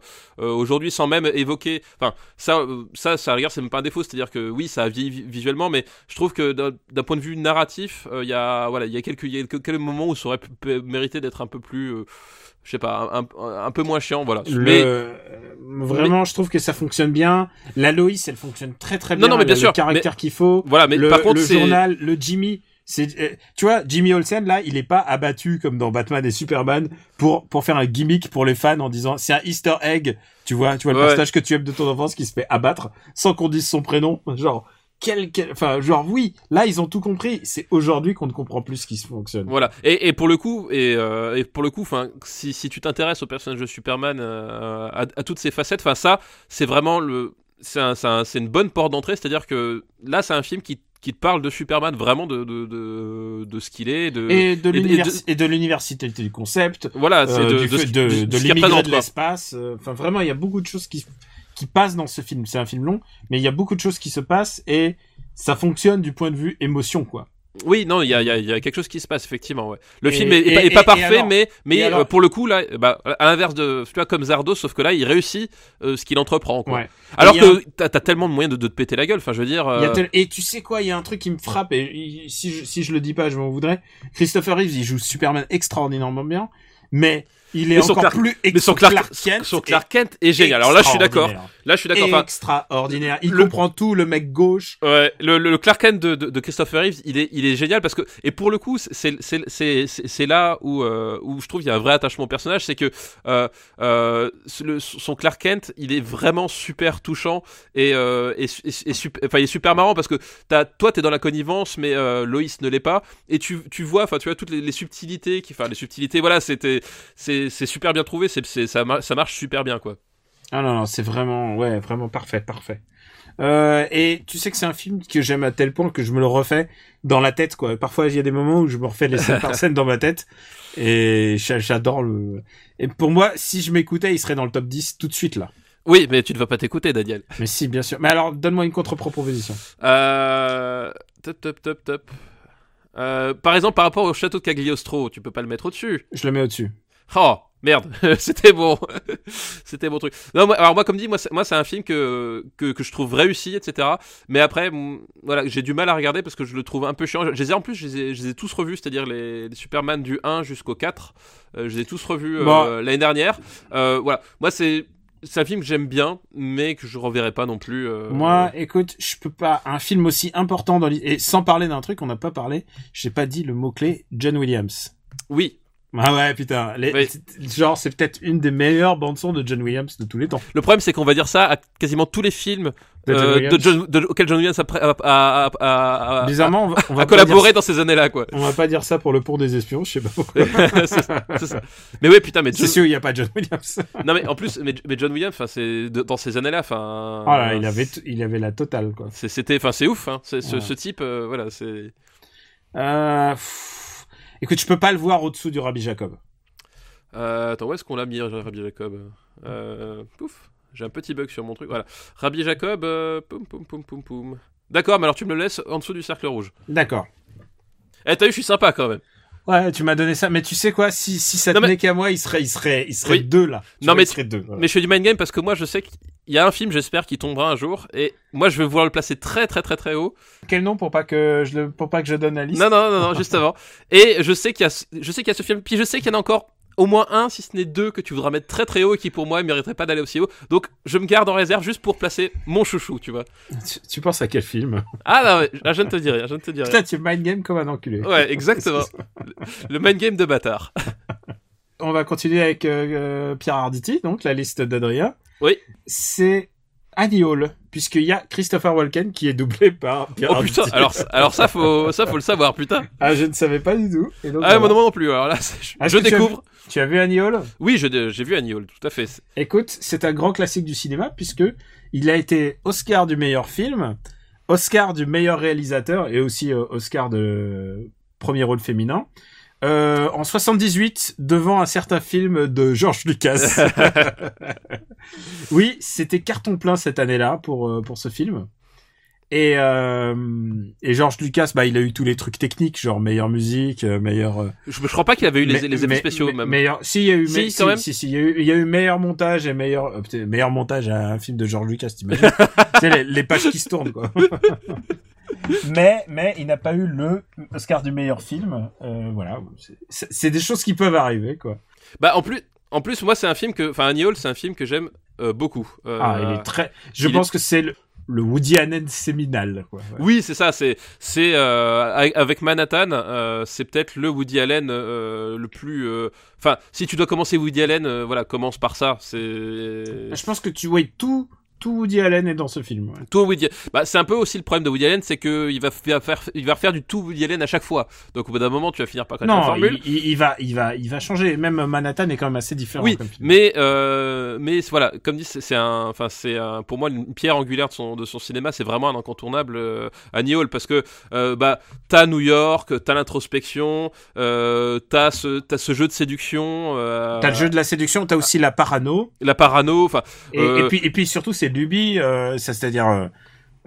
aujourd'hui sans même évoquer. Enfin, ça euh, ça ça regarde, c'est même pas un défaut. C'est-à-dire que oui, ça a vieilli visuellement, mais je trouve que d'un point de vue narratif, euh, il y a voilà, il y a quelques il y a quelques, moments où ça aurait mérité d'être un peu plus euh, je sais pas, un, un, un peu moins chiant, voilà. Le- Mais euh, vraiment, je trouve que ça fonctionne bien. La Loïs, elle fonctionne très très Non, bien. non, mais Elle bien a sûr, Le caractère qu'il faut. voilà, mais le, par contre, le journal, le Jimmy, c'est, euh, tu vois, Jimmy Olsen là, il est pas abattu comme dans Batman et Superman pour pour faire un gimmick pour les fans en disant c'est un Easter egg, tu vois, tu vois le Ouais. personnage que tu aimes de ton enfance qui se fait abattre sans qu'on dise son prénom, genre quel, quel- enfin genre oui, là ils ont tout compris. C'est aujourd'hui qu'on ne comprend plus ce qui se fonctionne. Voilà. Et, et pour le coup, et, euh, et pour le coup, enfin, si, si tu t'intéresses au personnage de Superman, euh, à, à toutes ses facettes, enfin ça, c'est vraiment le, c'est un, un- c'est une bonne porte d'entrée. C'est-à-dire que là, c'est un film qui, qui te parle de Superman, vraiment de de, de, de ce qu'il est, de Et de et de- l'univers et de l'université du concept, voilà, c'est euh, de, du de, de, de- l'espace. euh, Enfin, vraiment, il y a beaucoup de choses qui, qui passent dans ce film. C'est un film long, mais il y a beaucoup de choses qui se passent et ça fonctionne du point de vue émotion, quoi. Oui, non, il y y, y a quelque chose qui se passe effectivement. Ouais. Le Et- film est, et- pas, est et- pas et parfait, alors- mais mais alors- euh, pour le coup là, bah, à l'inverse de, tu vois, comme Zardo, sauf que là, il réussit euh, ce qu'il entreprend. Quoi. Ouais. Alors que t'as as tellement de moyens de, de te péter la gueule. Enfin, je veux dire. Il y a euh, tel- Et tu sais quoi, il y a un truc qui me frappe, et si je, si je le dis pas, je m'en voudrais. Christopher Reeves, il joue Superman extraordinairement bien, mais il est Mais encore Clark- plus mais son Clark, Kent son Clark Kent est génial. Alors là, je suis d'accord. Là, je suis d'accord. Enfin, Extraordinaire. Il le- comprend tout, le mec gauche. Ouais, le, le, le Clark Kent de, de, de Christopher Reeves, il est, il est génial parce que et pour le coup, c'est c'est c'est c'est c'est là où euh, où je trouve il y a un vrai attachement au personnage, c'est que euh, euh, le, son Clark Kent, il est vraiment super touchant et et, et, et sup- enfin il est super marrant parce que t'as toi t'es dans la connivence mais Loïs ne l'est pas et tu tu vois enfin tu vois toutes les, les subtilités qui enfin les subtilités voilà c'était c'est c'est super bien trouvé c'est ça ça marche super bien quoi. Ah non, non, c'est vraiment, ouais, vraiment parfait, parfait. Euh, et tu sais que c'est un film que j'aime à tel point que je me le refais dans la tête, quoi. Parfois, il y a des moments où je me refais les scènes par scène dans ma tête. Et j'a- j'adore le... Et pour moi, si je m'écoutais, il serait dans le top 10 tout de suite, là. Oui, mais tu ne vas pas t'écouter Daniel. Mais si, bien sûr. Mais alors, donne-moi une contre-proposition. Euh... Top, top, top, top. Euh, par exemple, par rapport au château de Cagliostro, tu peux pas le mettre au-dessus. Je le mets au-dessus. Oh, merde, c'était bon. c'était bon truc. Non, moi, alors moi, comme dit, moi, c'est, moi, c'est un film que, que, que je trouve réussi, etc. Mais après, voilà, j'ai du mal à regarder parce que je le trouve un peu chiant. Je les ai, en plus, je les ai, je les ai tous revus, c'est-à-dire les, les Superman du 1 jusqu'au 4. Euh, je les ai tous revus euh, Bon. l'année dernière. Euh, voilà, moi, c'est c'est un film que j'aime bien, mais que je reverrai pas non plus. euh, Moi, écoute, je peux pas. Un film aussi important dans et sans parler d'un truc, on n'a pas parlé. J'ai pas dit le mot clé. John Williams. Oui. Ah ouais, putain. Les- c'est- Genre, c'est peut-être une des meilleures bandes son de John Williams de tous les temps. Le problème, c'est qu'on va dire ça à quasiment tous les films De euh, Williams. de John- de- auxquels John Williams a, pré- a, a- a- a- a- Bizarrement, on va, on va a pas collaboré dans ces années-là, quoi. On va pas dire ça pour le pont des espions, je sais pas pourquoi. c'est ça, c'est ça. Mais ouais, putain, mais C'est John... sûr, il y a pas John Williams. non mais en plus, mais, mais John Williams, enfin, c'est dans ces années-là, enfin. Oh là, il avait, il avait la totale, quoi. c'est- C'était, enfin, c'est ouf, hein. C'est, ce, type, euh, voilà, c'est. Euh, pff, Écoute, je peux pas le voir au-dessous du Rabbi Jacob. Euh, attends, où est-ce qu'on l'a mis, Rabbi Jacob? Euh, Pouf, j'ai un petit bug sur mon truc. Voilà, Rabbi Jacob, euh, poum poum poum poum poum. D'accord, mais alors tu me le laisses en dessous du cercle rouge. D'accord. Eh, t'as vu, je suis sympa quand même. Ouais, tu m'as donné ça, mais tu sais quoi, si, si ça Non, tenait qu'à moi, il serait, il serait, il serait Oui. deux, là. Tu Non, vois, mais il serait deux. voilà. Mais je fais du mind game parce que moi, je sais qu'il y a un film, j'espère, qui tombera un jour, et moi, je vais vouloir le placer très très très très haut. Quel nom pour pas que je le, pour pas que je donne la liste? Non, non, non, non, juste avant. Et je sais qu'il y a, je sais qu'il y a ce film, puis je sais qu'il y en a encore au moins un, si ce n'est deux, que tu voudras mettre très très haut et qui pour moi ne mériterait pas d'aller aussi haut. Donc, je me garde en réserve juste pour placer mon chouchou, tu vois. Tu, tu penses à quel film? Ah non, là, je ne te dis rien, je ne te dis rien. Putain, tu mind game comme un enculé. Ouais, exactement. Le mind game de bâtard. On va continuer avec euh, euh, Pierre Arditi, donc la liste d'Adrien. Oui. C'est Annie Hall, puisqu'il y a Christopher Walken qui est doublé par Pierre Oh putain, alors, alors ça, faut, ça, faut le savoir, putain. Ah, je ne savais pas du tout. Et donc, Ah, moi non, non plus. Alors là, je, découvre. Tu as vu Annie Hall? Oui, j'ai vu Annie Hall, tout à fait. Écoute, c'est un grand classique du cinéma puisque il a été Oscar du meilleur film, Oscar du meilleur réalisateur et aussi euh, Oscar de premier rôle féminin. Euh, en 78, devant un certain film de George Lucas. oui, c'était carton plein cette année-là pour euh, pour ce film. Et euh, et George Lucas, bah il a eu tous les trucs techniques, genre meilleure musique, euh, meilleur euh, Je, je crois pas qu'il avait eu les, mais- les effets mais- spéciaux, mais- même. Meilleur, si, il y a eu, Si, mais- quand si, même. si, si, il y a eu, il y a eu meilleur montage et meilleur, euh, meilleur montage à un film de George Lucas, t'imagines? tu sais, les, les pages qui se tournent, quoi. mais, mais, il n'a pas eu le Oscar du meilleur film, euh, voilà. C'est- C'est c'est des choses qui peuvent arriver, quoi. Bah, en plus, en plus, moi, c'est un film que, enfin, Annie Hall, c'est un film que j'aime euh, beaucoup. Euh, Ah, il est très, je pense que c'est le, le Woody Allen séminal, quoi. Ouais. Oui, c'est ça. C'est, c'est euh, avec- avec Manhattan, euh, c'est peut-être le Woody Allen euh, le plus. euh, Enfin, si tu dois commencer Woody Allen, euh, voilà, commence par ça. C'est Je pense que tu vois tout, tout Woody Allen est dans ce film, ouais. tout Woody. Bah, c'est un peu aussi le problème de Woody Allen, c'est que il va faire, il va refaire du tout Woody Allen à chaque fois. Donc au bout d'un moment, tu vas finir par connaître la Non, formule. il, il- va, il va, il va changer. Même Manhattan est quand même assez différent Oui, comme film. mais euh, mais voilà, comme dit, c'est un, enfin c'est pour moi une pierre angulaire de son de son cinéma, c'est vraiment un incontournable euh, Annie Hall parce que euh, bah t'as New York, t'as l'introspection, euh, t'as ce t'as ce jeu de séduction, T'as le jeu de la séduction, t'as aussi la parano, la parano, enfin et, et puis et puis surtout c'est lubies, euh, ça c'est-à-dire euh,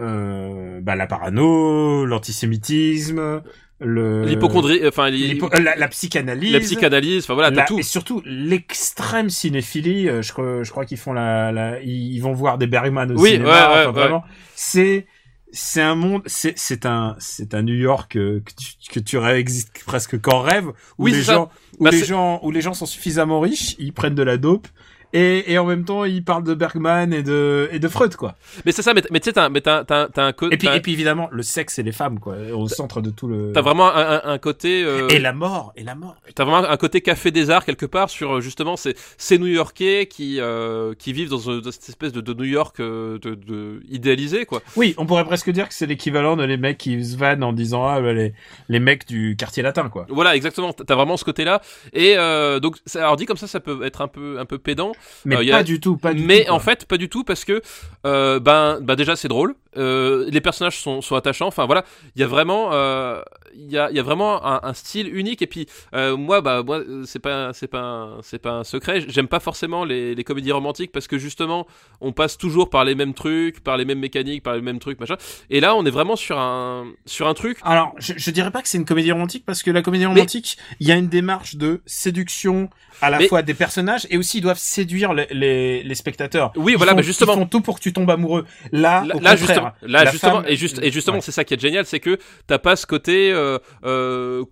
euh, bah, la parano, l'antisémitisme, le l'hypochondrie, enfin la, la psychanalyse, la psychanalyse, enfin voilà, t'as tout. et surtout l'extrême cinéphilie. je crois, je crois qu'ils font la, la, ils vont voir des Bergman au Oui, cinéma. ouais, ouais, enfin, ouais. vraiment, c'est c'est un monde, c'est c'est un c'est un New York que tu que tu existe presque qu'en rêve où Oui, les ça. gens où Bah, les gens où les gens sont suffisamment riches, ils prennent de la dope. Et, et en même temps, ils parlent de Bergman et de, et de Freud, quoi. Mais c'est ça, mais, tu sais, t'as, mais t'as, t'as, un côté, Et puis, et puis évidemment, le sexe et les femmes, quoi, au centre de tout le. t'as vraiment un, un, un côté. euh, Et la mort, et la mort. T'as vraiment un côté café des arts quelque part sur euh, justement ces, ces New-Yorkais qui euh, qui vivent dans, euh, dans cette espèce de, de New York euh, de, de idéalisé quoi. Oui, on pourrait presque dire que c'est l'équivalent de les mecs qui se vannent en disant ah bah, les les mecs du quartier latin quoi. Voilà exactement. T'as vraiment ce côté-là et euh, donc ça- alors dit comme ça ça peut être un peu un peu pédant. Mais Euh, y pas a- du tout, pas du mais tout. en fait, pas du tout parce que euh, ben, ben déjà c'est drôle. Euh, les personnages sont, sont attachants. Enfin voilà, il y a vraiment, euh, il y a, y a vraiment un, un style unique. Et puis euh, moi, bah moi, c'est pas, c'est pas, c'est pas un secret. J'aime pas forcément les, les comédies romantiques parce que justement, on passe toujours par les mêmes trucs, par les mêmes mécaniques, par les mêmes trucs, machin. Et là, on est vraiment sur un, sur un truc. Alors, je, je dirais pas que c'est une comédie romantique parce que la comédie romantique, il y a une démarche de séduction à la Mais- fois des personnages et aussi ils doivent séduire les, les, les spectateurs. Oui, Ils voilà, font- mais justement. Ils font tout pour que tu tombes amoureux. Là, Là, au là, justement, là la justement, femme- et, juste, et justement, Ouais. c'est ça qui est génial, c'est que t'as pas ce côté,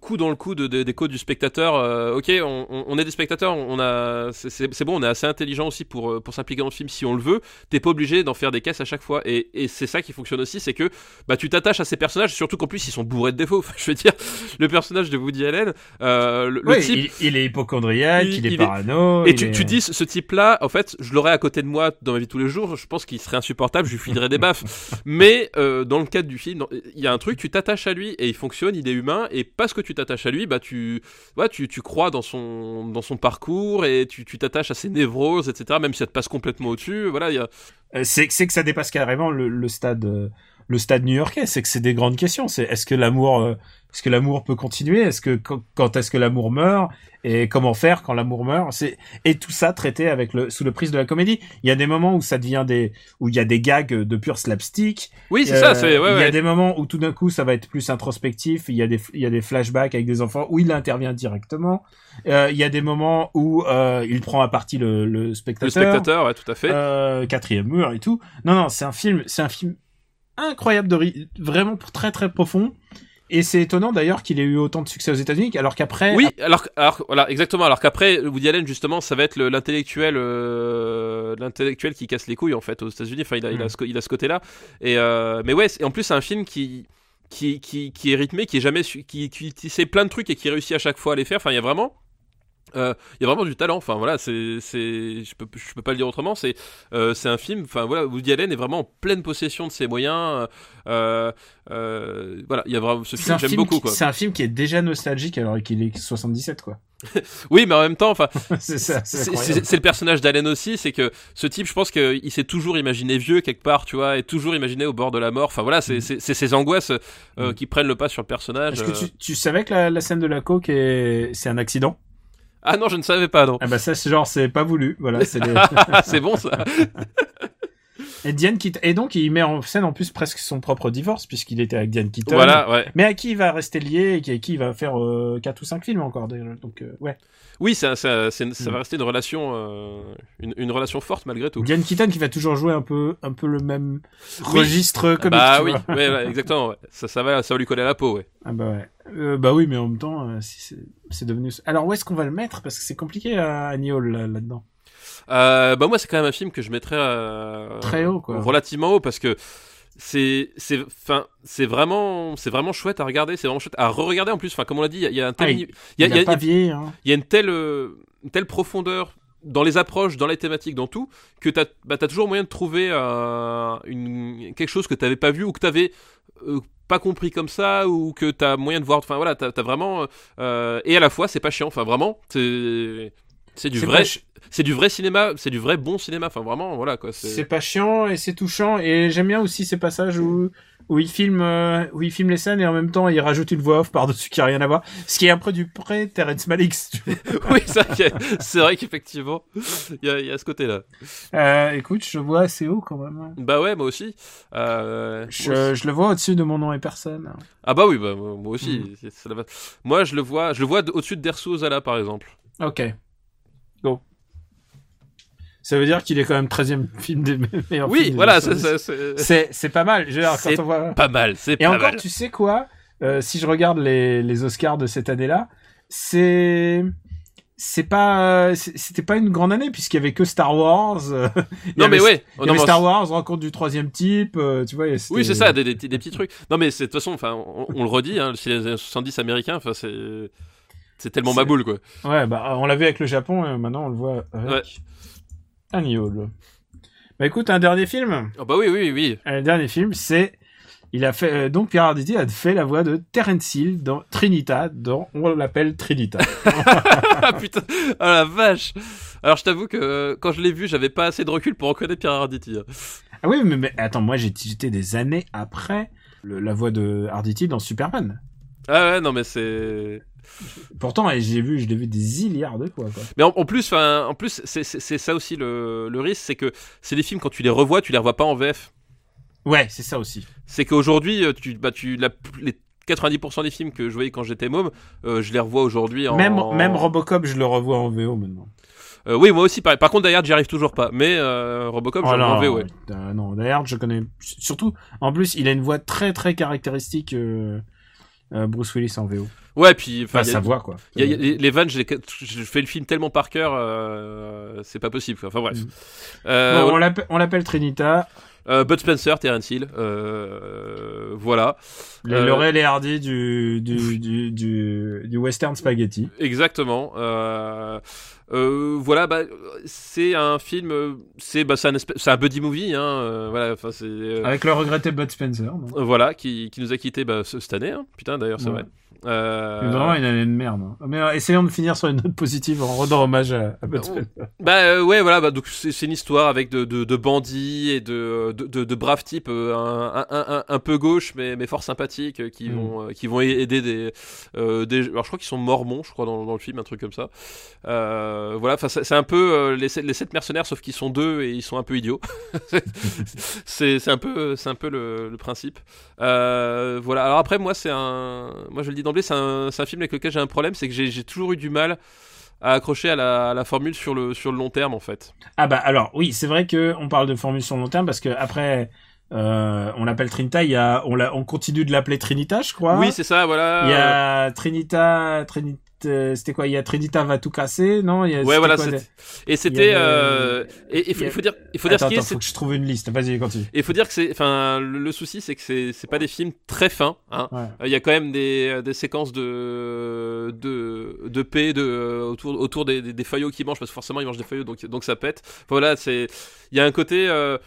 coup dans le coup de, de- des codes du spectateur. euh, ok, on, est des spectateurs, on a, c'est- bon, on est assez intelligent aussi pour euh, pour s'impliquer dans le film si on le veut. T'es pas obligé d'en faire des caisses à chaque fois. Et, et c'est ça qui fonctionne aussi, c'est que bah tu t'attaches à ces personnages, surtout qu'en plus ils sont bourrés de défauts. Je veux dire, le personnage de Woody Allen, euh, le, type. il, il est hypochondriaque, il- il, est parano. Et tu, est- tu dis, ce type-là, en fait, je l'aurais à côté de moi dans ma vie tous les jours, je pense qu'il serait insupportable, je lui filerais des baffes. Mais euh, dans le cadre du film, il y a un truc, tu t'attaches à lui et il fonctionne, il est humain, et parce que tu t'attaches à lui, bah tu, ouais, tu, tu crois dans son, dans son parcours et tu t'attaches à ses névroses, etc. Même si ça te passe complètement au-dessus, voilà, a... Euh, c'est c'est que ça dépasse carrément le, le stade euh, le stade new-yorkais c'est que c'est des grandes questions. C'est est-ce que l'amour euh, est-ce que l'amour peut continuer? Est-ce que quand, est-ce que l'amour meurt? Et comment faire quand l'amour meurt? C'est et tout ça traité avec le sous le prisme de la comédie. Il y a des moments où ça devient des où il y a des gags de pur slapstick. Oui, c'est Euh, ça, c'est, ouais, il y a ouais. des moments où tout d'un coup ça va être plus introspectif. Il y a des il y a des flashbacks avec des enfants où il intervient directement. Euh, il y a des moments où euh, il prend à partie le, le Le spectateur spectateur, ouais, tout à fait. euh, quatrième mur et tout. Non, non, c'est un film, c'est un film incroyable de vraiment très très profond. Et c'est étonnant d'ailleurs qu'il ait eu autant de succès aux États-Unis, alors qu'après, Oui, alors, alors voilà, exactement. Alors qu'après, Woody Allen justement, ça va être le- l'intellectuel, euh, l'intellectuel qui casse les couilles en fait aux États-Unis. Enfin, il a, il a Mm. ce, co- il a ce côté-là. Et euh, mais ouais, et en plus c'est un film qui qui, qui, qui est rythmé, qui est jamais, qui, qui, qui sait plein de trucs et qui réussit à chaque fois à les faire. Enfin, il y a vraiment. Euh, Il y a vraiment du talent. Enfin voilà, c'est, c'est, je peux, je peux pas le dire autrement. C'est, euh, c'est un film. Enfin voilà, Woody Allen est vraiment en pleine possession de ses moyens. Euh, euh, voilà, il y a vraiment ce c'est film. un J'aime film, beaucoup c'est un film qui est déjà nostalgique alors qu'il est 77 quoi. Oui, mais en même temps, enfin, c'est le personnage d'Allen aussi, c'est que ce type, je pense qu'il s'est toujours imaginé vieux quelque part, tu vois, et toujours imaginé au bord de la mort. Enfin voilà, c'est c'est- c'est ces angoisses euh, Mm. qui prennent le pas sur le personnage. Est-ce que euh. tu, tu savais que la, la scène de la coke est, c'est un accident? Ah non, je ne savais pas, non. Ah bah ça, c'est genre, c'est pas voulu. Voilà, c'est les... c'est bon ça. Et Diane Keaton, et donc il met en scène en plus presque son propre divorce puisqu'il était avec Diane Keaton. voilà, ouais. Mais à qui il va rester lié et qui- à qui il va faire euh, 4 ou 5 films encore. Donc euh, ouais. Oui, ça, ça, ça Mm. va rester une relation, euh, une, une relation forte malgré tout. Diane Keaton qui va toujours jouer un peu un peu le même Oui. registre comique. bah oui, ouais, ouais, exactement. ouais. Ça, ça va, ça va lui coller à la peau, ouais. Ah bah ouais. Euh, bah oui, mais en même temps, si c'est devenu. Alors où est-ce qu'on va le mettre? Parce que c'est compliqué à Annie Hall là- là-dedans. Euh, bah moi, c'est quand même un film que je mettrais euh, Très haut quoi. relativement haut parce que c'est c'est enfin c'est vraiment c'est vraiment chouette à regarder c'est vraiment chouette à re-regarder en plus. Enfin comme on l'a dit il y a- un tel il- y a, une telle une telle profondeur dans les approches dans les thématiques dans tout que t'as bah, t'as toujours moyen de trouver euh, une quelque chose que t'avais pas vu ou que t'avais euh, pas compris comme ça ou que t'as moyen de voir. Enfin voilà as vraiment euh, et à la fois c'est pas chiant. Enfin vraiment c'est c'est du vrai pas c'est du vrai cinéma c'est du vrai bon cinéma enfin vraiment voilà quoi C'est pas chiant et c'est touchant et j'aime bien aussi ces passages où où il filme euh, où il filme les scènes et en même temps il rajoute une voix off par dessus qui a rien à voir. Ce qui est un peu du pré Terrence Malick. oui, c'est vrai qu'effectivement, il y a, il y a ce côté-là. Euh, écoute, je vois assez haut quand même. hein. Bah ouais, moi aussi. Euh, Je, je le vois au-dessus de mon nom et personne. Ah bah oui, bah, moi aussi. Mm. la base. Moi, je le vois, je le vois de- au-dessus de Dersu Ozala, par exemple. Ok. Go. Ça veut dire qu'il est quand même 13e film des me- meilleurs Oui, films. voilà, C'est- c'est- c'est C'est pas mal. C'est pas mal, Et pas encore, mal. tu sais quoi Euh, Si je regarde les, les Oscars de cette année-là, c'est c'est pas c'était pas une grande année puisqu'il y avait que Star Wars. il y Non mais ouais, Il y non, avait mais- Star Wars, rencontre du troisième type, euh, tu vois. Oui, c'est ça, des, des, des petits trucs. Non mais de toute façon, enfin, on, on le redit, hein, c'est les années 70 américains, enfin c'est c'est tellement ma boule quoi. Ouais, bah on l'a vu avec le Japon et maintenant on le voit avec Ouais. Hall. Bah écoute, un dernier film. Ah bah oui, oui, oui. Un dernier film, c'est il a fait euh, donc Pierre Arditi a fait la voix de Terence Hill dans Trinita, dans on l'appelle Trinita. Ah putain, ah la vache. Alors je t'avoue que euh, quand je l'ai vu, j'avais pas assez de recul pour reconnaître Pierre Arditi. hein. ah oui, mais, mais attends, moi j'ai j'étais des années après le- la voix de Arditi dans Superman. Ah ouais, non mais c'est. Pourtant, j'ai vu, je l'ai vu des milliards de fois. Quoi. Mais en, en plus, en plus, c'est ça aussi le, le risque, c'est que c'est des films quand tu les revois, tu les revois pas en VF. Ouais, c'est ça aussi. C'est qu'aujourd'hui, euh, tu, bah, tu, la- les 90% des films que je voyais quand j'étais môme, euh, je les revois aujourd'hui en. Même même Robocop, je le revois en VO maintenant. Euh, oui, moi aussi. Par, par contre, d'ailleurs, j'y arrive toujours pas. Mais euh, Robocop, je Oh le non, revois en VO, ouais. non, d'ailleurs, je connais surtout. En plus, il a une voix très très caractéristique. euh, Bruce Willis en VO. Ouais, puis enfin, Enfin, y a- sa voix, quoi. y a- y a- les, les vannes, je, les- je fais le film tellement par cœur, euh, c'est pas possible. quoi. Enfin bref. Mm. Euh, Bon, on l'appelle- Trinita, euh, Bud Spencer, Terence Hill, euh, voilà. les Euh, Laurel et Hardy du, du, du, du, du western spaghetti. Exactement. Euh, voilà, bah, c'est un film, euh, c'est bah, c'est un, buddy movie, hein, euh, voilà, euh, Avec le regretté Bud Spencer. voilà qui, qui nous a quitté bah, ce- cette année, hein. putain d'ailleurs c'est Ouais. vrai. Euh, Vraiment une année de merde. hein. Mais euh, essayons de finir sur une note positive en rendant hommage à, à Bud Oh. Bah euh, ouais voilà bah donc c'est une histoire avec de, de, de bandits et de, de, braves types euh, un, un, un, un peu gauche mais, mais fort sympathiques euh, qui Mm. vont qui vont aider des des alors je crois qu'ils sont mormons je crois dans, dans le film un truc comme ça voilà enfin c'est un peu les, les sept mercenaires sauf qu'ils sont deux et ils sont un peu idiots c'est un peu c'est un peu le, le principe voilà alors après moi c'est un moi je le dis d'emblée c'est un, film avec lequel j'ai un problème c'est que j'ai toujours eu du mal à accrocher à la, à la formule sur le, sur le long terme en fait. Ah bah alors oui, c'est vrai que on parle de formule sur le long terme parce que après euh, on l'appelle Trinita, il y a on, l'a- on continue de l'appeler Trinita, je crois. Oui, c'est ça, voilà. Il y a Trinita, Trinita, c'était quoi? Il y a Trinita va tout casser, non? Il y a, Ouais, voilà. quoi, Et c'était. euh, Et il faut, il a- faut dire, il faut dire ce Attends, qui est. attends, c'est- faut que je trouve une liste. Vas-y, continue. Et il faut dire que c'est, enfin, le, le souci c'est que c'est, c'est pas des films très fins. Hein. Ouais. Euh, Il y a quand même des, des séquences de, de, de paix de, autour, autour des, des, des feuillots qui mangent parce que forcément ils mangent des feuillots donc, donc ça pète. Voilà, c'est, il y a un côté, euh,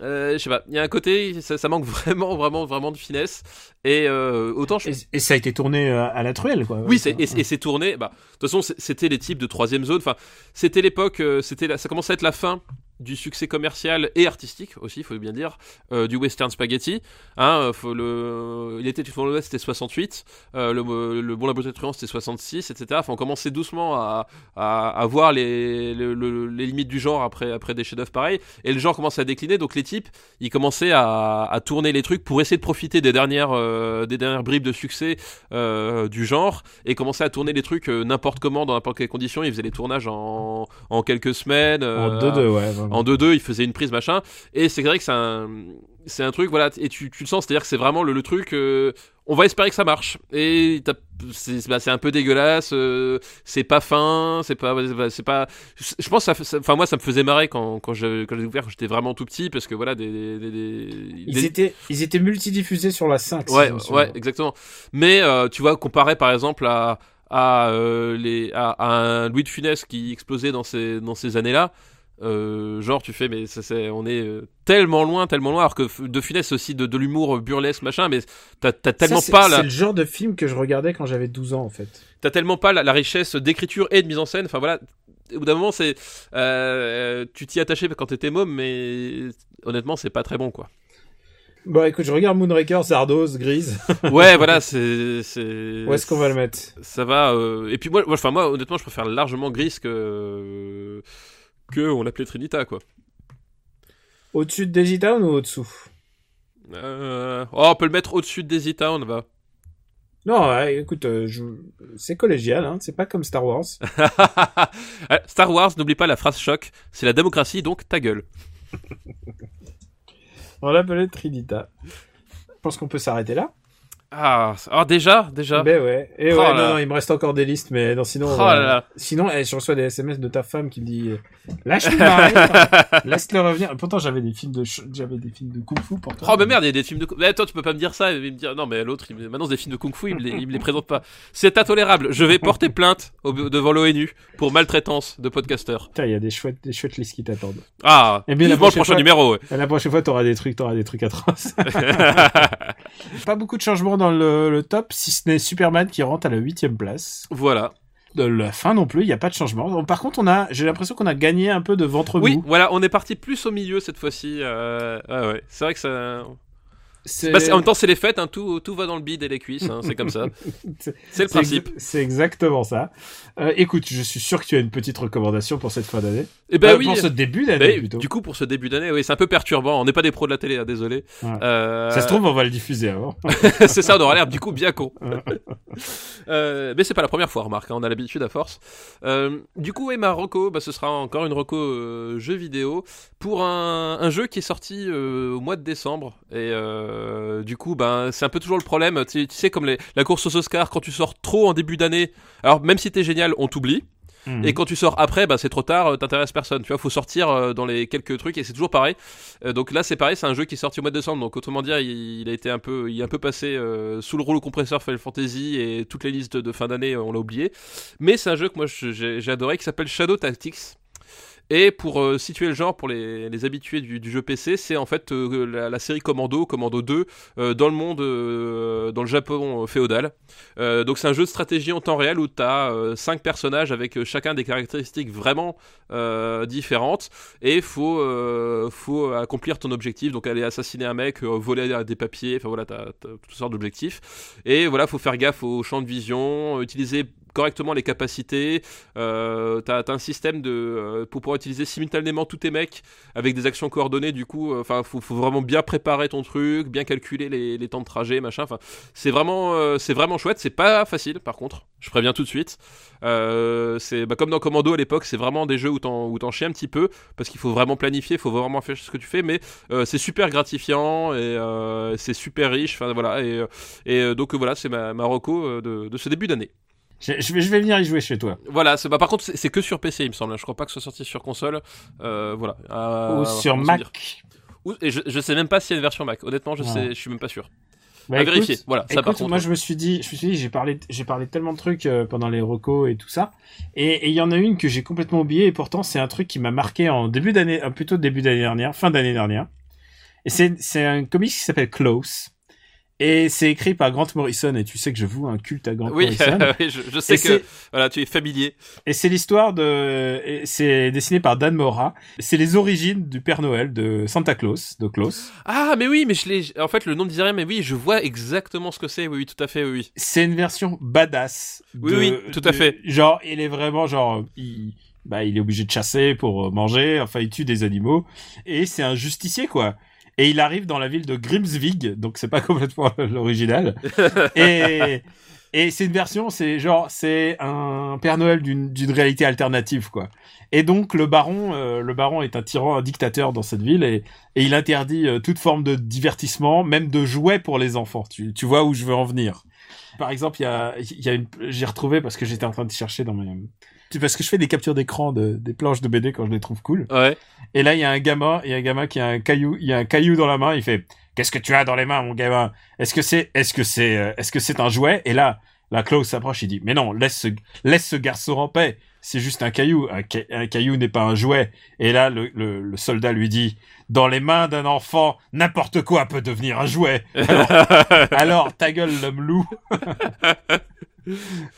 euh, je sais pas, il y a un côté, ça, ça manque vraiment, vraiment, vraiment de finesse. Et euh, autant je Et, et ça a été tourné euh, à la truelle, quoi. Oui, et, et c'est tourné. Bah, de toute façon, c'était les types de troisième zone. Enfin, c'était l'époque. c'était ça commençait à être la fin du succès commercial et artistique aussi, il faut bien dire, euh, du western spaghetti. Hein, euh, faut le, il était une fois l'Ouest, c'était 68. euh, le, le Bon la beauté de truand, c'était 66, etc. On commençait doucement à, à, voir les, le- le- les limites du genre après, après des chefs-d'œuvre pareils. Et le genre commençait à décliner. Donc les types, ils commençaient à, tourner les trucs pour essayer de profiter des dernières, des dernières bribes de succès du genre et commençaient à tourner les trucs n'importe comment, dans n'importe quelles conditions. Ils faisaient les tournages en, en quelques semaines. En euh, 2-2, ouais. En 2-2, il faisait une prise machin. Et c'est vrai que c'est un, c'est un truc, voilà, et tu, tu le sens, c'est-à-dire que c'est vraiment le, le truc, euh, on va espérer que ça marche. Et c'est bah, c'est un peu dégueulasse, euh, c'est pas fin, c'est pas, c'est pas. Je pense, que ça, ça- enfin moi, ça me faisait marrer quand, quand j'ai découvert j'étais vraiment tout petit, parce que voilà, des. des, des- des- Ils des- étaient, ils étaient multidiffusés sur la 5. si Ouais, ouais, exactement. Mais euh, tu vois, comparé par exemple à à les à, à un Louis de Funès qui explosait dans ces dans ces années-là. Euh, genre tu fais mais c'est on est euh, tellement loin tellement loin alors que de Funès c'est aussi de, de l'humour burlesque machin mais t'as tellement Ça, c'est- pas C'est la le genre de film que je regardais quand j'avais 12 ans, en fait. t'as tellement pas la, la richesse d'écriture et de mise en scène enfin voilà au bout d'un moment c'est euh, tu t'y attachais quand t'étais môme mais honnêtement c'est pas très bon quoi Bon, écoute, je regarde Moonraker, Zardos, Grise. ouais voilà c'est c'est Où est-ce qu'on va le mettre? Ça va. euh, Et puis moi, moi, enfin moi, honnêtement, je préfère largement Gris que que on l'appelait Trinita quoi. Au-dessus de Daisy Town ou au-dessous? Euh... Oh, on peut le mettre au-dessus de Daisy Town, va. Non, ouais, écoute, euh, je... c'est collégial, hein, c'est pas comme Star Wars. Euh, Star Wars, n'oublie pas la phrase choc. C'est la démocratie, donc ta gueule. On l'appelait Trinita. Je pense qu'on peut s'arrêter là. Ah, ah déjà, déjà. Ben ouais. Et Oh ouais, non, non, il me reste encore des listes, mais non, sinon. Oh euh, là là. Sinon, eh, je reçois des SMS de ta femme qui me dit euh, Lâche-le, arrête, laisse-le revenir. Pourtant, j'avais des films de j'avais des films de kung-fu pour toi. Oh mais merde, il y a des films de. Mais toi, tu peux pas me dire ça. Il me dire non, mais l'autre, il me- maintenant, c'est des films de kung-fu, il me les, il me les présente pas. C'est intolérable. Je vais porter plainte au- devant l'ONU pour maltraitance de podcasteurs. Putain, il y a des chouettes, des chouettes listes qui t'attendent. Ah, Eh bien, la le prochaine prochain fois- numéro. ouais. Et La prochaine fois, t'auras des trucs, t'auras des trucs atroces. Pas beaucoup de changements dans le, le top, si ce n'est Superman qui rentre à la huitième place. voilà. De la fin non plus, il n'y a pas de changement. Par contre, on a, j'ai l'impression qu'on a gagné un peu de ventre Oui, mou. voilà, on est parti plus au milieu cette fois-ci. Euh... ah ouais, c'est vrai que ça. Bah, en même temps, c'est les fêtes, hein, tout, tout va dans le bide et les cuisses, hein, c'est comme ça. C'est- le principe. C'est exactement ça. Euh, écoute, je suis sûr que tu as une petite recommandation pour cette fin d'année. Et ben Euh, oui. Pour ce début bah, d'année plutôt. du coup, pour ce début d'année, oui, c'est un peu perturbant. On n'est pas des pros de la télé, hein, désolé. Ouais. Euh, Ça se trouve, on va le diffuser avant. c'est ça, on aura l'air du coup bien con. Mais c'est pas la première fois, remarque, hein, on a l'habitude à force. Du coup, et ma reco, bah, ce sera encore une euh, jeu vidéo pour un, un jeu qui est sorti au mois de décembre et, euh, du coup, ben, c'est un peu toujours le problème. Tu, tu sais, comme les, la course aux Oscars, quand tu sors trop en début d'année, alors même si t'es génial, on t'oublie. Mhm. Et quand tu sors après, bah, c'est trop tard, euh, t'intéresses personne. Tu vois, faut sortir euh, dans les quelques trucs et c'est toujours pareil. Euh, donc là, c'est pareil, c'est un jeu qui est sorti au mois de décembre. Donc autrement dire, il, il a été un peu, il est un peu passé euh, sous le rouleau compresseur Final Fantasy et toutes les listes de fin d'année, on l'a oublié. Mais c'est un jeu que moi j'ai adoré qui s'appelle Shadow Tactics. Et pour euh, situer le genre, pour les, habitués du, jeu PC, c'est en fait euh, la, série Commando, Commando 2, euh, dans le monde, dans le Japon féodal. Donc c'est un jeu de stratégie en temps réel où tu as 5 personnages avec chacun des caractéristiques vraiment différentes. Et il faut, faut accomplir ton objectif, donc aller assassiner un mec, voler des papiers, enfin voilà, tu as, toutes sortes d'objectifs. Et voilà, faut faire gaffe au champ de vision, utiliser correctement les capacités. Euh, t'as un système de euh, pour pouvoir utiliser simultanément tous tes mecs avec des actions coordonnées. Du coup, enfin, faut, faut vraiment bien préparer ton truc, bien calculer les, les temps de trajet, machin. C'est vraiment, euh, c'est vraiment chouette. C'est pas facile, par contre. Je préviens tout de suite. Euh, c'est bah, comme dans Commando à l'époque, c'est vraiment des jeux où t'en où t'en chies un petit peu parce qu'il faut vraiment planifier, il faut vraiment faire ce que tu fais, mais euh, c'est super gratifiant et euh, c'est super riche. Voilà. Et, euh, et euh, donc voilà, c'est ma, ma reco euh, de ce début d'année. Je, je vais, je vais venir y jouer chez toi. Voilà, c'est- bah, par contre, c'est que sur PC, il me semble. Je crois pas que ce soit sorti sur console. Euh, voilà. Euh, Ou sur Mac. Ou- et je, je sais même pas s'il y a une version Mac. Honnêtement, je Ouais. sais, je suis même pas sûr. Bah, à écoute, vérifier. Voilà, ça par écoute, contre. moi je me suis dit, je me suis dit, j'ai parlé, j'ai parlé tellement de trucs euh, pendant les recos et tout ça, et il y en a une que j'ai complètement oubliée et pourtant c'est un truc qui m'a marqué en début d'année, euh, plutôt début d'année dernière, fin d'année dernière. Et c'est c'est un comics qui s'appelle Close. Et c'est écrit par Grant Morrison, et tu sais que je voue un culte à Grant Oui, Morrison. oui, je, je sais Et que voilà, tu es familier. Et c'est l'histoire de, c'est dessiné par Dan Mora. C'est les origines du Père Noël de Santa Claus, de Claus. Ah, mais oui, mais je l'ai. En fait, le nom ne disait rien, mais oui, je vois exactement ce que c'est. Oui, oui, tout à fait, oui, oui. C'est une version badass. Oui, de- oui, tout à de- fait. Genre, il est vraiment genre, il, bah, il est obligé de chasser pour euh, manger. Enfin, il tue des animaux. Et c'est un justicier, quoi. Et il arrive dans la ville de Grimsvig, donc c'est pas complètement l'original. et et c'est une version, c'est genre, c'est un Père Noël d'une réalité alternative, quoi. Et donc le baron, euh, le baron est un tyran, un dictateur dans cette ville, et, et il interdit euh, toute forme de divertissement, même de jouets pour les enfants. Tu, tu vois où je veux en venir. Par exemple, il y a, y a une, j'ai retrouvé parce que j'étais en train de chercher dans mes, parce que je fais des captures d'écran de, des planches de BD quand je les trouve cool. Ouais. Et là, il y a un gamin, il y a un gamin qui a un caillou, il y a un caillou dans la main, il fait, qu'est-ce que tu as dans les mains, mon gamin? Est-ce que c'est, est-ce que c'est, euh, est-ce que c'est un jouet? Et là, la Klaus s'approche, il dit, mais non, laisse ce, laisse ce garçon en paix. C'est juste un caillou. Un, ca- un caillou n'est pas un jouet. Et là, le, le, le soldat lui dit, dans les mains d'un enfant, n'importe quoi peut devenir un jouet. Alors, alors ta gueule, l'homme loup.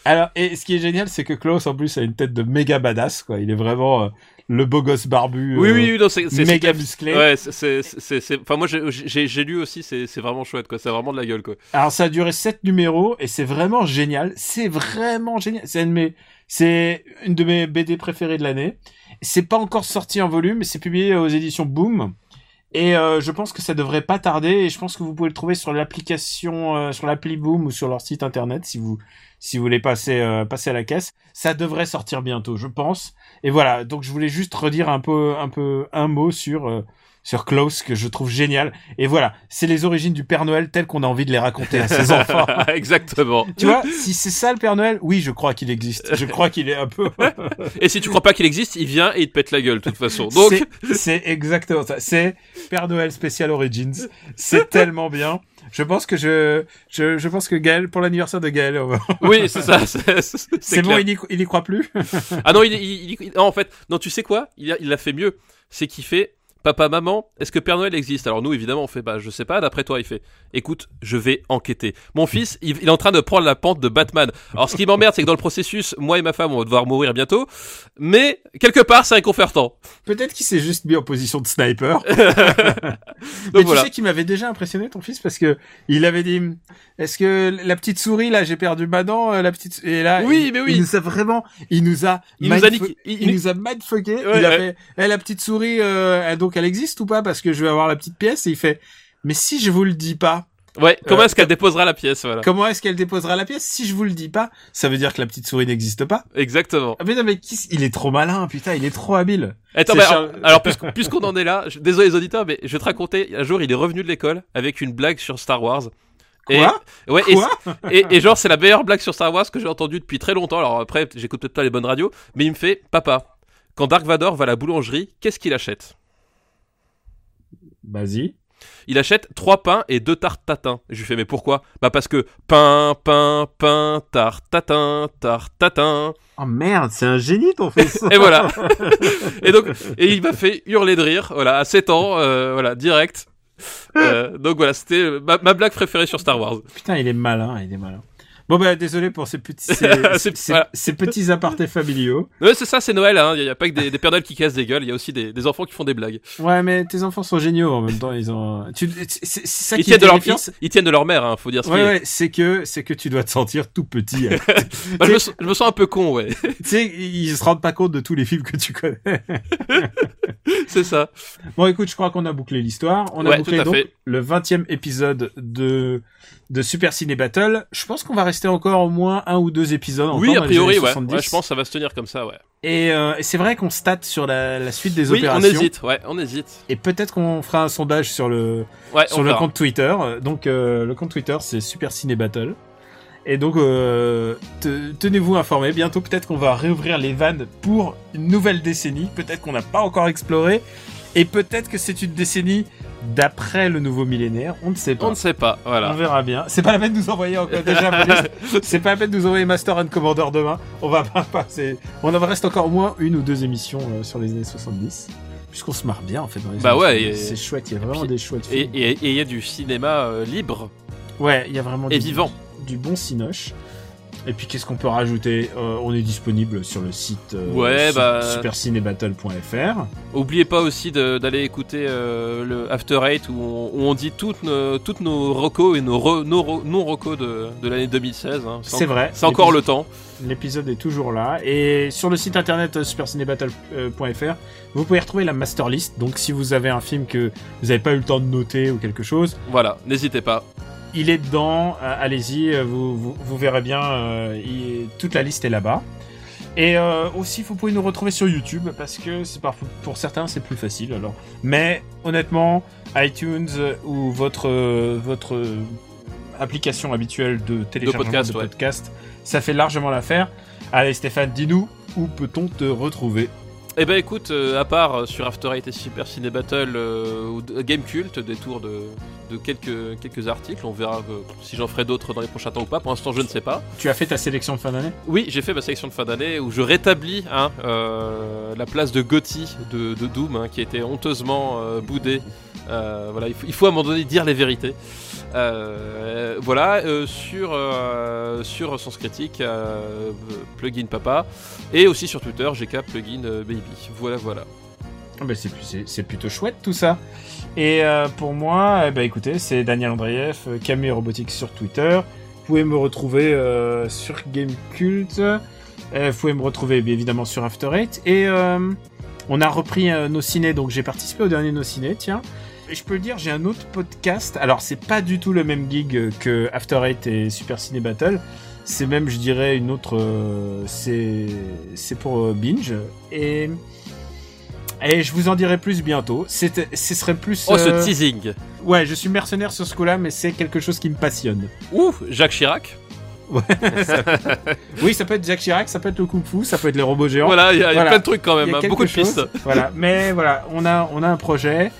Alors, et ce qui est génial, c'est que Klaus, en plus, a une tête de méga badass, quoi. Il est vraiment euh, le beau gosse barbu. Oui, euh, oui, oui, c'est méga musclé. Ouais, c'est- c'est, enfin moi j'ai- lu aussi, c'est vraiment chouette quoi, c'est vraiment de la gueule quoi. Alors, ça a duré sept numéros et c'est vraiment génial. C'est vraiment génial. C'est une de mes, c'est une de mes BD préférées de l'année. C'est pas encore sorti en volume, c'est publié aux éditions Boom. Et euh, je pense que ça devrait pas tarder. Et je pense que vous pouvez le trouver sur l'application, euh, sur l'appli Boom ou sur leur site internet si vous si vous voulez passer euh, passer à la caisse. Ça devrait sortir bientôt, je pense. Et voilà. Donc je voulais juste redire un peu un peu un mot sur sur Klaus que je trouve génial. Et voilà, c'est les origines du Père Noël telles qu'on a envie de les raconter à ses enfants. Exactement. Tu vois, si c'est ça le Père Noël, oui, je crois qu'il existe. Je crois qu'il est un peu. Et si tu crois pas qu'il existe, il vient et il te pète la gueule de toute façon. Donc C'est- exactement ça. C'est Père Noël Special Origins. C'est tellement bien. Je pense que je, je, je pense que Gaël, pour l'anniversaire de Gaël, on va- oui, c'est ça. C'est bon, il y, il y croit plus? Ah non, il, il, il- non, en fait, non, tu sais quoi? Il a, il a fait mieux. C'est qu'il fait Papa, maman, est-ce que Père Noël existe? Alors nous, évidemment, on fait bah je sais pas. D'après toi, il fait écoute, je vais enquêter. Mon fils, il, il est en train de prendre la pente de Batman. Alors ce qui m'emmerde, c'est que dans le processus, moi et ma femme, on va devoir mourir bientôt. Mais quelque part, c'est réconfortant. Peut-être qu'il s'est juste mis en position de sniper. Donc Mais tu sais qu'il m'avait déjà impressionné ton fils parce que il avait dit est-ce que la petite souris là j'ai perdu ma dent euh, la petite et là Oui, il, mais oui. il nous a vraiment il nous a Il nous a il- il, nous a mindfucké Ouais, il a ouais. fait Eh, la petite souris euh, donc elle existe ou pas? Parce que je vais avoir la petite pièce et il fait mais si je vous le dis pas Ouais, comment Euh, est-ce qu'elle déposera la pièce, voilà. Comment est-ce qu'elle déposera la pièce? Si je vous le dis pas, ça veut dire que la petite souris n'existe pas. Exactement. Ah mais non mais qui il est trop malin, putain, il est trop habile. Attends, Charles- alors puisqu'- puisqu'on en est là, je- désolé les auditeurs, mais je vais te raconter. Un jour, il est revenu de l'école avec une blague sur Star Wars. Et, Quoi? ouais, et, Quoi? et, et genre, c'est la meilleure blague sur Star Wars que j'ai entendue depuis très longtemps. Alors après, j'écoute peut-être pas les bonnes radios, mais il me fait, papa, quand Dark Vador va à la boulangerie, qu'est-ce qu'il achète? Vas-y. Il achète trois pains et deux tartes tatin. Je lui fais, mais pourquoi? Bah parce que pain, pain, pain, tarte tatin, tarte tatin. Oh merde, c'est un génie ton fils. Et voilà. et donc, et il m'a fait hurler de rire. Voilà, à 7 ans, euh, voilà, direct. Euh, donc voilà, c'était ma, ma blague préférée sur Star Wars. Putain, il est malin, il est malin. Bon bah désolé pour ces petits ces, C'est- ces- voilà. ces petits apartés familiaux. Ouais, c'est ça, c'est Noël. Hein. Il n'y a, pas que des, des Pères qui cassent des gueules. Il y a aussi des, des enfants qui font des blagues. Ouais, mais tes enfants sont géniaux en même temps, ils ont tu c'est c'est ça Ils qui tiennent, de leur, terrifiant, ils, tiennent de leur mère, hein, faut dire ce Ouais, ouais, c'est que c'est que tu dois te sentir tout petit. Bah, je, me, sens- je me sens un peu con, ouais. tu sais, ils se rendent pas compte de tous les films que tu connais. c'est ça. Bon, écoute, je crois qu'on a bouclé l'histoire. On a Ouais, bouclé donc fait. le 20e épisode de de Super Ciné Battle. Je pense qu'on va rester encore au moins un ou deux épisodes. Oui, a priori, ouais. 70. ouais. Je pense que ça va se tenir comme ça, ouais. Et, euh, et c'est vrai qu'on state sur la, la suite des Oui, on opérations. hésite, ouais, on hésite. Et peut-être qu'on fera un sondage sur le Ouais, sur on le verra. compte Twitter. Donc euh, le compte Twitter c'est Super Ciné Battle. Et donc euh, te- tenez-vous informés. Bientôt peut-être qu'on va réouvrir les vannes pour une nouvelle décennie. Peut-être qu'on n'a pas encore exploré. Et peut-être que c'est une décennie d'après le nouveau millénaire. On ne sait pas. On ne sait pas, On voilà. verra bien. C'est pas la peine de nous envoyer encore déjà. c'est pas la peine de nous envoyer Master and Commander demain. On va pas passer. On en reste encore au moins une ou deux émissions euh, sur les années 70. Puisqu'on se marre bien en fait dans les Bah ouais, 70. et- c'est chouette. Il y a vraiment puis- des chouettes Et films. et- et il y a du cinéma euh, libre Ouais, il y a vraiment et du, vivant. du bon cinoche. Et puis qu'est-ce qu'on peut rajouter Euh, On est disponible sur le site euh, Ouais, su- bah- supercinébattle.fr. Oubliez pas aussi d'aller écouter euh, le After Eight où on, où on dit toutes nos, toutes nos recos et nos, re- nos re- non-recos de, de l'année 2016. hein. C'est vrai. C'est encore le temps. L'épisode est toujours là. Et sur le site internet supercinébattle.fr, vous pouvez retrouver la master list. Donc si vous avez un film que vous n'avez pas eu le temps de noter ou quelque chose, Voilà, n'hésitez pas. Il est dedans. Euh, Allez-y, euh, vous, vous, vous verrez bien. euh, il- toute la liste est là-bas. Et euh, aussi, vous pouvez nous retrouver sur YouTube parce que c'est parfois pour certains c'est plus facile. Alors, mais honnêtement, iTunes euh, ou votre euh, votre application habituelle de téléchargement de podcast, podcast, ouais. ça fait largement l'affaire. Allez, Stéphane, dis-nous où peut-on te retrouver? Eh ben écoute, euh, à part euh, sur After Eight et Super Ciné Battle euh, ou Game Cult, des tours de, de quelques, quelques articles, on verra euh, si j'en ferai d'autres dans les prochains temps ou pas. Pour l'instant, je ne sais pas. Tu as fait ta sélection de fin d'année? Oui, j'ai fait ma sélection de fin d'année où je rétablis hein, la place de Gotti de, de Doom hein, qui été honteusement boudé. Euh, voilà, il faut, il faut à un moment donné dire les vérités. Euh, voilà, euh, sur, euh, sur Sens Critique, Plugin Papa, et aussi sur Twitter, GK Plugin euh, Voilà, voilà. Ah bah, c'est, plutôt chouette tout ça. Et euh, pour moi, eh ben, écoutez, c'est Daniel Andreev, euh, Camille Robotics sur Twitter. Vous pouvez me retrouver euh, sur Gamecult. Euh, vous pouvez me retrouver bien évidemment sur After Eight. Et on a repris nos ciné, donc j'ai participé au dernier nos ciné, tiens. Et je peux le dire, j'ai un autre podcast. Alors c'est pas du tout le même gig que After Eight et Super Ciné Battle. C'est même, je dirais, une autre. euh, c'est pour euh, binge. Et et je vous en dirai plus bientôt. Ce serait plus. Oh, euh, ce teasing Ouais, je suis mercenaire sur ce coup-là, mais c'est quelque chose qui me passionne. Ouh, Jacques Chirac Oui, ça peut être Jack Chirac, ça peut être le Kung Fu, ça peut être les robots géants. Voilà, il y a, y plein de trucs quand Il y même, a hein, beaucoup de chose. pistes. Voilà, mais voilà, on a, on a un projet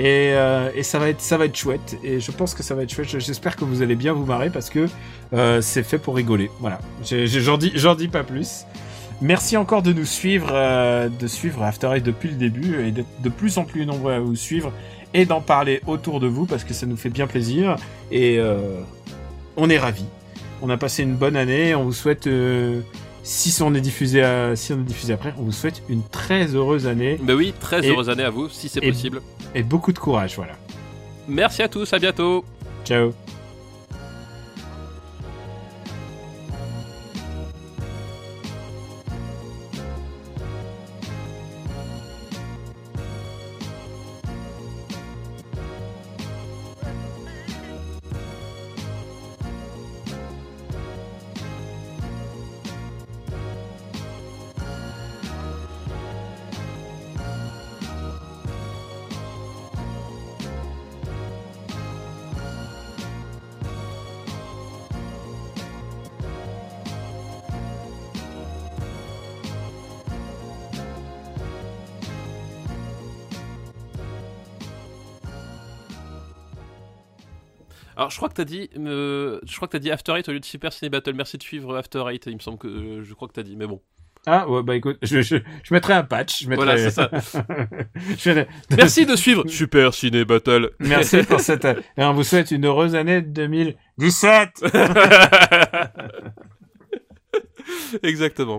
et, euh, et ça va être, ça va être chouette. Et je pense que ça va être chouette. J'espère que vous allez bien vous marrer parce que euh, c'est fait pour rigoler. Voilà, j'en dis, pas plus. Merci encore de nous suivre, euh, de suivre After Eight depuis le début et d'être de plus en plus nombreux à vous suivre et d'en parler autour de vous parce que ça nous fait bien plaisir et on est ravis. On a passé une bonne année. On vous souhaite, si on est diffusé, à- si on est diffusé après, on vous souhaite une très heureuse année Mais oui, très Et- heureuse année à vous, si c'est possible. et beaucoup de courage. Voilà. Merci à tous, à bientôt Ciao. Alors, je crois que t'as dit, euh, je crois que t'as dit After Eight au lieu de Super Ciné Battle. Merci de suivre After Eight. Il me semble que euh, je crois que t'as dit, mais bon. Ah ouais bah écoute, je, je, je mettrai un patch. Je mettrai... Voilà, c'est ça. Je mettrai- Merci de suivre Super Ciné Battle. Merci pour cette. Et on vous souhaite une heureuse année 2017. Exactement.